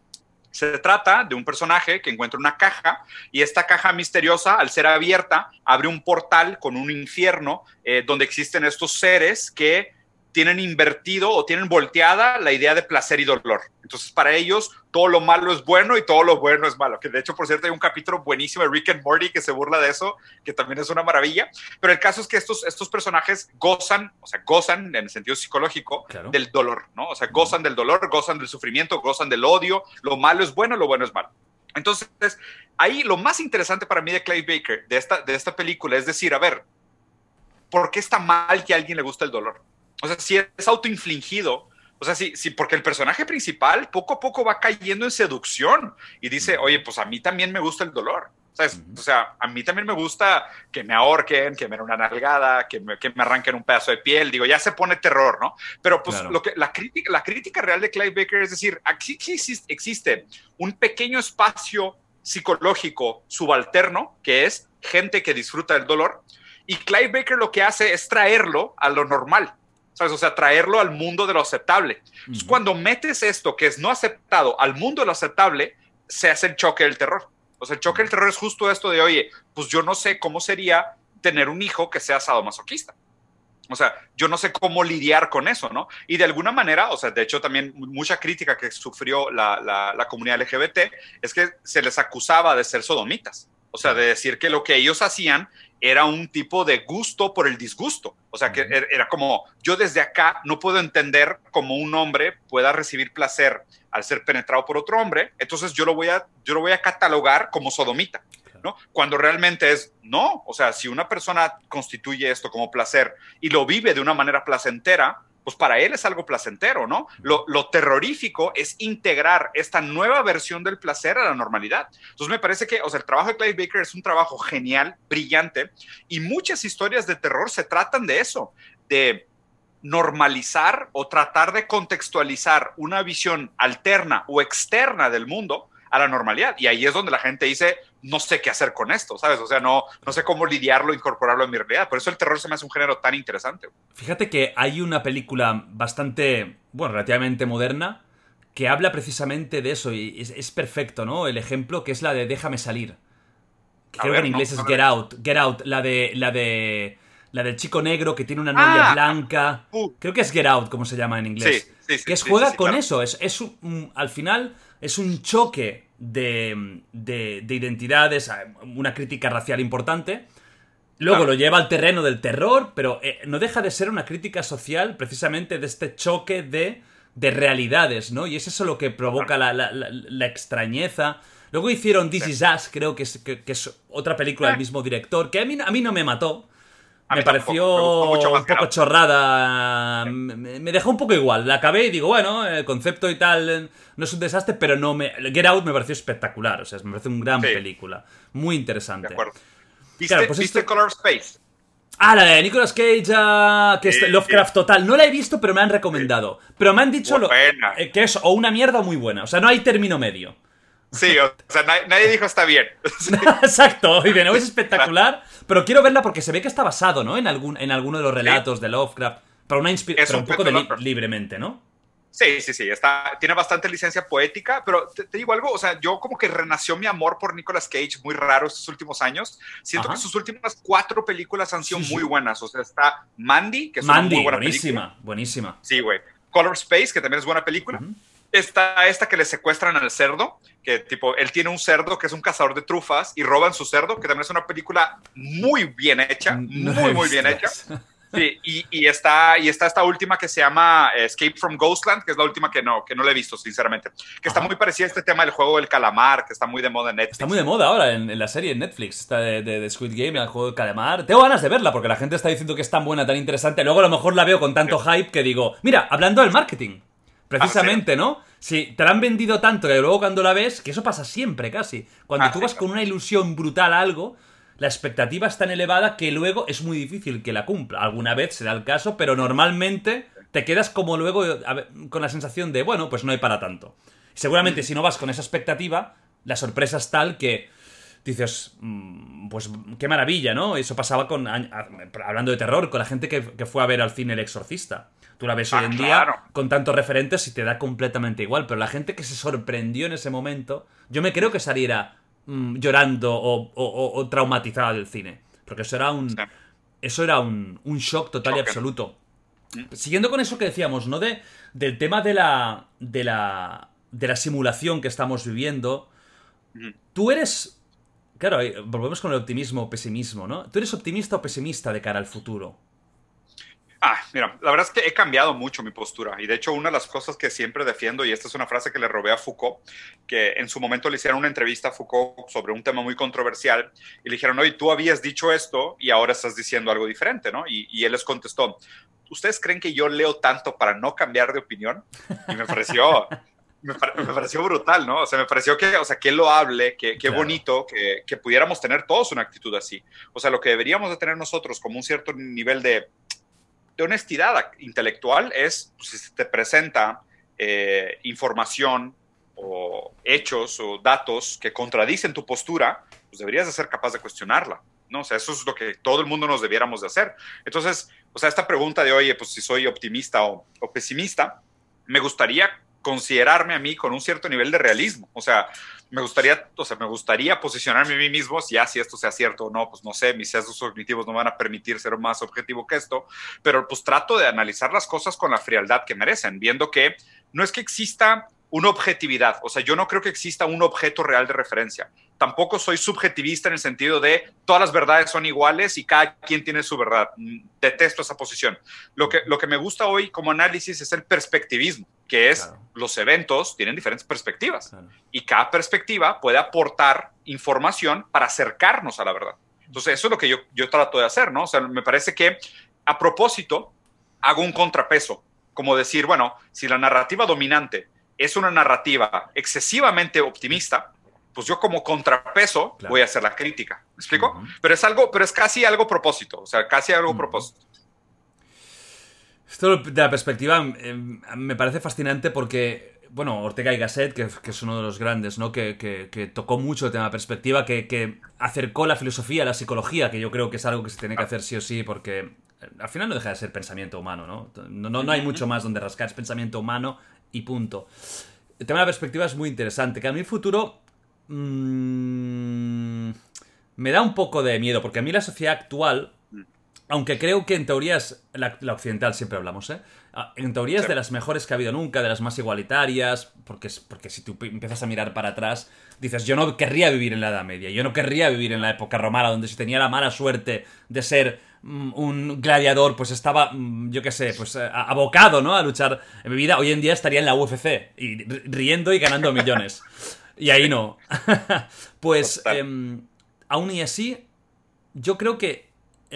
Se trata de un personaje que encuentra una caja y esta caja misteriosa, al ser abierta, abre un portal con un infierno eh, donde existen estos seres que tienen invertido o tienen volteada la idea de placer y dolor. Entonces, para ellos, todo lo malo es bueno y todo lo bueno es malo. Que de hecho, por cierto, hay un capítulo buenísimo de Rick and Morty que se burla de eso, que también es una maravilla. Pero el caso es que estos, estos personajes gozan, o sea, gozan en el sentido psicológico Claro. del dolor, ¿no? O sea, gozan del dolor, gozan del sufrimiento, gozan del odio. Lo malo es bueno, lo bueno es malo. Entonces, ahí lo más interesante para mí de Clive Baker, de esta, de esta película, es decir, a ver, ¿por qué está mal que a alguien le guste el dolor? O sea, si es autoinfligido, o sea, sí, sí, porque el personaje principal poco a poco va cayendo en seducción y dice, oye, pues a mí también me gusta el dolor. ¿Sabes? O sea, a mí también me gusta que me ahorquen, que me den una nalgada, que me, que me arranquen un pedazo de piel. Digo, ya se pone terror, ¿no? Pero pues Claro. lo que, la, crítica, la crítica real de Clive Baker es decir, aquí existe un pequeño espacio psicológico subalterno que es gente que disfruta del dolor. Y Clive Baker lo que hace es traerlo a lo normal. ¿Sabes? O sea, traerlo al mundo de lo aceptable. Entonces, cuando metes esto que es no aceptado al mundo de lo aceptable, se hace el choque del terror. O sea, el choque del terror es justo esto de, oye, pues yo no sé cómo sería tener un hijo que sea sadomasoquista. O sea, yo no sé cómo lidiar con eso, ¿no? Y de alguna manera, o sea, de hecho también mucha crítica que sufrió la, la, la comunidad LGBT es que se les acusaba de ser sodomitas. O sea, de decir que lo que ellos hacían era un tipo de gusto por el disgusto. O sea, que er- era como, yo desde acá no puedo entender cómo un hombre pueda recibir placer al ser penetrado por otro hombre, entonces yo lo voy a, yo lo voy a catalogar como sodomita. ¿no? Cuando realmente es no, o sea, si una persona constituye esto como placer y lo vive de una manera placentera, pues para él es algo placentero, ¿no? Lo, terrorífico es integrar esta nueva versión del placer a la normalidad. Entonces me parece que, o sea, el trabajo de Clive Baker es un trabajo genial, brillante, y muchas historias de terror se tratan de eso, de normalizar o tratar de contextualizar una visión alterna o externa del mundo a la normalidad. Y ahí es donde la gente dice, no sé qué hacer con esto, ¿sabes? O sea, no, no sé cómo lidiarlo, incorporarlo en mi realidad. Por eso el terror se me hace un género tan interesante. Fíjate que hay una película bastante, bueno, relativamente moderna que habla precisamente de eso y es, es perfecto, ¿no? El ejemplo que es la de Déjame salir. Que A creo ver, que en inglés a es. Get Out. Get Out, la de la de la del chico negro que tiene una novia Ah, blanca. uh. Creo que es Get Out, como se llama en inglés. Sí, sí, sí, que es juega con eso. Es, es un- al final es un choque de, de- de identidades, una crítica racial importante. Luego Claro. lo lleva al terreno del terror, pero eh, no deja de ser una crítica social precisamente de este choque de, de realidades, ¿no? Y es eso lo que provoca la, la- la- la extrañeza. Luego hicieron This Is Us, creo que es, que, que es otra película del Eh. mismo director, que a mí, a mí no me mató. Me pareció me mucho un poco chorrada. Me, me dejó un poco igual. La acabé y digo, bueno, el concepto y tal no es un desastre, pero no me. Get Out me pareció espectacular. O sea, me parece una gran Sí. película. Muy interesante. De acuerdo. ¿Viste, Claro, pues ¿viste esto- Color Space? Ah, la de Nicolas Cage, ah, que es Sí, Lovecraft total. No la he visto, pero me han recomendado. Pero me han dicho lo- eh, que es o una mierda o muy buena. O sea, no hay término medio. Sí, o sea, nadie, nadie dijo está bien. Sí. Exacto. Y de nuevo es espectacular. Pero quiero verla porque se ve que está basado, ¿no? En, algún, en alguno de los relatos de Lovecraft. Pero, una inspira- pero un un poco de li- libremente, ¿no? Sí, sí, sí, está, tiene bastante licencia poética, pero te, te digo algo, o sea, yo como que renació mi amor por Nicolas Cage muy raro estos últimos años. Siento Ajá. que sus últimas cuatro películas han sido Sí, sí. muy buenas. O sea, está Mandy, que es Mandy, una muy buena buenísima. película. Buenísima. Sí, güey. Color Space, que también es buena película. Está esta que le secuestran al cerdo, que tipo, él tiene un cerdo que es un cazador de trufas y roban su cerdo, que también es una película muy bien hecha, No muy, muy bien hecha. Sí, y, y está, y está esta última que se llama Escape from Ghostland, que es la última que no, que no le he visto, sinceramente. Que está Ajá. muy parecida a este tema del juego del calamar, que está muy de moda en Netflix. Está muy de moda ahora en, en la serie en Netflix, esta de, de- de Squid Game, el juego de calamar. Tengo ganas de verla porque la gente está diciendo que es tan buena, tan interesante. Luego a lo mejor la veo con tanto hype que digo, mira, hablando del marketing, precisamente, ¿no? Si te la han vendido tanto que luego cuando la ves, que eso pasa siempre casi. Cuando Ah, tú vas con una ilusión brutal a algo, la expectativa es tan elevada que luego es muy difícil que la cumpla. Alguna vez será el caso, pero normalmente te quedas como luego ver, con la sensación de, bueno, pues no hay para tanto. Seguramente si no vas con esa expectativa, la sorpresa es tal que dices, mm, pues qué maravilla, ¿no? Eso pasaba con, hablando de terror, con la gente que, que fue a ver al cine El Exorcista. Tú la ves Ah, hoy en claro. día con tantos referentes y te da completamente igual, pero la gente que se sorprendió en ese momento, yo me creo que saliera mm, llorando o, o- traumatizada del cine. Porque eso era un, Sí. eso era un, un shock total y absoluto. Siguiendo con eso que decíamos, ¿no? De, del tema de la, de la. de la simulación que estamos viviendo. Tú eres. Claro, eh, volvemos con el optimismo o pesimismo, ¿no? ¿Tú eres optimista o pesimista de cara al futuro? Ah, mira, la verdad es que he cambiado mucho mi postura y de hecho una de las cosas que siempre defiendo, y esta es una frase que le robé a Foucault, que en su momento le hicieron una entrevista a Foucault sobre un tema muy controversial y le dijeron, oye, tú habías dicho esto y ahora estás diciendo algo diferente, ¿no? Y, y él les contestó, ¿ustedes creen que yo leo tanto para no cambiar de opinión? Y me pareció... Me, pare- me pareció brutal, ¿no? O sea, me pareció que, o sea, que loable, que, que Claro. bonito, que, que pudiéramos tener todos una actitud así. O sea, lo que deberíamos de tener nosotros como un cierto nivel de, de honestidad intelectual es pues, si se te presenta eh, información o hechos o datos que contradicen tu postura, pues deberías de ser capaz de cuestionarla. ¿no? O sea, eso es lo que todo el mundo nos debiéramos de hacer. Entonces, o sea, esta pregunta de, oye, pues si soy optimista o, o pesimista, me gustaría considerarme a mí con un cierto nivel de realismo. O sea, me gustaría, o sea, me gustaría posicionarme a mí mismo, si ya si esto sea cierto o no, pues no sé, mis sesgos cognitivos no van a permitir ser más objetivo que esto, pero pues trato de analizar las cosas con la frialdad que merecen, viendo que no es que exista una objetividad, o sea, yo no creo que exista un objeto real de referencia. Tampoco soy subjetivista en el sentido de todas las verdades son iguales y cada quien tiene su verdad. Mm, Detesto esa posición. Lo que, lo que me gusta hoy como análisis es el perspectivismo, que es Claro. los eventos tienen diferentes perspectivas Claro. y cada perspectiva puede aportar información para acercarnos a la verdad. Entonces, eso es lo que yo, yo trato de hacer, ¿no? O sea, me parece que a propósito hago un contrapeso, como decir, bueno, si la narrativa dominante es una narrativa excesivamente optimista, pues yo como contrapeso Claro. voy a hacer la crítica. ¿Me explico? Pero es algo, pero es casi algo propósito, o sea, casi algo propósito. Esto de la perspectiva eh, me parece fascinante porque, bueno, Ortega y Gasset, que, que es uno de los grandes, ¿no? Que, que- que tocó mucho el tema de perspectiva, que, que acercó la filosofía a la psicología, que yo creo que es algo que se tiene que hacer sí o sí, porque eh, al final no deja de ser pensamiento humano, ¿no? No, no, no hay mucho más donde rascar, es pensamiento humano y punto. El tema de la perspectiva es muy interesante, que a mí el futuro... mm, me da un poco de miedo, porque a mí la sociedad actual, aunque creo que en teorías, la, la occidental siempre hablamos, ¿eh? Ah, En teoría es Sí. de las mejores que ha habido nunca, de las más igualitarias, porque, porque si tú pi- empiezas a mirar para atrás, dices, yo no querría vivir en la Edad Media, yo no querría vivir en la época romana, donde si tenía la mala suerte de ser mm, un gladiador, pues estaba, mm, yo qué sé, pues eh, abocado, ¿no? A luchar en mi vida. Hoy en día estaría en la UFC, y riendo y ganando millones. Y ahí no. pues, em, aún y así, yo creo que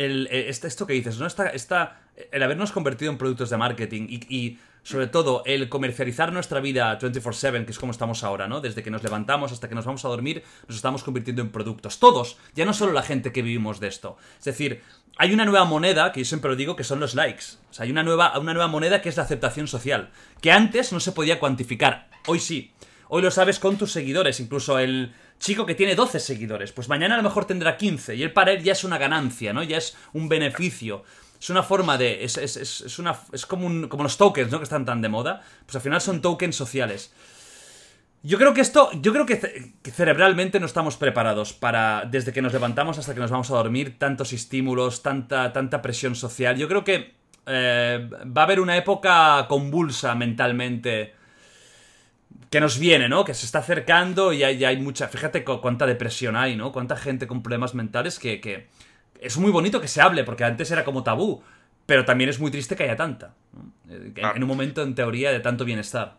el, eh, este- esto que dices, ¿no? Esta, esta- el habernos convertido en productos de marketing y, y, sobre todo el comercializar nuestra vida 24/7, que es como estamos ahora, ¿no? Desde que nos levantamos hasta que nos vamos a dormir, nos estamos convirtiendo en productos. Todos, ya no solo la gente que vivimos de esto. Es decir, hay una nueva moneda, que yo siempre lo digo, que son los likes. O sea, hay una nueva, una nueva moneda que es la aceptación social, que antes no se podía cuantificar. Hoy sí. Hoy lo sabes con tus seguidores, incluso el chico que tiene 12 seguidores, pues mañana a lo mejor tendrá 15 y él para él ya es una ganancia, ¿no? Ya es un beneficio. Es una forma de... Es, es, es, una, es como, un- como los tokens, ¿no? Que están tan de moda. Pues al final son tokens sociales. Yo creo que esto, yo creo que cerebralmente no estamos preparados para, desde que nos levantamos hasta que nos vamos a dormir, tantos estímulos, tanta, tanta presión social. Yo creo que eh, va a haber una época convulsa mentalmente que nos viene, ¿no? Que se está acercando y hay, hay mucha... Fíjate cu- cuánta depresión hay, ¿no? Cuánta gente con problemas mentales que, que... Es muy bonito que se hable, porque antes era como tabú, pero también es muy triste que haya tanta. ¿no? Eh, En, en un momento, en teoría, de tanto bienestar.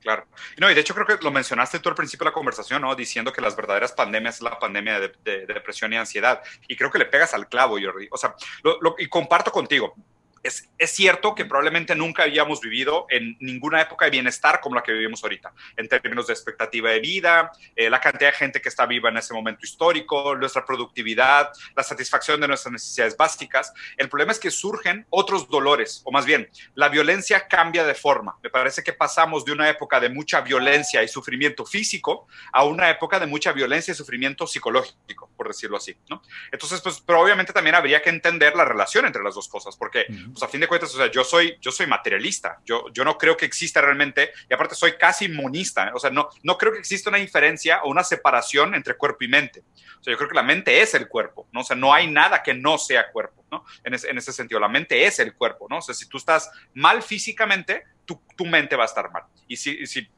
Claro. No, y de hecho creo que lo mencionaste tú al principio de la conversación, ¿no? Diciendo que las verdaderas pandemias es la pandemia de, de- de depresión y ansiedad. Y creo que le pegas al clavo, Jordi. O sea, lo- lo- y comparto contigo. Es, es, cierto que probablemente nunca habíamos vivido en ninguna época de bienestar como la que vivimos ahorita, en términos de expectativa de vida, eh, la cantidad de gente que está viva en ese momento histórico, nuestra productividad, la satisfacción de nuestras necesidades básicas. El problema es que surgen otros dolores, o más bien, la violencia cambia de forma. Me parece que pasamos de una época de mucha violencia y sufrimiento físico a una época de mucha violencia y sufrimiento psicológico, por decirlo así. ¿no? Entonces, pues, pero obviamente también habría que entender la relación entre las dos cosas, porque pues a fin de cuentas, o sea, yo soy, yo soy materialista, yo, yo no creo que exista realmente, y aparte soy casi monista, ¿eh? o sea, no, no creo que exista una diferencia o una separación entre cuerpo y mente. O sea, yo creo que la mente es el cuerpo, ¿no? O sea, no hay nada que no sea cuerpo, ¿no? En, en ese sentido, la mente es el cuerpo, ¿no? O sea, si tú estás mal físicamente, tu, tu mente va a estar mal. Y si, y si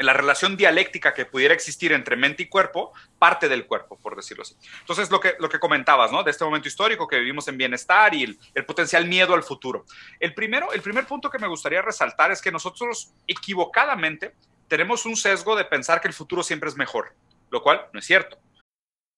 la relación dialéctica que pudiera existir entre mente y cuerpo, parte del cuerpo, por decirlo así. Entonces, lo que, lo que comentabas, ¿no? De este momento histórico que vivimos en bienestar y el, el, potencial miedo al futuro. El, primero, el primer punto que me gustaría resaltar es que nosotros equivocadamente tenemos un sesgo de pensar que el futuro siempre es mejor, lo cual no es cierto.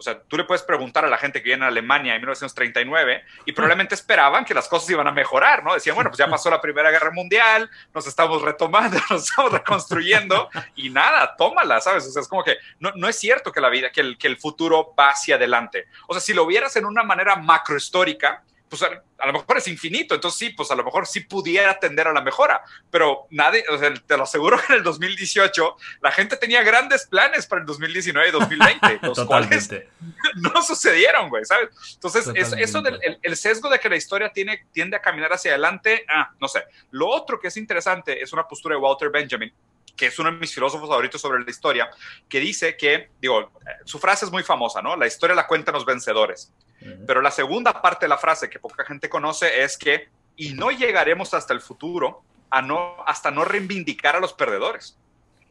O sea, tú le puedes preguntar a la gente que viene a Alemania en 1939 y probablemente esperaban que las cosas iban a mejorar, ¿no? Decían, bueno, pues ya pasó la Primera Guerra Mundial, nos estamos retomando, nos estamos reconstruyendo y nada, tómala, ¿sabes? O sea, es como que no, no es cierto que la vida, que el, que el futuro va hacia adelante. O sea, si lo vieras en una manera macrohistórica, pues a, a, lo mejor es infinito, entonces sí, pues a lo mejor sí pudiera tender a la mejora, pero nadie, o sea, te lo aseguro que en el 2018 la gente tenía grandes planes para el 2019 y 2020, los cuales no sucedieron, güey, ¿sabes? Entonces, es, eso del el, el, sesgo de que la historia tiene, tiende a caminar hacia adelante, ah, no sé. Lo otro que es interesante es una postura de Walter Benjamin, que es uno de mis filósofos favoritos sobre la historia, que dice que, digo, su frase es muy famosa, ¿no? La historia la cuentan los vencedores. Pero la segunda parte de la frase que poca gente conoce es que, y no llegaremos hasta el futuro a no, hasta no reivindicar a los perdedores.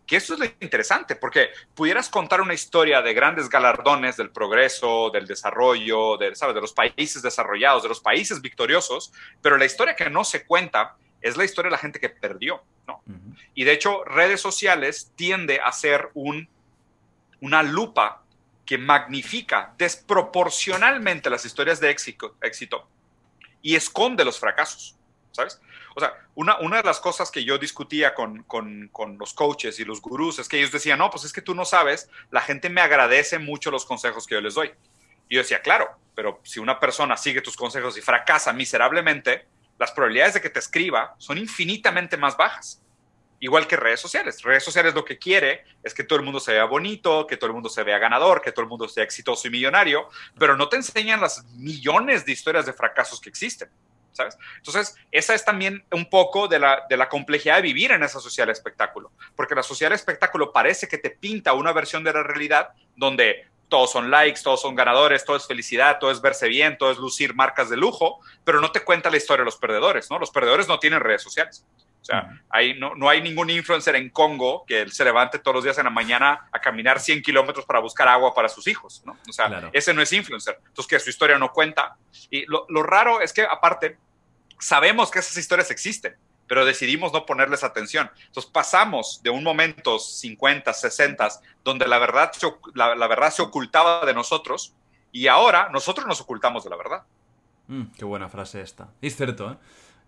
Que eso es lo interesante, porque pudieras contar una historia de grandes galardones del progreso, del desarrollo, de, ¿sabes? de los países desarrollados, de los países victoriosos, pero la historia que no se cuenta es la historia de la gente que perdió. ¿no? Uh -huh. Y de hecho, redes sociales tiende a ser un, una lupa que magnifica desproporcionalmente las historias de éxito, éxito y esconde los fracasos, ¿sabes? O sea, una, una de las cosas que yo discutía con, con, con, los coaches y los gurús es que ellos decían, no, pues es que tú no sabes, la gente me agradece mucho los consejos que yo les doy. Y yo decía, claro, pero si una persona sigue tus consejos y fracasa miserablemente, las probabilidades de que te escriba son infinitamente más bajas. Igual que redes sociales. Redes sociales lo que quiere es que todo el mundo se vea bonito, que todo el mundo se vea ganador, que todo el mundo sea exitoso y millonario, pero no te enseñan las millones de historias de fracasos que existen. ¿Sabes? Entonces, esa es también un poco de la, de la complejidad de vivir en esa social espectáculo, porque la social espectáculo parece que te pinta una versión de la realidad donde todos son likes, todos son ganadores, todo es felicidad, todo es verse bien, todo es lucir marcas de lujo, pero no te cuenta la historia de los perdedores, ¿no? Los perdedores no tienen redes sociales. O sea, hay, no, no, hay ningún influencer en Congo que se levante todos los días en la mañana a caminar 100 kilómetros para buscar agua para sus hijos, ¿no? O sea, claro. ese no es influencer. Entonces, que su historia no cuenta. Y lo, lo raro es que, aparte, sabemos que esas historias existen, pero decidimos no ponerles atención. Entonces pasamos de un momento 50, 60, donde la verdad, se, la, la, verdad se ocultaba de nosotros y ahora nosotros nos ocultamos de la verdad. Mm, qué buena frase esta. Es cierto, ¿eh?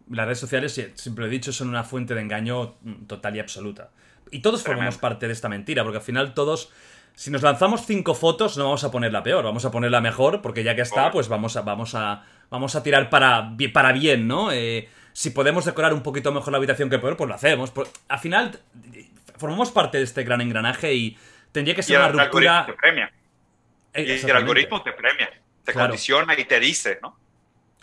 Las redes sociales, siempre he dicho, son una fuente de engaño total y absoluta. Y todos formamos parte de esta mentira, porque al final todos... Si nos lanzamos cinco fotos, no vamos a poner la peor, vamos a poner la mejor, porque ya que está, pues vamos a, vamos a, vamos a tirar para, para bien, ¿no? Eh, si podemos decorar un poquito mejor la habitación que peor, pues lo hacemos. Pues, al final, formamos parte de este gran engranaje y tendría que ser y una el ruptura. Algoritmo te premia. Y el algoritmo te premia, te claro. condiciona y te dice, ¿no?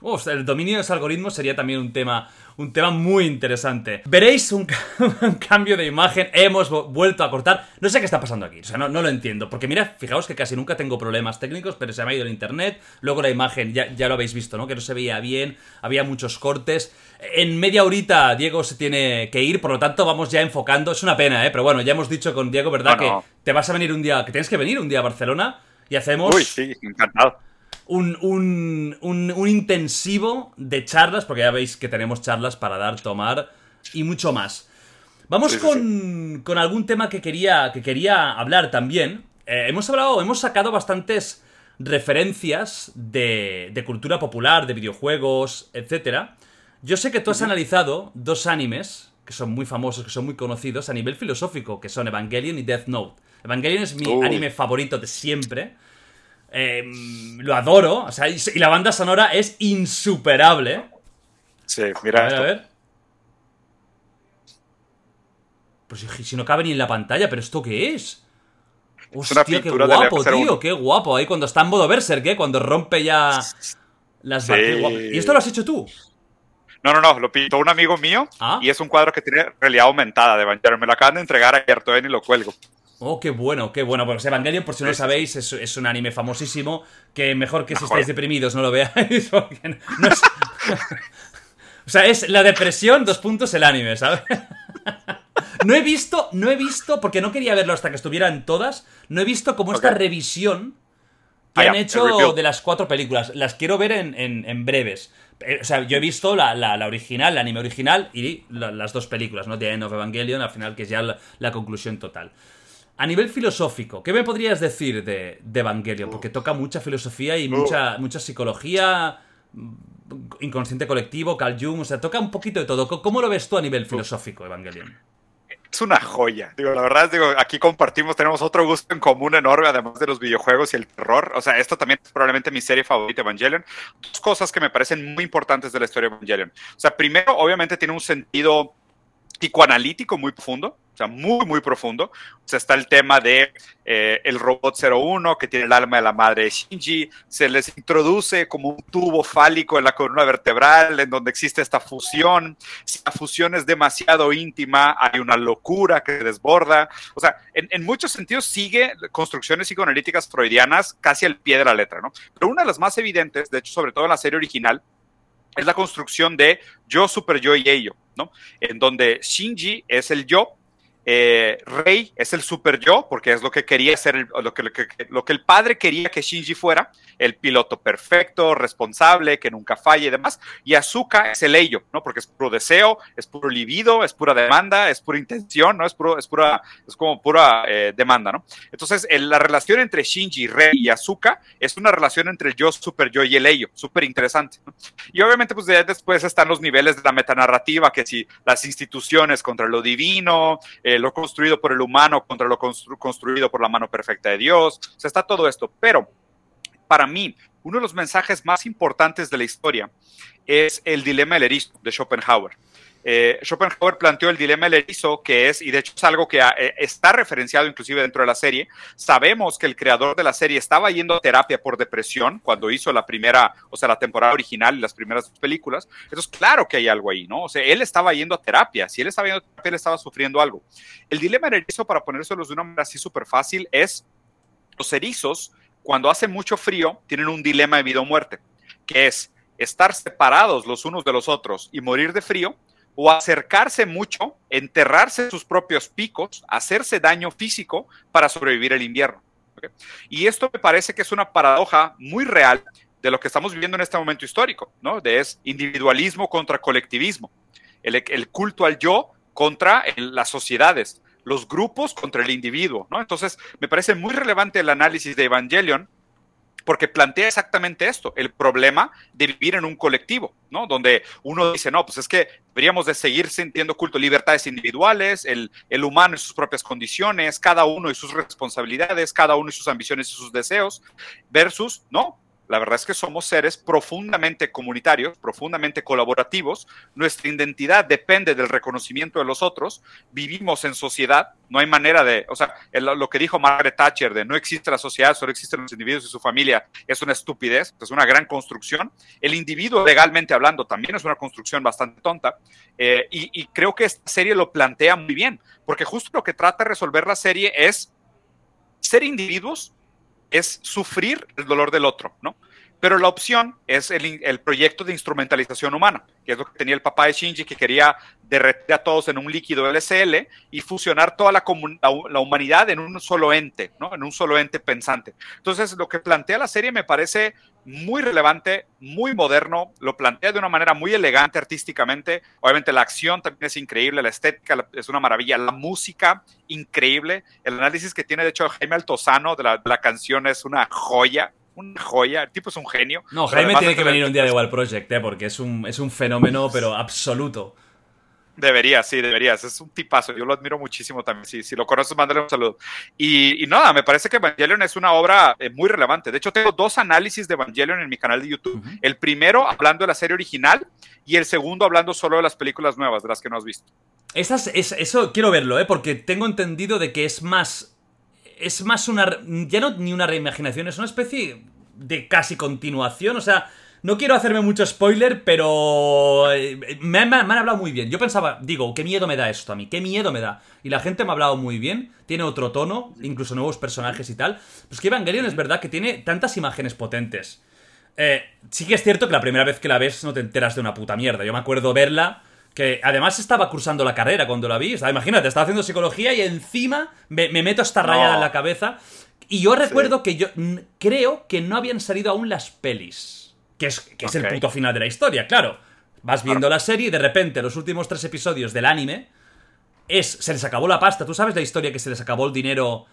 Uf, el dominio de los algoritmos sería también un tema, un tema muy interesante. Veréis un, un cambio de imagen, hemos vu- vuelto a cortar. No sé qué está pasando aquí, o sea, no, no lo entiendo. Porque mira, fijaos que casi nunca tengo problemas técnicos, pero se me ha ido el internet. Luego la imagen, ya, ya lo habéis visto, ¿no? Que no se veía bien, había muchos cortes. En media horita Diego se tiene que ir, por lo tanto vamos ya enfocando. Es una pena, ¿eh? Pero bueno, ya hemos dicho con Diego, ¿verdad? Que te vas a venir un día, que tienes que venir un día a Barcelona y hacemos Uy, sí, encantado. Un, un, un, un intensivo de charlas, porque ya veis que tenemos charlas para dar, tomar y mucho más. Vamos Sí, sí, con, con algún tema que quería, que quería hablar también. Eh, hemos hablado, hemos sacado bastantes referencias de, de cultura popular, de videojuegos, etc. Yo sé que tú has analizado dos animes que son muy famosos, que son muy conocidos a nivel filosófico, que son Evangelion y Death Note. Evangelion es mi anime favorito de siempre. Eh, lo adoro, o sea, y y la banda sonora es insuperable. Sí, A mira ver, a esto. ver. Pues si, si no cabe ni en la pantalla, ¿pero esto qué es? Hostia, qué pintura de guapo, tío, qué guapo. Ahí cuando está en modo Berserk, ¿eh? Cuando rompe ya las Sí. qué. ¿Y esto lo has hecho tú? No, no, no, lo pintó un amigo mío Ah. y es un cuadro que tiene realidad aumentada de Evangelion. Me lo acaban de entregar ayer, todavía ni lo cuelgo. Oh, qué bueno, qué bueno. Pues Evangelion, por si no lo sabéis, es, es un anime famosísimo que mejor que si estáis deprimidos no lo veáis. porque no es- o sea, es la depresión, dos puntos el anime, ¿sabes? No he visto, no he visto, porque no quería verlo hasta que estuvieran todas, no he visto como esta revisión que Ah, han hecho de las cuatro películas. Las quiero ver en, en- en breves. Eh, O sea, yo he visto la, la- la original, el anime original y la- las dos películas, ¿no? The End of Evangelion, al final, que es ya la, la conclusión total. A nivel filosófico, ¿qué me podrías decir de, de Evangelion? Porque toca mucha filosofía y mucha, mucha psicología, inconsciente colectivo, Carl Jung, o sea, toca un poquito de todo. ¿Cómo- ¿Cómo lo ves tú a nivel filosófico, Evangelion? Es una joya. Digo, la verdad, digo, aquí compartimos, tenemos otro gusto en común enorme, además de los videojuegos y el terror. O sea, esto también es probablemente mi serie favorita, Evangelion. Dos cosas que me parecen muy importantes de la historia de Evangelion. O sea, primero, obviamente tiene un sentido psicoanalítico muy profundo, sea, muy, muy profundo. O sea, está el tema de eh, el robot 01 que tiene el alma de la madre de Shinji, se les introduce como un tubo fálico en la columna vertebral, en donde existe esta fusión. Si la fusión es demasiado íntima, hay una locura que desborda. O sea, en, en muchos sentidos sigue construcciones psicoanalíticas freudianas casi al pie de la letra, ¿no? Pero una de las más evidentes, de hecho, sobre todo en la serie original, es la construcción de yo, super yo y ello, ¿no? En donde Shinji es el yo, eh, Rei es el super yo, porque es lo que quería ser, el- lo, que, lo, que, lo que el padre quería que Shinji fuera, el piloto perfecto, responsable, que nunca falla y demás, y Asuka es el ello, ¿no? Porque es puro deseo, es puro libido, es pura demanda, es pura intención, ¿no? Es, puro, es, pura, es como pura eh, demanda, ¿no? Entonces, el- la relación entre Shinji, Rei y Asuka es una relación entre el yo, super yo y el ello, súper interesante, ¿no? Y obviamente, pues después están los niveles de la metanarrativa, que si las instituciones contra lo divino, eh, lo construido por el humano contra lo constru- construido por la mano perfecta de Dios, o sea, está todo esto. Pero, para mí, uno de los mensajes más importantes de la historia es el dilema del erizo de Schopenhauer. Eh, Schopenhauer planteó el dilema del erizo, que es, y de hecho es algo que eh, está referenciado inclusive dentro de la serie. Sabemos que el creador de la serie estaba yendo a terapia por depresión cuando hizo la primera, o sea, la temporada original y las primeras películas. Entonces, claro que hay algo ahí, ¿no? O sea, él estaba yendo a terapia. Si él estaba yendo a terapia, él estaba sufriendo algo. El dilema del erizo, para ponérselos de una manera así súper fácil, es los erizos, cuando hace mucho frío, tienen un dilema de vida o muerte, que es estar separados los unos de los otros y morir de frío, o acercarse mucho, enterrarse en sus propios picos, hacerse daño físico para sobrevivir el invierno. Y esto me parece que es una paradoja muy real de lo que estamos viviendo en este momento histórico, ¿no? De es individualismo contra colectivismo, el, culto al yo contra las sociedades, los grupos contra el individuo, ¿no? Entonces, me parece muy relevante el análisis de Evangelion porque plantea exactamente esto, el problema de vivir en un colectivo, ¿no? Donde uno dice, no, pues es que deberíamos de seguir sintiendo culto, libertades individuales, el, el humano y sus propias condiciones, cada uno y sus responsabilidades, cada uno y sus ambiciones y sus deseos, versus, no, La verdad es que somos seres profundamente comunitarios, profundamente colaborativos. Nuestra identidad depende del reconocimiento de los otros. Vivimos en sociedad. No hay manera de, o sea, lo que dijo Margaret Thatcher de no existe la sociedad, solo existen los individuos y su familia, es una estupidez, es una gran construcción. El individuo, legalmente hablando, también es una construcción bastante tonta. Eh, y, y creo que esta serie lo plantea muy bien, porque justo lo que trata de resolver la serie es ser individuos es sufrir el dolor del otro, ¿no? Pero la opción es el, proyecto de instrumentalización humana, que es lo que tenía el papá de Shinji, que quería derretir a todos en un líquido LSL y fusionar toda la, humanidad en un solo ente, ¿no? En un solo ente pensante. Entonces, lo que plantea la serie me parece muy relevante, muy moderno, lo plantea de una manera muy elegante artísticamente. Obviamente la acción también es increíble, la estética es una maravilla, la música increíble, el análisis que tiene de hecho Jaime Altozano de de la canción es una joya, una joya, el tipo es un genio. No, Jaime tiene que venir un día de Wild Project, ¿eh? porque es un, es un fenómeno, pero absoluto. Deberías, sí, deberías. Es un tipazo. Yo lo admiro muchísimo también. Si, si lo conoces, mándale un saludo. Y, nada, me parece que Evangelion es una obra eh, muy relevante. De hecho, tengo dos análisis de Evangelion en mi canal de YouTube. El primero hablando de la serie original y el segundo hablando solo de las películas nuevas, de las que no has visto. Esas, es, eso quiero verlo, ¿eh? porque tengo entendido de que es más es más una. Ya no ni una reimaginación, es una especie de casi continuación. O sea, no quiero hacerme mucho spoiler, pero. Eh, me, han hablado muy bien. Yo pensaba, digo, qué miedo me da esto a mí, qué miedo me da. Y la gente me ha hablado muy bien, tiene otro tono, incluso nuevos personajes y tal. Pues que Evangelion es verdad que tiene tantas imágenes potentes. Eh, sí que es cierto que la primera vez que la ves no te enteras de una puta mierda. Yo me acuerdo verla que además estaba cursando la carrera cuando la vi. imagínate, estaba haciendo psicología y encima me, meto esta rayada en la cabeza. Y yo recuerdo que yo creo que no habían salido aún las pelis. Que es, que es el puto final de la historia, claro. Vas viendo la serie y de repente los últimos tres episodios del anime es. Se les acabó la pasta. ¿Tú sabes la historia que se les acabó el dinero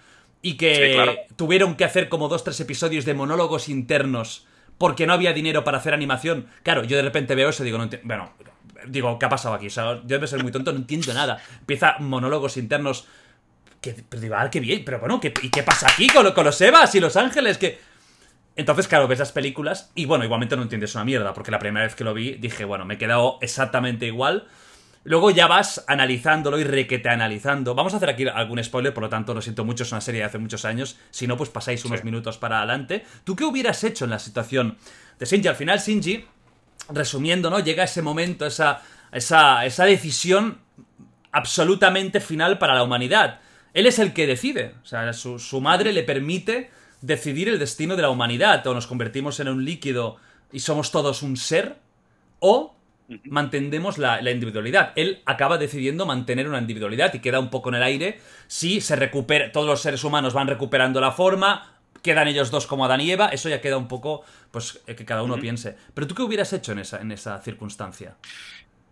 y que tuvieron que hacer como dos, tres episodios de monólogos internos porque no había dinero para hacer animación? Claro, yo de repente veo eso y digo, no Bueno, digo, ¿qué ha pasado aquí? O sea, yo debe ser muy tonto, no entiendo nada. Empieza monólogos internos. Que, pero digo, ah, qué bien, pero bueno, ¿qué, ¿y qué pasa aquí con, con los Evas y los Ángeles? Que. Entonces, claro, ves las películas y bueno, igualmente no entiendes una mierda, porque la primera vez que lo vi dije, bueno, me he quedado exactamente igual. Luego ya vas analizándolo y requete analizando. Vamos a hacer aquí algún spoiler, por lo tanto, lo siento mucho, es una serie de hace muchos años. Si no, pues pasáis unos minutos para adelante. ¿Tú qué hubieras hecho en la situación de Shinji? Al final, Shinji resumiendo, ¿no? Llega ese momento, esa, esa, esa decisión absolutamente final para la humanidad. Él es el que decide. O sea, su, madre le permite decidir el destino de la humanidad. O nos convertimos en un líquido y somos todos un ser, o mantendemos la, la, individualidad. Él acaba decidiendo mantener una individualidad y queda un poco en el aire si se recupera, todos los seres humanos van recuperando la forma, quedan ellos dos como Adán y Eva, eso ya queda un poco, pues, eh, que cada uno piense. Pero tú qué hubieras hecho en esa, en esa circunstancia?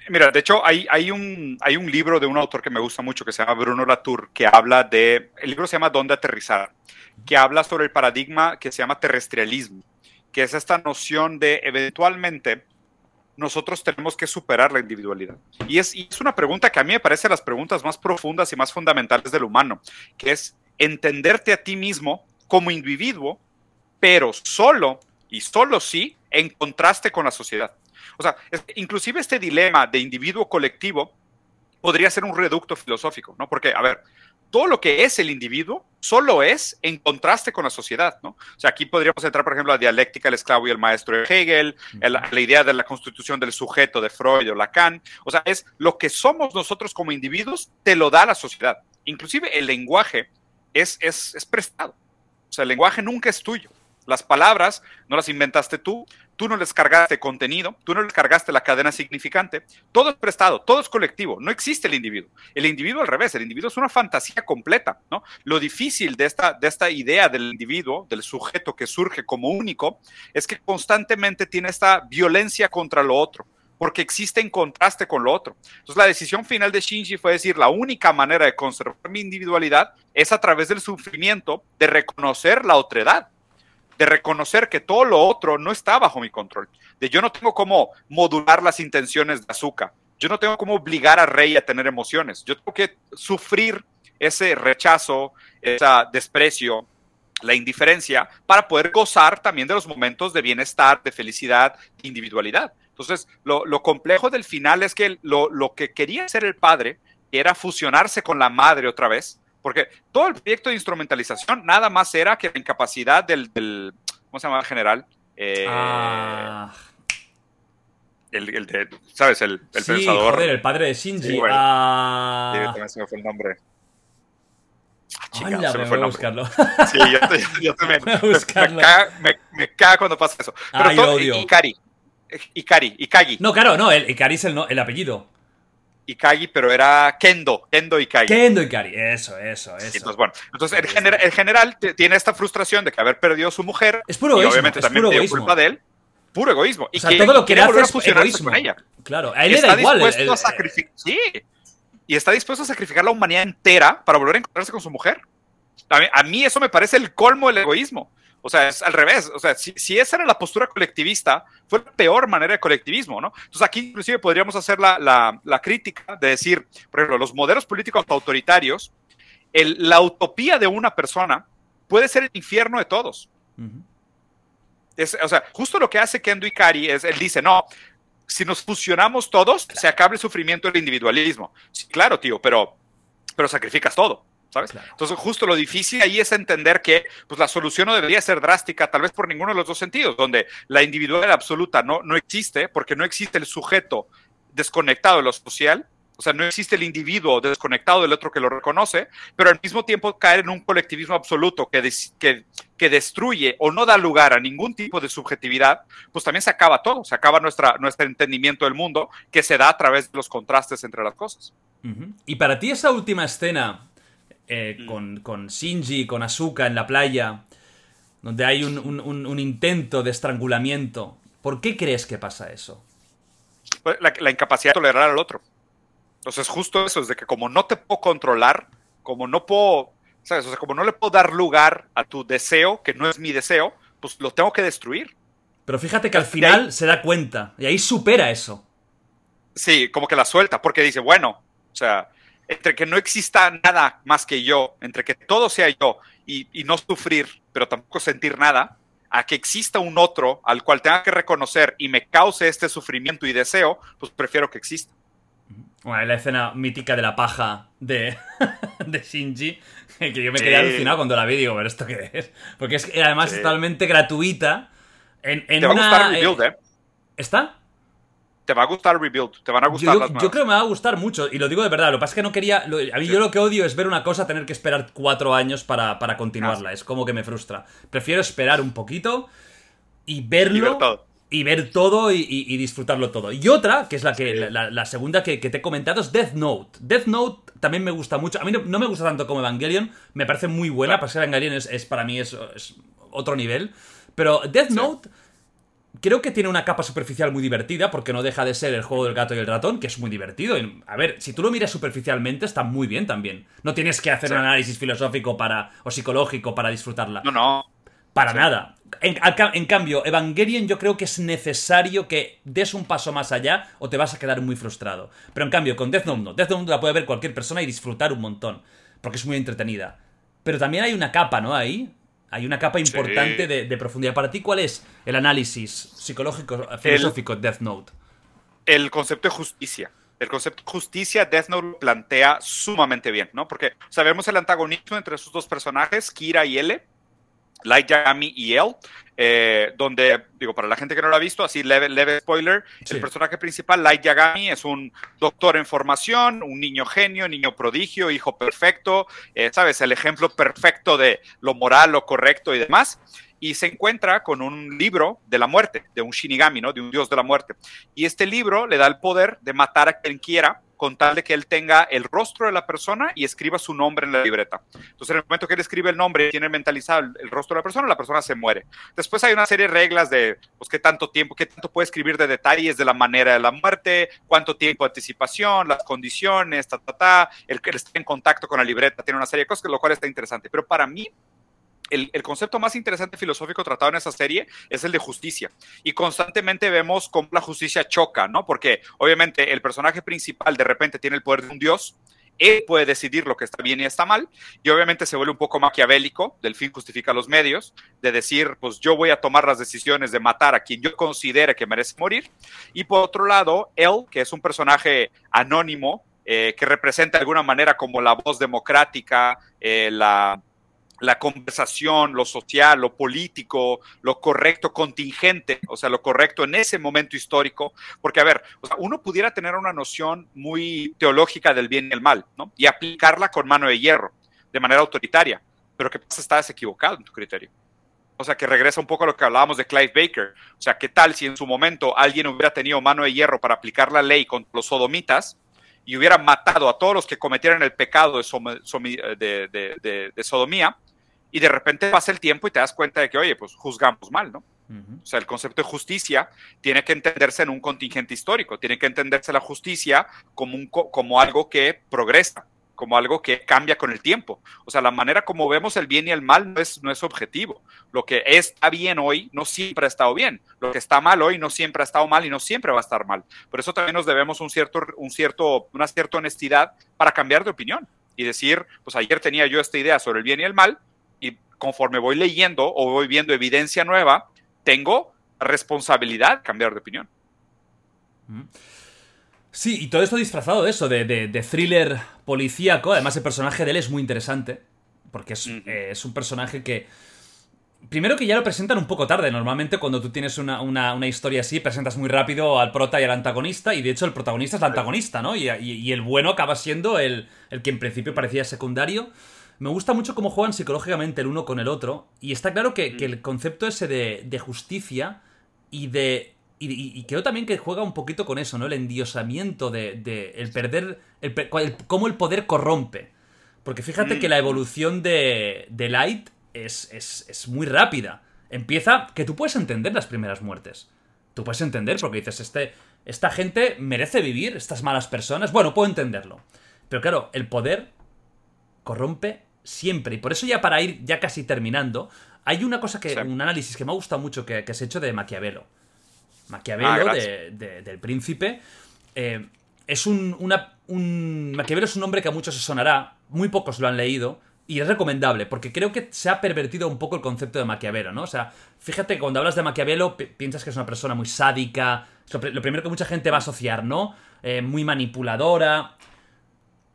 Mira, de hecho, hay, hay, un, hay un libro de un autor que me gusta mucho que se llama Bruno Latour, que habla de, el libro se llama Dónde aterrizar, que habla sobre el paradigma que se llama terrestrialismo, que es esta noción de eventualmente nosotros tenemos que superar la individualidad. Y es, y es una pregunta que a mí me parece las preguntas más profundas y más fundamentales del humano, que es entenderte a ti mismo como individuo, pero solo y solo sí en contraste con la sociedad. O sea, inclusive este dilema de individuo colectivo podría ser un reducto filosófico, ¿no? Porque, a ver, todo lo que es el individuo solo es en contraste con la sociedad, ¿no? O sea, aquí podríamos entrar, por ejemplo, a la dialéctica del esclavo y el maestro de Hegel, la idea de la constitución del sujeto de Freud o Lacan. O sea, es lo que somos nosotros como individuos, te lo da la sociedad. Inclusive el lenguaje es, es, es prestado. O sea, el lenguaje nunca es tuyo. Las palabras no las inventaste tú, tú no les cargaste contenido, tú no les cargaste la cadena significante. Todo es prestado, todo es colectivo, no existe el individuo. El individuo al revés, el individuo es una fantasía completa, ¿no? Lo difícil de esta, de esta idea del individuo, del sujeto que surge como único, es que constantemente tiene esta violencia contra lo otro porque existe en contraste con lo otro. Entonces la decisión final de Shinji fue decir, la única manera de conservar mi individualidad es a través del sufrimiento de reconocer la otredad, de reconocer que todo lo otro no está bajo mi control, de yo no tengo cómo modular las intenciones de azúcar, yo no tengo cómo obligar a Rey a tener emociones, yo tengo que sufrir ese rechazo, ese desprecio, la indiferencia, para poder gozar también de los momentos de bienestar, de felicidad, de individualidad. Entonces, lo, lo complejo del final es que lo, lo que quería hacer el padre era fusionarse con la madre otra vez, porque todo el proyecto de instrumentalización nada más era que la incapacidad del, del ¿cómo se llama el general? Eh, Ah, el, el de, ¿sabes? El, el sí, pensador. joder, el padre de Shinji. Sí, bueno. Ah, Sí, también se me fue el nombre. Ah, Hala, se me fue el buscarlo. Sí, yo, te- yo también. Me, me, caga, me- me caga cuando pasa eso. Pero Ay, todo- odio. Ikari. Ikari, Ikagi. No, claro, no, el Ikari es el, no- el apellido. Ikagi, pero era Kendo. Kendo Ikagi. Kendo Ikari, eso, eso, eso. Entonces, bueno, entonces el, gener- el general tiene esta frustración de que haber perdido a su mujer. Es puro y egoísmo, obviamente es también tiene culpa de él. Puro egoísmo. Y o sea, que- todo y lo que le hace es egoísmo. con ella. Claro, a él Y le da está igual. dispuesto el- a sacrificar. Sí. Y está dispuesto a sacrificar la humanidad entera para volver a encontrarse con su mujer. A mí, a mí eso me parece el colmo del egoísmo. O sea, es al revés. O sea, si, si esa era la postura colectivista, fue la peor manera de colectivismo, ¿no? Entonces aquí inclusive podríamos hacer la, la- la crítica de decir, por ejemplo, los modelos políticos autoritarios, el- la utopía de una persona puede ser el infierno de todos. Es, o sea, justo lo que hace Kendo Ikari es, él dice, no, si nos fusionamos todos, se acaba el sufrimiento del individualismo. Sí, claro, tío, pero, pero sacrificas todo, ¿sabes? Claro. Entonces, justo lo difícil ahí es entender que pues, la solución no debería ser drástica, tal vez por ninguno de los dos sentidos, donde la individualidad absoluta no, no existe, porque no existe el sujeto desconectado de lo social, o sea, no existe el individuo desconectado del otro que lo reconoce, pero al mismo tiempo caer en un colectivismo absoluto que, des- que, que destruye o no da lugar a ningún tipo de subjetividad, pues también se acaba todo, se acaba nuestra, nuestro entendimiento del mundo que se da a través de los contrastes entre las cosas. Ujú. Y para ti esa última escena eh, Mm. con, con Shinji, con Asuka en la playa, donde hay un, un- un- un intento de estrangulamiento, ¿por qué crees que pasa eso? Pues, La, la incapacidad de tolerar al otro. Entonces, justo eso es de que como no te puedo controlar, como no puedo, ¿sabes? O sea, como no le puedo dar lugar a tu deseo, que no es mi deseo, pues lo tengo que destruir. Pero fíjate que al ahí- final se da cuenta y ahí supera eso. Sí, como que la suelta, porque dice, bueno, o sea, entre que no exista nada más que yo, entre que todo sea yo y, y no sufrir, pero tampoco sentir nada, a que exista un otro al cual tenga que reconocer y me cause este sufrimiento y deseo, pues prefiero que exista. Bueno, la escena mítica de la paja de, de Shinji, que yo me quedé Sí. alucinado cuando la vi, digo, ¿pero esto qué es? Porque es además es totalmente gratuita. En, en Te va a una, gustar Rebuild, eh, ¿eh? ¿Está? Te va a gustar Rebuild, te van a gustar yo- las yo creo que me va a gustar mucho, y lo digo de verdad. Lo que pasa es que no quería. lo- a mí yo lo que odio es ver una cosa, tener que esperar cuatro años para, para continuarla. Ah, Es como que me frustra. Prefiero esperar un poquito y verlo. Y ver todo. y ver todo y, y- y disfrutarlo todo. Y otra, que es la que Sí. la, segunda que, que te he comentado, es Death Note. Death Note también me gusta mucho. A mí no, no me gusta tanto como Evangelion. Me parece muy buena. Claro. Para ser Evangelion es, es- para mí es, es otro nivel. Pero Death Note creo que tiene una capa superficial muy divertida, porque no deja de ser el juego del gato y el ratón, que es muy divertido. A ver, si tú lo miras superficialmente, está muy bien también. No tienes que hacer Sí. un análisis filosófico para, o psicológico para disfrutarla. No, no. Para nada. En cambio, Evangelion yo creo que es necesario que des un paso más allá o te vas a quedar muy frustrado. Pero en cambio, con Death Note no. Death Note la puede ver cualquier persona y disfrutar un montón. Porque es muy entretenida. Pero también hay una capa, ¿no? Ahí. Hay una capa importante de, de profundidad. Para ti, ¿cuál es el análisis psicológico, filosófico de Death Note? el concepto de justicia. El concepto de justicia, Death Note lo plantea sumamente bien, ¿no? Porque sabemos el antagonismo entre esos dos personajes, Kira y L, Light Yagami y él, eh, donde, digo, para la gente que no lo ha visto, así leve, leve spoiler, Sí. el personaje principal, Light Yagami, es un doctor en formación, un niño genio, niño prodigio, hijo perfecto, eh, ¿sabes? El ejemplo perfecto de lo moral, lo correcto y demás. Y se encuentra con un libro de la muerte, de un Shinigami, ¿no? De un dios de la muerte. Y este libro le da el poder de matar a quien quiera con tal de que él tenga el rostro de la persona y escriba su nombre en la libreta. Entonces, en el momento que él escribe el nombre tiene mentalizado el rostro de la persona, la persona se muere. Después hay una serie de reglas de, pues, qué tanto tiempo, qué tanto puede escribir de detalles de la manera de la muerte, cuánto tiempo de anticipación, las condiciones, ta, ta, ta, el que esté en contacto con la libreta, tiene una serie de cosas, lo cual está interesante. Pero para mí, el, concepto más interesante filosófico tratado en esa serie es el de justicia. Y constantemente vemos cómo la justicia choca, ¿no? Porque obviamente el personaje principal de repente tiene el poder de un dios él puede decidir lo que está bien y está mal, y obviamente se vuelve un poco maquiavélico, del fin justifica los medios, de decir, pues yo voy a tomar las decisiones de matar a quien yo considere que merece morir, y por otro lado, él, que es un personaje anónimo, eh, que representa de alguna manera como la voz democrática, eh, la la conversación, lo social, lo político, lo correcto, contingente, o sea, lo correcto en ese momento histórico, porque a ver, uno pudiera tener una noción muy teológica del bien y el mal, ¿no? Y aplicarla con mano de hierro, de manera autoritaria, pero ¿qué pasa? Estás equivocado en tu criterio. O sea, que regresa un poco a lo que hablábamos de Clive Baker. O sea, ¿qué tal si en su momento alguien hubiera tenido mano de hierro para aplicar la ley contra los sodomitas y hubiera matado a todos los que cometieran el pecado de, de sodomía? Y de repente pasa el tiempo y te das cuenta de que, oye, pues juzgamos mal, ¿no? O sea, el concepto de justicia tiene que entenderse en un contingente histórico, tiene que entenderse la justicia como, un, como algo que progresa, como algo que cambia con el tiempo. O sea, la manera como vemos el bien y el mal no es, no es objetivo. Lo que está bien hoy no siempre ha estado bien. Lo que está mal hoy no siempre ha estado mal y no siempre va a estar mal. Por eso también nos debemos un cierto, un cierto, una cierta honestidad para cambiar de opinión y decir, pues ayer tenía yo esta idea sobre el bien y el mal, conforme voy leyendo o voy viendo evidencia nueva, tengo responsabilidad de cambiar de opinión. Sí, y todo esto disfrazado de eso, de, thriller policíaco. Además, el personaje de él es muy interesante. Porque es, eh, es, un personaje que. Primero que ya lo presentan un poco tarde. Normalmente, cuando tú tienes una, historia así, presentas muy rápido al prota y al antagonista. Y de hecho, el protagonista es el antagonista, ¿no? Y, y el bueno acaba siendo el, el que en principio parecía secundario. Me gusta mucho cómo juegan psicológicamente el uno con el otro. Y está claro que, el concepto ese de, justicia y de. Y, creo también que juega un poquito con eso, ¿no? El endiosamiento de. el perder. El, cómo el poder corrompe. Porque fíjate que la mm. evolución de, de Light es, es, es muy rápida. Empieza que tú puedes entender las primeras muertes. Tú puedes entender porque dices, este, esta gente merece vivir, estas malas personas. Bueno, puedo entenderlo. Pero claro, el poder corrompe siempre. Y por eso ya para ir ya casi terminando, hay una cosa que, un análisis que me ha gustado mucho que, que se ha hecho de Maquiavelo. Maquiavelo, ah, del príncipe. Eh, es un, una, un... Maquiavelo es un nombre que a muchos se sonará, muy pocos lo han leído, y es recomendable, porque creo que se ha pervertido un poco el concepto de Maquiavelo, ¿no? O sea, fíjate, cuando hablas de Maquiavelo, piensas que es una persona muy sádica, lo primero que mucha gente va a asociar, ¿no? Eh, muy manipuladora.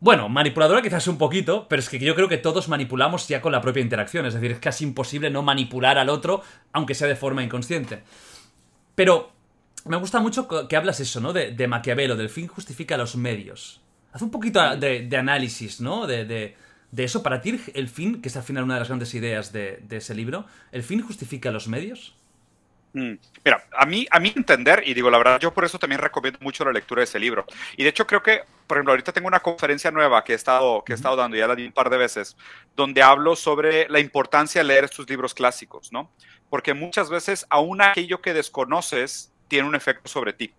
Bueno, manipuladora quizás un poquito, pero es que yo creo que todos manipulamos ya con la propia interacción, es decir, es casi imposible no manipular al otro, aunque sea de forma inconsciente. Pero me gusta mucho que hablas eso, ¿no? De, Maquiavelo, del fin justifica los medios. Haz un poquito de, análisis, ¿no? De, de, eso. Para ti, el fin, que es al final una de las grandes ideas de, ese libro, ¿el fin justifica los medios? Mm. Mira, a mí, a mí entender, y digo la verdad, yo por eso también recomiendo mucho la lectura de ese libro. Y de hecho creo que, por ejemplo, ahorita tengo una conferencia nueva que he estado, que he estado dando, ya la di un par de veces, donde hablo sobre la importancia de leer estos libros clásicos, ¿no? Porque muchas veces aún aquello que desconoces tiene un efecto sobre ti.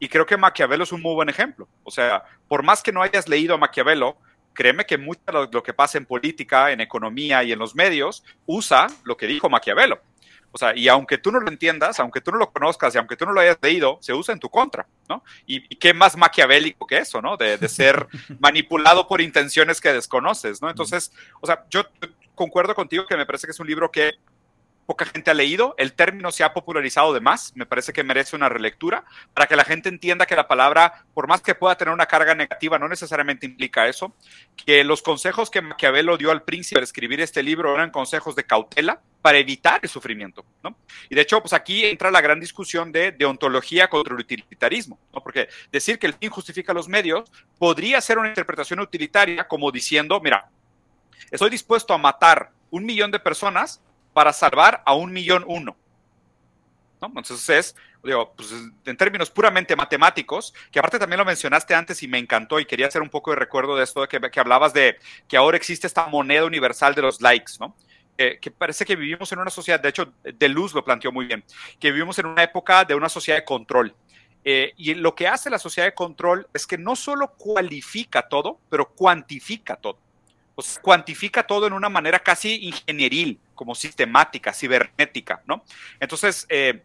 Y creo que Maquiavelo es un muy buen ejemplo. O sea, por más que no hayas leído a Maquiavelo, créeme que mucho de lo que pasa en política, en economía y en los medios usa lo que dijo Maquiavelo. O sea, y aunque tú no lo entiendas, aunque tú no lo conozcas y aunque tú no lo hayas leído, se usa en tu contra, ¿no? Y, qué más maquiavélico que eso, ¿no? De, de ser manipulado por intenciones que desconoces, ¿no? Entonces, o sea, yo concuerdo contigo que me parece que es un libro que poca gente ha leído, el término se ha popularizado de más, me parece que merece una relectura para que la gente entienda que la palabra, por más que pueda tener una carga negativa, no necesariamente implica eso, que los consejos que Maquiavelo dio al príncipe al escribir este libro eran consejos de cautela para evitar el sufrimiento, ¿no? Y de hecho, pues aquí entra la gran discusión de deontología contra el utilitarismo, ¿no? Porque decir que el fin justifica los medios podría ser una interpretación utilitaria como diciendo, mira, estoy dispuesto a matar un millón de personas para salvar a un millón uno. ¿no? Entonces es, digo, pues en términos puramente matemáticos, que aparte también lo mencionaste antes y me encantó y quería hacer un poco de recuerdo de esto, que, que hablabas de que ahora existe esta moneda universal de los likes, ¿no? que parece que vivimos en una sociedad, de hecho, De Luz lo planteó muy bien, que vivimos en una época de una sociedad de control. Eh, y lo que hace la sociedad de control es que no solo cualifica todo, pero cuantifica todo o cuantifica todo en una manera casi ingenieril, como sistemática, cibernética, ¿no? Entonces, eh,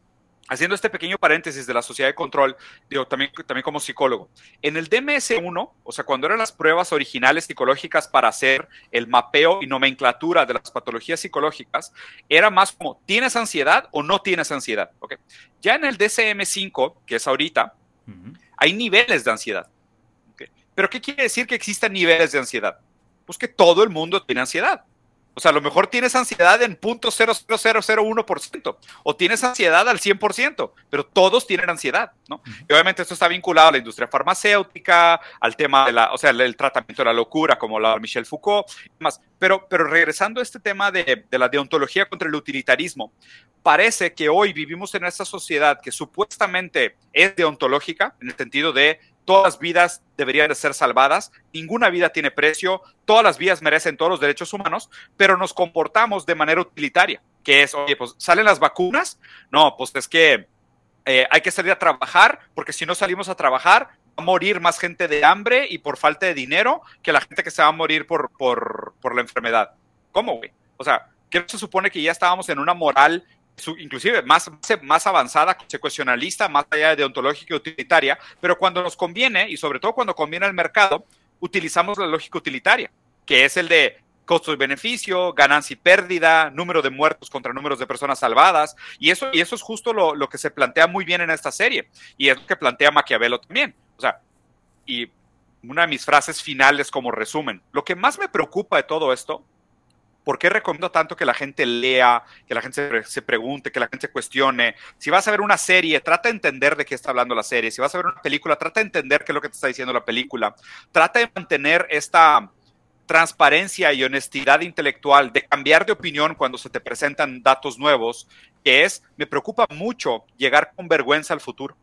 haciendo este pequeño paréntesis de la sociedad de control, digo, también, también como psicólogo, en el DMS1, o sea, cuando eran las pruebas originales psicológicas para hacer el mapeo y nomenclatura de las patologías psicológicas, era más como, ¿tienes ansiedad o no tienes ansiedad? ¿Okay? Ya en el DCM5, que es ahorita, hay niveles de ansiedad. ¿okay? ¿Pero qué quiere decir que existan niveles de ansiedad? Pues que todo el mundo tiene ansiedad. O sea, a lo mejor tienes ansiedad en .00001% o tienes ansiedad al 100%, pero todos tienen ansiedad, ¿no? Y obviamente esto está vinculado a la industria farmacéutica, al tema de la, o sea, el, tratamiento de la locura, como la Michel Foucault, y demás. Pero, pero regresando a este tema de, de la deontología contra el utilitarismo, parece que hoy vivimos en esta sociedad que supuestamente es deontológica, en el sentido de todas las vidas deberían de ser salvadas, ninguna vida tiene precio, todas las vidas merecen todos los derechos humanos, pero nos comportamos de manera utilitaria, que es, oye, pues salen las vacunas, no, pues es que eh, hay que salir a trabajar, porque si no salimos a trabajar, va a morir más gente de hambre y por falta de dinero que la gente que se va a morir por, por, por la enfermedad. ¿Cómo, güey? O sea, ¿qué se supone que ya estábamos en una moral inclusive más, más avanzada, consecuencialista, más allá de deontológica y utilitaria, pero cuando nos conviene, y sobre todo cuando conviene al mercado, utilizamos la lógica utilitaria, que es el de costo y beneficio, ganancia y pérdida, número de muertos contra números de personas salvadas, y eso, y eso es justo lo, lo que se plantea muy bien en esta serie, y es lo que plantea Maquiavelo también. O sea, y una de mis frases finales como resumen, lo que más me preocupa de todo esto ¿Por qué recomiendo tanto que la gente lea, que la gente se, pregunte, que la gente se cuestione? Si vas a ver una serie, trata de entender de qué está hablando la serie. Si vas a ver una película, trata de entender qué es lo que te está diciendo la película. Trata de mantener esta transparencia y honestidad intelectual, de cambiar de opinión cuando se te presentan datos nuevos, que es, me preocupa mucho llegar con vergüenza al futuro.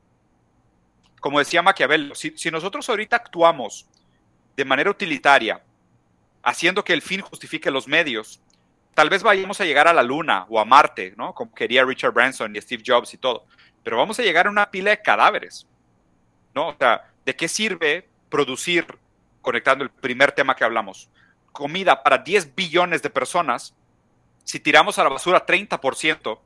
Como decía Maquiavelo, si, si nosotros ahorita actuamos de manera utilitaria, haciendo que el fin justifique los medios. Tal vez vayamos a llegar a la Luna o a Marte, ¿no? Como quería Richard Branson y Steve Jobs y todo. Pero vamos a llegar a una pila de cadáveres, ¿no? O sea, ¿de qué sirve producir, conectando el primer tema que hablamos, comida para 10 billones de personas si tiramos a la basura 30%,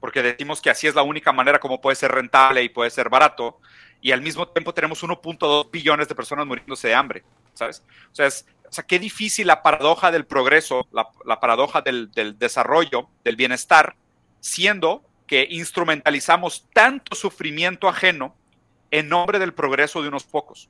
porque decimos que así es la única manera como puede ser rentable y puede ser barato, y al mismo tiempo tenemos 1.2 billones de personas muriéndose de hambre, ¿sabes? O sea, es, o sea, qué difícil la paradoja del progreso, la, paradoja del, desarrollo, del bienestar, siendo que instrumentalizamos tanto sufrimiento ajeno en nombre del progreso de unos pocos.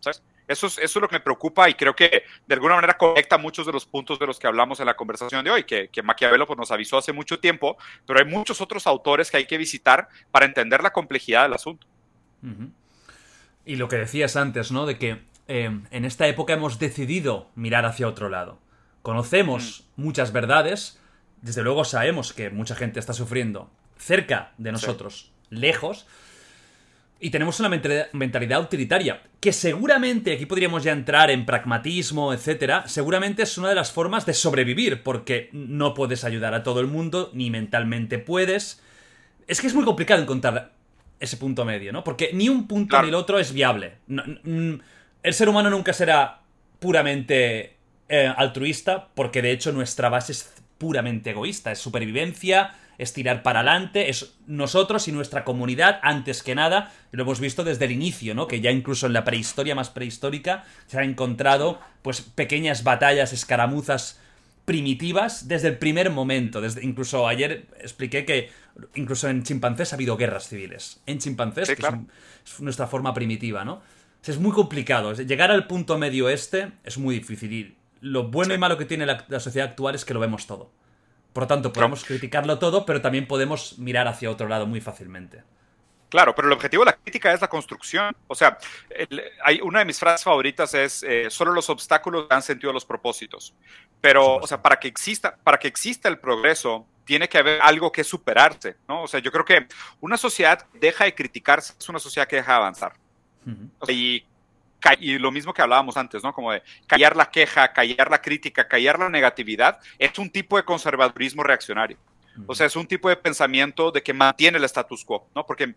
¿Sabes? Eso es, eso es lo que me preocupa y creo que de alguna manera conecta muchos de los puntos de los que hablamos en la conversación de hoy, que, que Maquiavelo pues, nos avisó hace mucho tiempo, pero hay muchos otros autores que hay que visitar para entender la complejidad del asunto. Y lo que decías antes, ¿no? De que Em, en esta época hemos decidido mirar hacia otro lado. Conocemos mm. muchas verdades, desde luego sabemos que mucha gente está sufriendo cerca de nosotros, lejos, y tenemos una mentalidad utilitaria, que seguramente, aquí podríamos ya entrar en pragmatismo, etcétera, seguramente es una de las formas de sobrevivir, porque no puedes ayudar a todo el mundo, ni mentalmente puedes. Es que es muy complicado encontrar ese punto medio, ¿no? Porque ni un punto ni el otro es viable el ser humano nunca será puramente eh, altruista, porque de hecho nuestra base es puramente egoísta, es supervivencia, es tirar para adelante, es nosotros y nuestra comunidad antes que nada, y lo hemos visto desde el inicio, ¿no? Que ya incluso en la prehistoria más prehistórica se han encontrado pues pequeñas batallas, escaramuzas primitivas desde el primer momento, desde incluso ayer expliqué que incluso en chimpancés ha habido guerras civiles, en chimpancés que es nuestra forma primitiva, ¿no? Es muy complicado. Llegar al punto medio este es muy difícil. Y lo bueno y malo que tiene la, sociedad actual es que lo vemos todo. Por lo tanto, podemos criticarlo todo, pero también podemos mirar hacia otro lado muy fácilmente. Claro, pero el objetivo de la crítica es la construcción. O sea, hay una de mis frases favoritas es eh, solo los obstáculos dan sentido a los propósitos. Pero, o sea, para que exista, para que exista el progreso, tiene que haber algo que superarse, ¿no? O sea, yo creo que una sociedad deja de criticarse, es una sociedad que deja de avanzar y, y, lo mismo que hablábamos antes, ¿no? Como de callar la queja, callar la crítica, callar la negatividad, es un tipo de conservadurismo reaccionario. O sea, es un tipo de pensamiento de que mantiene el status quo, ¿no? Porque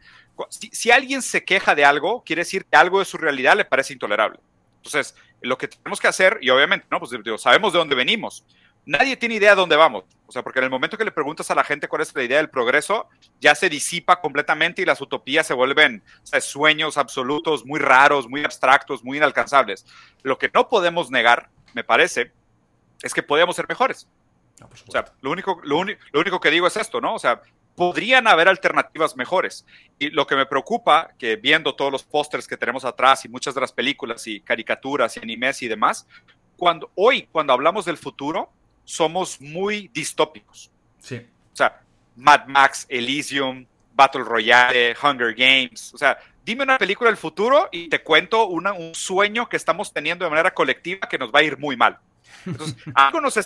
si, alguien se queja de algo, quiere decir que algo de su realidad le parece intolerable. Entonces, lo que tenemos que hacer, y obviamente, ¿no? Pues sabemos de dónde venimos, nadie tiene idea de dónde vamos. O sea, porque en el momento que le preguntas a la gente cuál es la idea del progreso, ya se disipa completamente y las utopías se vuelven sueños absolutos, muy raros, muy abstractos, muy inalcanzables. Lo que no podemos negar, me parece, es que podemos ser mejores. o sea, lo único, lo, lo único que digo es esto, ¿no? O sea, podrían haber alternativas mejores. Y lo que me preocupa, que viendo todos los pósters que tenemos atrás y muchas de las películas y caricaturas y animes y demás, cuando hoy, cuando hablamos del futuro, somos muy distópicos. Sí. O sea, Mad Max, Elysium, Battle Royale, Hunger Games. O sea, dime una película del futuro y te cuento un sueño que estamos teniendo de manera colectiva que nos va a ir muy mal. Entonces, algo, nos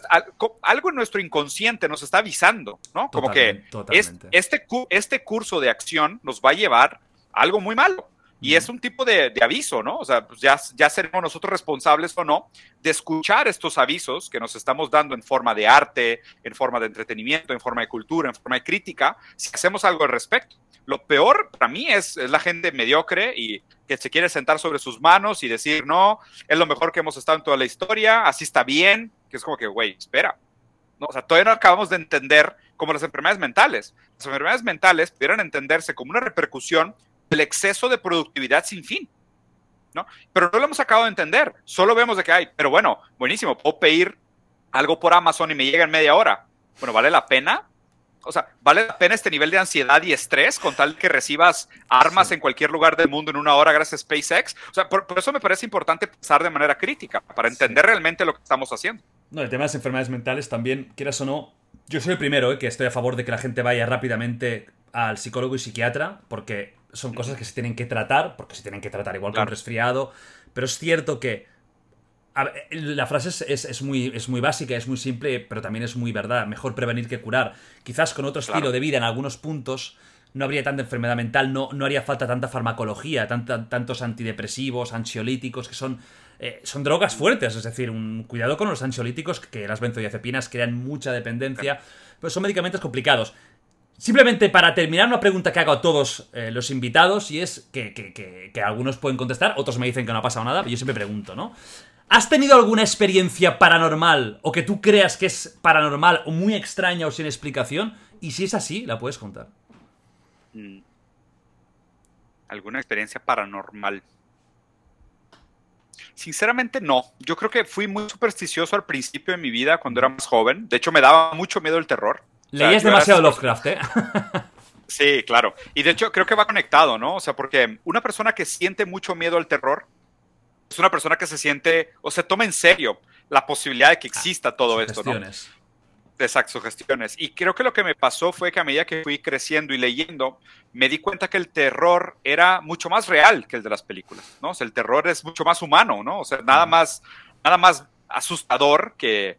algo en nuestro inconsciente nos está avisando, ¿no? Como que este, este curso de acción nos va a llevar a algo muy malo. Y es un tipo de, aviso, ¿no? O sea, pues ya, ya seremos nosotros responsables o no de escuchar estos avisos que nos estamos dando en forma de arte, en forma de entretenimiento, en forma de cultura, en forma de crítica, si hacemos algo al respecto. Lo peor para mí es, es la gente mediocre y que se quiere sentar sobre sus manos y decir, no, es lo mejor que hemos estado en toda la historia, así está bien, que es como que, güey, espera. No, o sea, todavía no acabamos de entender como las enfermedades mentales. Las enfermedades mentales pudieran entenderse como una repercusión el exceso de productividad sin fin. ¿no? Pero no lo hemos acabado de entender. Solo vemos de que hay, pero bueno, buenísimo, puedo pedir algo por Amazon y me llega en media hora. Bueno, ¿vale la pena? O sea, ¿vale la pena este nivel de ansiedad y estrés con tal que recibas armas en cualquier lugar del mundo en una hora gracias a SpaceX? O sea, por, eso me parece importante pensar de manera crítica, para entender realmente lo que estamos haciendo. No, el tema de las enfermedades mentales también, quieras o no, yo soy el primero eh, que estoy a favor de que la gente vaya rápidamente al psicólogo y psiquiatra, porque son cosas que se tienen que tratar, porque se tienen que tratar igual que un resfriado, pero es cierto que la frase es, muy, es muy básica, es muy simple, pero también es muy verdad. Mejor prevenir que curar. Quizás con otro estilo de vida en algunos puntos no habría tanta enfermedad mental, no, no haría falta tanta farmacología, tantos antidepresivos, ansiolíticos, que son, eh, son drogas fuertes. Es decir, un cuidado con los ansiolíticos, que las benzodiazepinas crean mucha dependencia, pero son medicamentos complicados. Simplemente para terminar, una pregunta que hago a todos eh, los invitados y es que, que, algunos pueden contestar, otros me dicen que no ha pasado nada, pero yo siempre pregunto, ¿no? ¿Has tenido alguna experiencia paranormal o que tú creas que es paranormal o muy extraña o sin explicación? Y si es así, la puedes contar. Mm. ¿Alguna experiencia paranormal? Sinceramente no. Yo creo que fui muy supersticioso al principio de mi vida cuando era más joven. De hecho, me daba mucho miedo el terror. Leías demasiado Lovecraft, ¿eh? sí, claro. Y de hecho creo que va conectado, ¿no? O sea, porque una persona que siente mucho miedo al terror es una persona que se siente o se toma en serio la posibilidad de que exista todo esto, ¿no? Exacto, sugestiones. Y creo que lo que me pasó fue que a medida que fui creciendo y leyendo, me di cuenta que el terror era mucho más real que el de las películas, ¿no? O sea, el terror es mucho más humano, ¿no? O sea, nada más, nada más asustador que,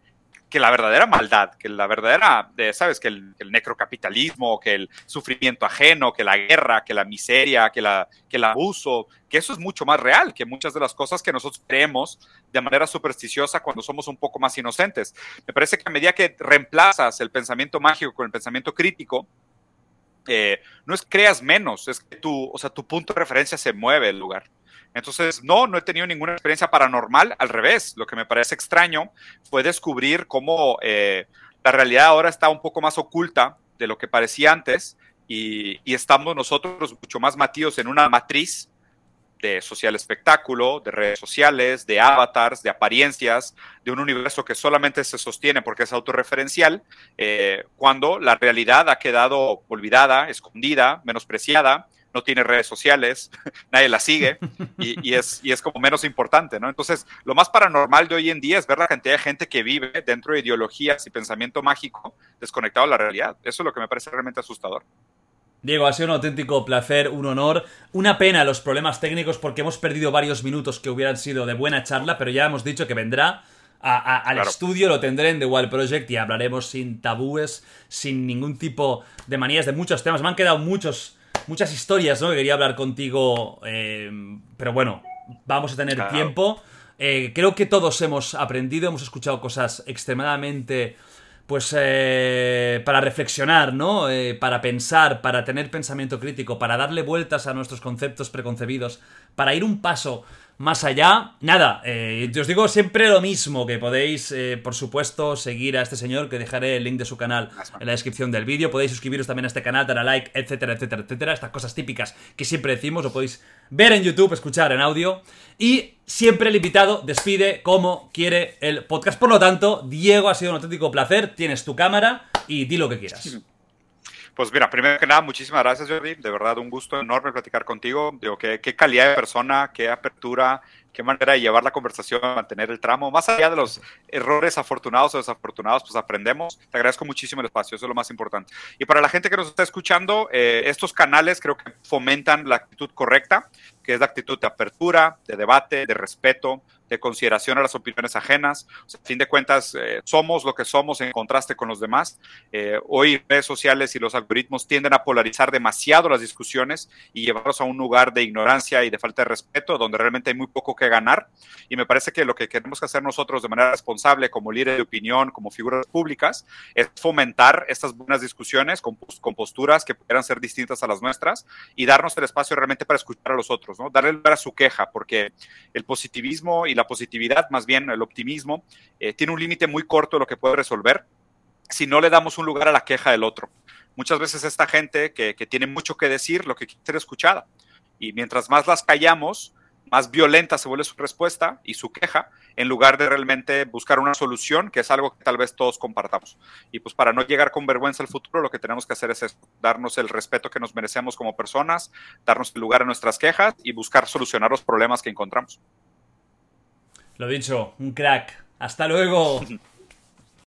que la verdadera maldad, que la verdadera, ¿sabes? Que el, necrocapitalismo, que el sufrimiento ajeno, que la guerra, que la miseria, que, el abuso, que eso es mucho más real que muchas de las cosas que nosotros creemos de manera supersticiosa cuando somos un poco más inocentes. Me parece que a medida que reemplazas el pensamiento mágico con el pensamiento crítico, eh, no es creas menos, es que tu, o sea, tu punto de referencia se mueve el lugar. Entonces, no, no he tenido ninguna experiencia paranormal, al revés, lo que me parece extraño fue descubrir cómo eh, la realidad ahora está un poco más oculta de lo que parecía antes y, estamos nosotros mucho más matidos en una matriz de social espectáculo, de redes sociales, de avatars, de apariencias, de un universo que solamente se sostiene porque es autorreferencial, eh, cuando la realidad ha quedado olvidada, escondida, menospreciada, no tiene redes sociales, nadie la sigue y, es, y es como menos importante, ¿no? Entonces, lo más paranormal de hoy en día es ver la cantidad de gente que vive dentro de ideologías y pensamiento mágico desconectado de la realidad. Eso es lo que me parece realmente asustador. Diego, ha sido un auténtico placer, un honor. Una pena los problemas técnicos porque hemos perdido varios minutos que hubieran sido de buena charla, pero ya hemos dicho que vendrá al estudio, lo tendré en The Wild Project y hablaremos sin tabúes, sin ningún tipo de manías de muchos temas. Me han quedado muchos muchas historias, ¿no? Que quería hablar contigo, eh, pero bueno, vamos a tener tiempo. Eh, creo que todos hemos aprendido, hemos escuchado cosas extremadamente, pues, eh, para reflexionar, ¿no? para pensar, para tener pensamiento crítico, para darle vueltas a nuestros conceptos preconcebidos, para ir un paso más allá. Nada, eh, yo os digo siempre lo mismo, que podéis, eh, por supuesto, seguir a este señor, que dejaré el link de su canal en la descripción del vídeo. Podéis suscribiros también a este canal, dar a like, etcétera, etcétera, etcétera. Estas cosas típicas que siempre decimos, lo podéis ver en YouTube, escuchar en audio. Y siempre el invitado despide como quiere el podcast. Por lo tanto, Diego, ha sido un auténtico placer. Tienes tu cámara y di lo que quieras. Pues mira, primero que nada, muchísimas gracias, Jordi. De verdad, un gusto enorme platicar contigo. Digo, qué, qué calidad de persona, qué apertura, qué manera de llevar la conversación, mantener el tramo. Más allá de los errores afortunados o desafortunados, pues aprendemos. Te agradezco muchísimo el espacio, eso es lo más importante. Y para la gente que nos está escuchando, eh, estos canales creo que fomentan la actitud correcta, que es la actitud de apertura, de debate, de respeto, de consideración a las opiniones ajenas. O sea, a fin de cuentas, eh, somos lo que somos en contraste con los demás. Eh, hoy redes sociales y los algoritmos tienden a polarizar demasiado las discusiones y llevarlos a un lugar de ignorancia y de falta de respeto, donde realmente hay muy poco que ganar. Y me parece que lo que queremos hacer nosotros de manera responsable, como líder de opinión, como figuras públicas, es fomentar estas buenas discusiones con, con posturas que pudieran ser distintas a las nuestras y darnos el espacio realmente para escuchar a los otros, ¿no? Darle lugar a su queja, porque el positivismo y la positividad, más bien el optimismo, eh, tiene un límite muy corto de lo que puede resolver si no le damos un lugar a la queja del otro. Muchas veces esta gente que, tiene mucho que decir, lo que quiere ser escuchada. Y mientras más las callamos, más violenta se vuelve su respuesta y su queja, en lugar de realmente buscar una solución, que es algo que tal vez todos compartamos. Y pues para no llegar con vergüenza al futuro, lo que tenemos que hacer es darnos el respeto que nos merecemos como personas, darnos el lugar a nuestras quejas y buscar solucionar los problemas que encontramos. Lo dicho, un crack. Hasta luego.